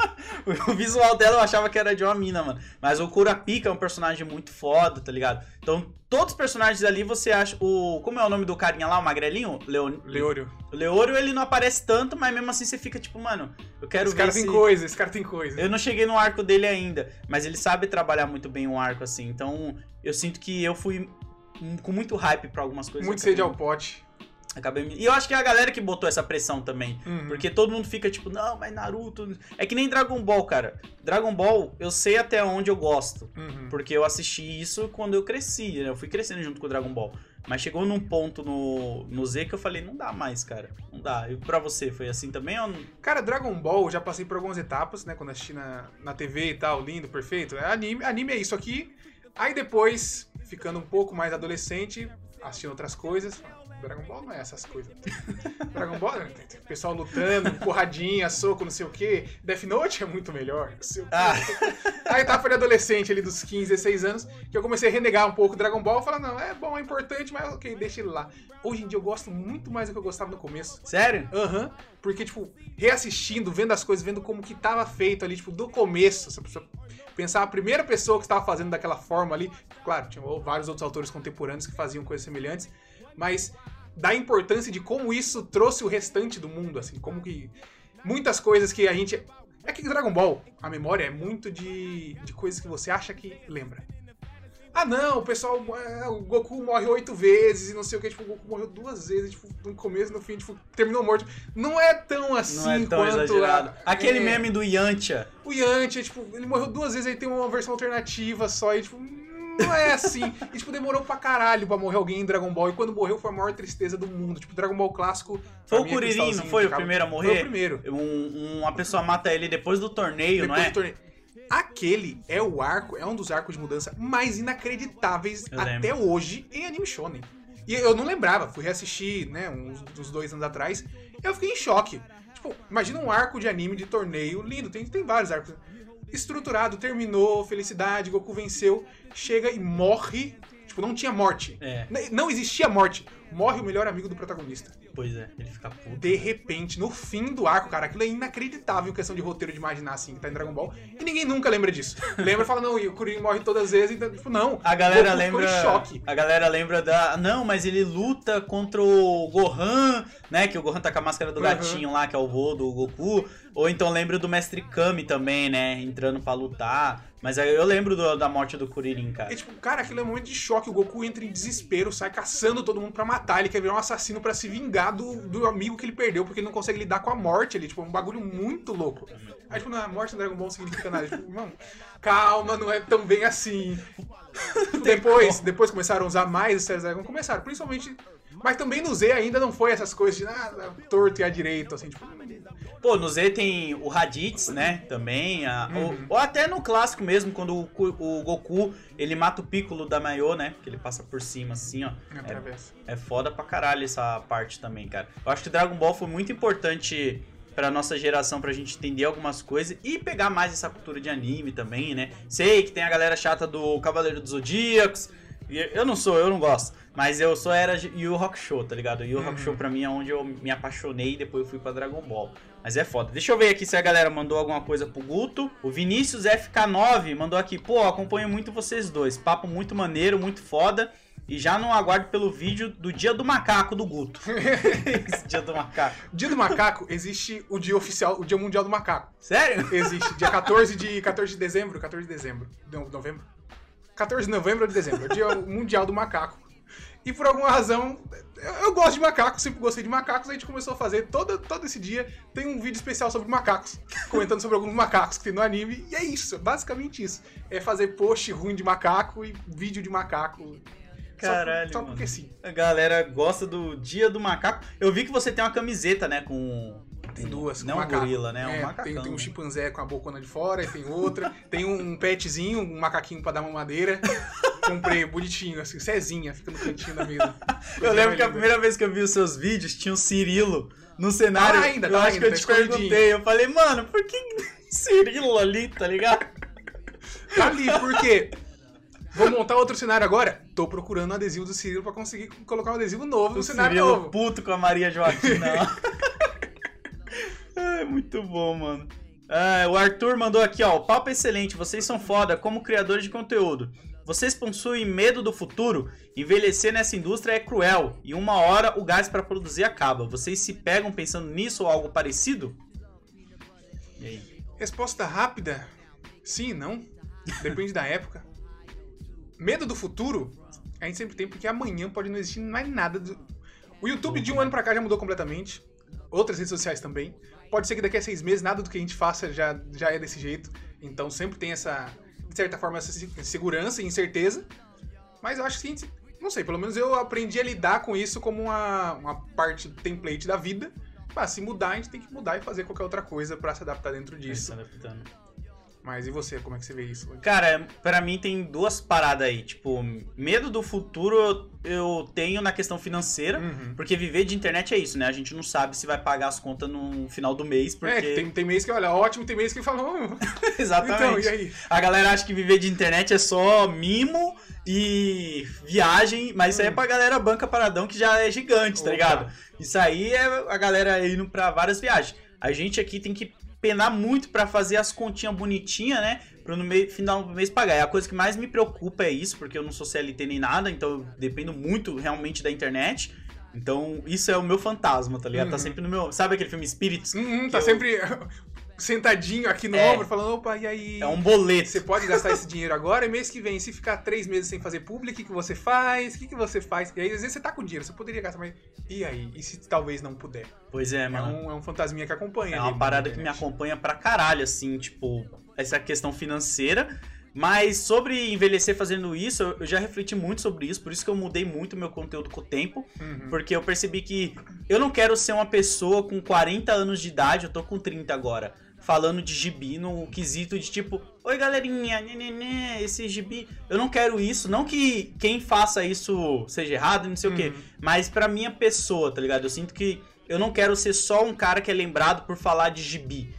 o visual dela eu achava que era de uma mina, mano. Mas o Kurapika é um personagem muito foda, tá ligado? Então, todos os personagens ali você acha. O. Como é o nome do carinha lá, o magrelinho? Leon... Leório. O Leório, ele não aparece tanto, mas mesmo assim você fica tipo, mano, eu quero Esse ver. cara tem se- coisa, esse cara tem coisa. Eu não cheguei no arco dele ainda, mas ele sabe trabalhar muito bem um arco assim. Então, eu sinto que eu fui hum, com muito hype pra algumas coisas. Muito sede ao pote. Acabei me... E eu acho que é a galera que botou essa pressão também. Uhum. Porque todo mundo fica tipo, não, mas Naruto. É que nem Dragon Ball, cara. Dragon Ball, eu sei até onde eu gosto. Uhum. Porque eu assisti isso quando eu cresci, né? Eu fui crescendo junto com o Dragon Ball. Mas chegou num ponto no, no Z que eu falei, não dá mais, cara. Não dá. E pra você, foi assim também ou não? Cara, Dragon Ball, eu já passei por algumas etapas, né? Quando assisti na, na TV e tal, lindo, perfeito. É anime, anime é isso aqui. Aí depois, ficando um pouco mais adolescente, assistindo outras coisas. Dragon Ball não é essas coisas. Dragon Ball, né, tem- tem pessoal lutando, porradinha, soco, não sei o quê. Death Note é muito melhor. não sei o quê. Ah. A etapa de adolescente ali dos 15, 16 anos, que eu comecei a renegar um pouco Dragon Ball. Falar, não, é bom, é importante, mas ok, deixa ele lá. Hoje em dia eu gosto muito mais do que eu gostava no começo. Sério? Aham. Porque, tipo, reassistindo, vendo as coisas, vendo como que tava feito ali, tipo, do começo. Se a pessoa pensar a primeira pessoa que estava fazendo daquela forma ali. Claro, tinha vários outros autores contemporâneos que faziam coisas semelhantes. Mas da importância de como isso trouxe o restante do mundo, assim. Como que. Muitas coisas que a gente. É que Dragon Ball, a memória é muito de, de coisas que você acha que lembra. Ah não, o pessoal. é, o Goku morre oito vezes e não sei o que. Tipo, o Goku morreu duas vezes, tipo, no começo e no fim, tipo, terminou morto. Não é tão assim Não é tão quanto. exagerado. a- Aquele é, meme do Yantia. O Yantia, tipo, ele morreu duas vezes, aí tem uma versão alternativa só, e tipo, não é assim. E tipo, demorou pra caralho pra morrer alguém em Dragon Ball. E quando morreu foi a maior tristeza do mundo. Tipo, Dragon Ball clássico. Foi o é Kuririn, não foi o primeiro a Foi morrer? o primeiro. Um- uma pessoa mata ele depois do torneio, não Depois é? do torneio. Aquele é o arco, é um dos arcos de mudança mais inacreditáveis Eu até hoje em anime shonen. E eu não lembrava, fui reassistir, né, uns, uns dois anos atrás, eu fiquei em choque. Tipo, imagina um arco de anime de torneio lindo, tem, tem vários arcos. Estruturado, terminou, felicidade, Goku venceu, chega e morre. Tipo, não tinha morte. É. Não existia morte. Morre o melhor amigo do protagonista. Pois é, ele fica puto. De repente, no fim do arco, cara, aquilo é inacreditável questão de roteiro de imaginar assim, que tá em Dragon Ball. E ninguém nunca lembra disso. Lembra e fala, não, e o Kuririn morre todas as vezes, então, tipo, não. A galera lembra. em choque. A galera lembra da. Não, mas ele luta contra o Gohan, né? Que o Gohan tá com a máscara do Uhum. gatinho lá, que é o vô do Goku. Ou então lembra do Mestre Kami também, né? Entrando pra lutar. Mas aí eu lembro do- da morte do Kuririn, cara. E, tipo, cara, aquilo é um momento de choque. O Goku entra em desespero, sai caçando todo mundo pra matar. Ele quer virar um assassino pra se vingar do, do amigo que ele perdeu, porque ele não consegue lidar com a morte ali. Tipo, é um bagulho muito louco. Aí, tipo, na morte do Dragon Ball significa nada. Tipo, mano, calma, não é tão bem assim. depois, depois começaram a usar mais as séries Dragon, começaram, principalmente Mas também no Z ainda não foi essas coisas de ah, torto e à direita, assim, tipo. Pô, no Z tem o Raditz, né? Também. a- Uhum. ou, ou até no clássico mesmo, quando o, o Goku ele mata o Piccolo da Maiô, né? Que ele passa por cima assim, ó. É, Através. é foda pra caralho essa parte também, cara. Eu acho que Dragon Ball foi muito importante pra nossa geração, pra gente entender algumas coisas e pegar mais essa cultura de anime também, né? Sei que tem a galera chata do Cavaleiro dos Zodíacos. Eu não sou, eu não gosto. Mas eu sou era de Yu Rock Show, tá ligado? Yu Rock Show pra mim é onde eu me apaixonei e depois eu fui pra Dragon Ball. Mas é foda. Deixa eu ver aqui se a galera mandou alguma coisa pro Guto. O Vinícius FK9 mandou aqui, pô, acompanho muito vocês dois. Papo muito maneiro, muito foda. E já não aguardo pelo vídeo do Dia do Macaco do Guto. Esse Dia do Macaco. Dia do Macaco, existe o dia oficial, o Dia Mundial do Macaco. Sério? Existe, dia 14 de, 14 de dezembro, 14 de dezembro, não, novembro? 14 de novembro ou de dezembro, é o Dia Mundial do Macaco. E por alguma razão, eu, eu gosto de macacos, sempre gostei de macacos, a gente começou a fazer todo, todo esse dia, tem um vídeo especial sobre macacos, comentando sobre alguns macacos que tem no anime, e é isso, é basicamente isso. É fazer post ruim de macaco e vídeo de macaco. Só- Caralho, Só, mano. porque sim. A galera gosta do Dia do Macaco. Eu vi que você tem uma camiseta, né? Com. Tem duas. Não com um gorila, né? Um É, macacão. tem, tem um né? chimpanzé com a bocona de fora, e tem outra. tem um, um petzinho, um macaquinho pra dar uma madeira. Comprei bonitinho, assim, Cezinha, fica no cantinho da mesa. Eu lembro que a primeira vez que eu vi os seus vídeos tinha o Cirilo no cenário. Tá ainda, eu tá acho ainda, que eu tá te escondidinho. perguntei. Eu falei, mano, por que Cirilo ali, tá ligado? Tá ali, por quê? Vou montar outro cenário agora? Tô procurando um adesivo do Cirilo pra conseguir colocar um adesivo novo no O cenário Cirilo novo. puto com a Maria Joaquina. É muito bom, mano. Ah, o Arthur mandou aqui, ó. Papo é excelente, vocês são foda como criadores de conteúdo. Vocês possuem medo do futuro? Envelhecer nessa indústria é cruel e uma hora o gás pra produzir acaba. Vocês se pegam pensando nisso ou algo parecido? E aí? Resposta rápida: sim e não. Depende da época. Medo do futuro, a gente sempre tem, porque amanhã pode não existir mais nada. Do... O YouTube de um ano pra cá já mudou completamente. Outras redes sociais também. Pode ser que daqui a seis meses nada do que a gente faça já, já é desse jeito. Então sempre tem essa, de certa forma, essa se- segurança e incerteza. Mas eu acho que a gente, não sei, pelo menos eu aprendi a lidar com isso como uma, uma parte template da vida. Ah, se mudar, a gente tem que mudar e fazer qualquer outra coisa pra se adaptar dentro disso. Tá adaptando. Mas e você, como é que você vê isso? Cara, pra mim tem duas paradas aí. Tipo, medo do futuro eu- tenho na questão financeira. Uhum. Porque viver de internet é isso, né? A gente não sabe se vai pagar as contas no final do mês, porque... É, tem, tem mês que, olha, ótimo, tem mês que fala, "Oh, Exatamente. então, e aí? A galera acha que viver de internet é só mimo e viagem, mas isso aí é pra galera banca paradão que já é gigante, tá Opa. ligado? Isso aí é a galera indo pra várias viagens. A gente aqui tem que penar muito pra fazer as continhas bonitinhas, né? Pra no meio, final do mês pagar. E a coisa que mais me preocupa é isso, porque eu não sou CLT nem nada, então eu dependo muito realmente da internet. Então, isso é o meu fantasma, tá ligado? Tá Uhum. sempre no meu. Sabe aquele filme Spirits? Uhum, tá eu- sempre sentadinho aqui no É. ombro, falando, opa, e aí? É um boleto. Você pode gastar esse dinheiro agora e mês que vem, se ficar três meses sem fazer publi, o que, que você faz? O que, que você faz? E aí, às vezes você tá com dinheiro, você poderia gastar, mas e aí? E se talvez não puder? Pois é, É mano. um, é um fantasminha que acompanha. É uma na parada que me acompanha pra caralho, assim, tipo, essa questão financeira. Mas sobre envelhecer fazendo isso, eu já refleti muito sobre isso, por isso que eu mudei muito o meu conteúdo com o tempo, Uhum. porque eu percebi que eu não quero ser uma pessoa com 40 anos de idade, eu tô com 30 agora, falando de gibi no quesito de tipo, oi galerinha, nenê, esse gibi. Eu não quero isso, não que quem faça isso seja errado, não sei o quê, Uhum. mas pra minha pessoa, tá ligado? Eu sinto que eu não quero ser só um cara que é lembrado por falar de gibi.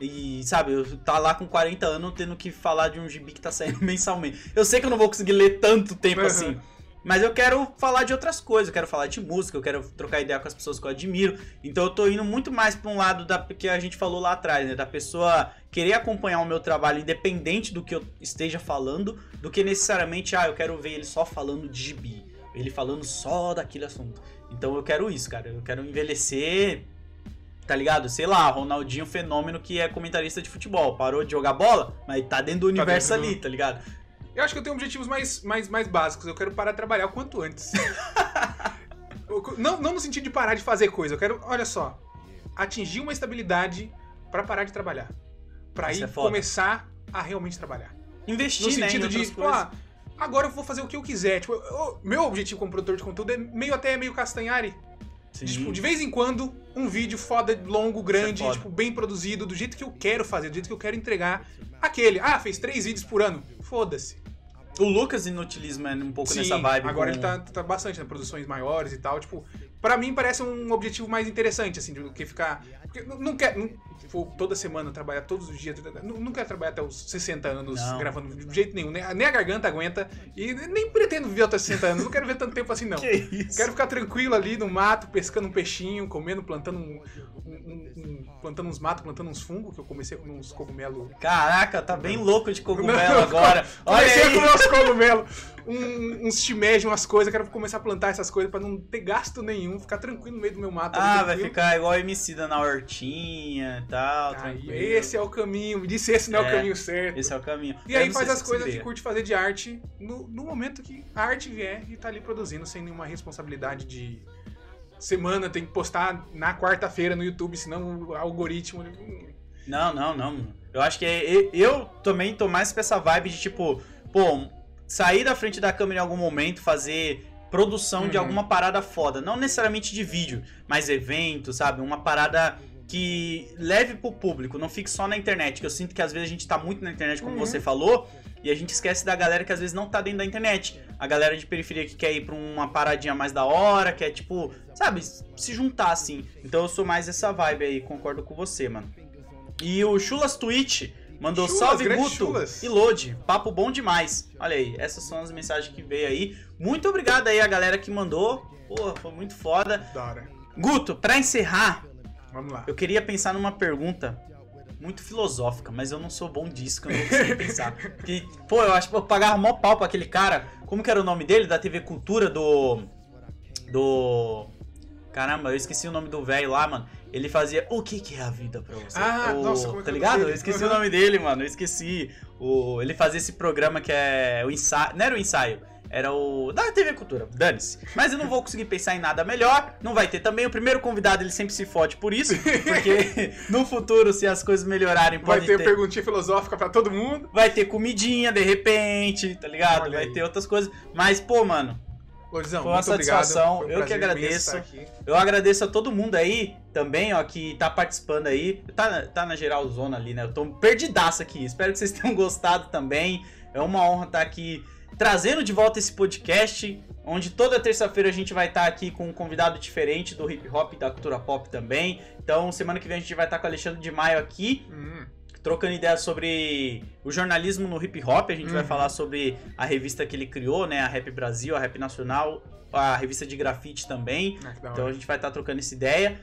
E, sabe, eu tá lá com 40 anos tendo que falar de um gibi que tá saindo mensalmente. Eu sei que eu não vou conseguir ler tanto tempo Uhum. assim. Mas eu quero falar de outras coisas, eu quero falar de música, eu quero trocar ideia com as pessoas que eu admiro. Então eu tô indo muito mais pra um lado da que a gente falou lá atrás, né? Da pessoa querer acompanhar o meu trabalho independente do que eu esteja falando, do que necessariamente, ah, eu quero ver ele só falando de gibi. Ele falando só daquele assunto. Então eu quero isso, cara. Eu quero envelhecer tá ligado? Sei lá, Ronaldinho fenômeno que é comentarista de futebol, parou de jogar bola, mas tá dentro do universo dentro do- ali, tá ligado? Eu acho que eu tenho objetivos mais, mais, mais básicos. Eu quero parar de trabalhar o quanto antes. Não, não no sentido de parar de fazer coisa. Eu quero, olha só, atingir uma estabilidade pra parar de trabalhar. Pra Isso aí é começar a realmente trabalhar. Investir, No né, sentido de, outras pô, coisas. ah, agora eu vou fazer o que eu quiser. Tipo, eu- meu objetivo como produtor de conteúdo é meio até meio Castanhari. Sim. Tipo, de vez em quando, um vídeo foda, longo, grande, Isso é tipo, bem produzido, do jeito que eu quero fazer, do jeito que eu quero entregar. Aquele, ah, fez três vídeos por ano. Foda-se. O Lucas inutilismo é um pouco nessa vibe. agora com- ele tá, tá bastante, né? Produções maiores e tal. Tipo, pra mim parece um objetivo mais interessante, assim, do que ficar. Porque não, não quer. Não, for toda semana trabalhar todos os dias. Não, não quero trabalhar até os 60 anos Não. gravando de jeito nenhum. né? Nem a garganta aguenta. E nem pretendo viver até 60 anos. Não quero ver tanto tempo assim, não. Que isso? Quero ficar tranquilo ali no mato, pescando um peixinho, comendo, plantando um, um- um- um- plantando uns matos, plantando uns fungos, que eu comecei a comer uns cogumelos. Caraca, tá bem louco de cogumelo agora. Olha Comecei a aí. comer uns cogumelos, um- uns shimeji, umas coisas. Quero começar a plantar essas coisas pra não ter gasto nenhum, ficar tranquilo no meio do meu mato. Ah, vai ficar igual a Emicida na hortinha e tal, Aí, tranquilo. esse é o caminho. Me disse esse não é, É, o caminho certo. Esse é o caminho. E Eu aí faz as coisas que curte fazer de arte no, no momento que a arte vier e tá ali produzindo, sem nenhuma responsabilidade de semana, tem que postar na quarta-feira no YouTube, senão o algoritmo. Não, não, não. Eu acho que é- eu, também tô mais pra essa vibe de tipo, pô, sair da frente da câmera em algum momento, fazer produção de Uhum. alguma parada foda. Não necessariamente de vídeo, mas evento, sabe? Uma parada que leve pro público, não fique só na internet. Que eu sinto que às vezes a gente tá muito na internet, como Uhum. você falou, e a gente esquece da galera que às vezes não tá dentro da internet. A galera de periferia que quer ir pra uma paradinha mais da hora, quer, tipo, sabe, se juntar assim. Então eu sou mais essa vibe aí, concordo com você, mano. E o Chulas Twitch mandou Chulas, salve Guto Chulas. e Lode, papo bom demais. Olha aí, essas são as mensagens que veio aí. Muito obrigado aí a galera que mandou. Porra, foi muito foda. Guto, pra encerrar, Vamos lá. eu queria pensar numa pergunta muito filosófica, mas eu não sou bom disso, que eu não consigo pensar. Que, pô, eu acho que eu pagava mó pau pra aquele cara. Como que era o nome dele? Da TV Cultura do. Do. Caramba, eu esqueci o nome do velho lá, mano. Ele fazia O que, que é a vida pra você? Ah, O- nossa, como é que Tá ligado? Eu esqueci o nome dele, mano. Eu esqueci. O... Ele fazia esse programa que é o ensaio. Não era o ensaio. Era o. Da TV Cultura, dane-se. Mas eu não vou conseguir pensar em nada melhor. Não vai ter também. O primeiro convidado ele sempre se fode por isso. Porque no futuro, se as coisas melhorarem, Vai pode ter ter. perguntinha filosófica pra todo mundo. Vai ter comidinha de repente, tá ligado? Olha vai aí. ter outras coisas. Mas, pô, mano, Lorizão, Foi uma satisfação, Foi um eu que agradeço. eu agradeço a todo mundo aí também, ó, que tá participando aí. Tá, tá na geral zona ali, né? Eu tô perdidaço aqui. Espero que vocês tenham gostado também. É uma honra estar aqui trazendo de volta esse podcast. Onde toda terça-feira a gente vai estar aqui com um convidado diferente do hip hop e da cultura pop também. Então, semana que vem a gente vai estar com o Alexandre de Maio aqui. Hum, trocando ideias sobre o jornalismo no hip hop. A gente vai Uhum. falar sobre a revista que ele criou, né? A Rap Brasil, a Rap Nacional, a revista de grafite também. ah. Então a gente vai estar trocando essa ideia.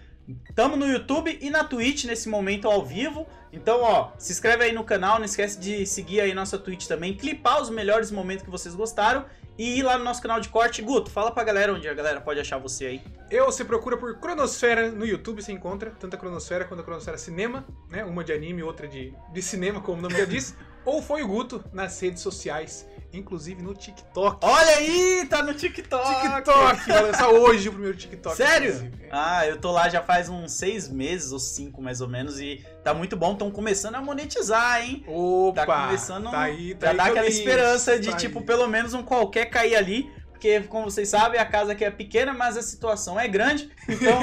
Tamo no YouTube e na Twitch nesse momento ao vivo. Então, ó, se inscreve aí no canal, não esquece de seguir aí nossa Twitch também, clipar os melhores momentos que vocês gostaram e ir lá no nosso canal de corte. Guto, fala pra galera onde a galera pode achar você aí. Eu, você procura por Cronosfera no YouTube, você encontra tanto a Cronosfera quanto a Cronosfera Cinema, né? Uma de anime, outra de, de cinema, como o nome já diz. Ou foi o Guto nas redes sociais, inclusive no TikTok. Olha aí, tá no TikTok. TikTok! Vai lançar hoje o primeiro TikTok. Sério? É. Ah, eu tô lá já faz uns seis meses ou cinco mais ou menos e tá muito bom. Estão começando a monetizar, hein? Opa! Tá começando. Tá aí, tá já aí dá aquela esperança de, tá tipo, aí. pelo menos um qualquer cair ali. Porque, como vocês sabem, a casa aqui é pequena, mas a situação é grande. Então,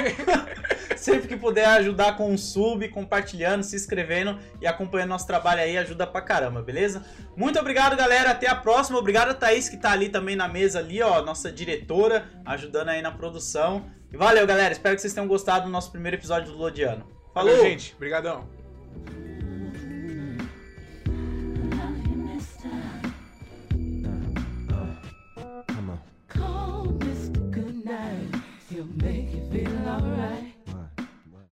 sempre que puder ajudar com um sub, compartilhando, se inscrevendo e acompanhando nosso trabalho aí, ajuda pra caramba, beleza? Muito obrigado, galera. Até a próxima. Obrigado a Thaís, que tá ali também na mesa ali, ó. Nossa diretora, ajudando aí na produção. E valeu, galera. Espero que vocês tenham gostado do nosso primeiro episódio do Lodiano. Falou, Valeu, gente. Obrigadão.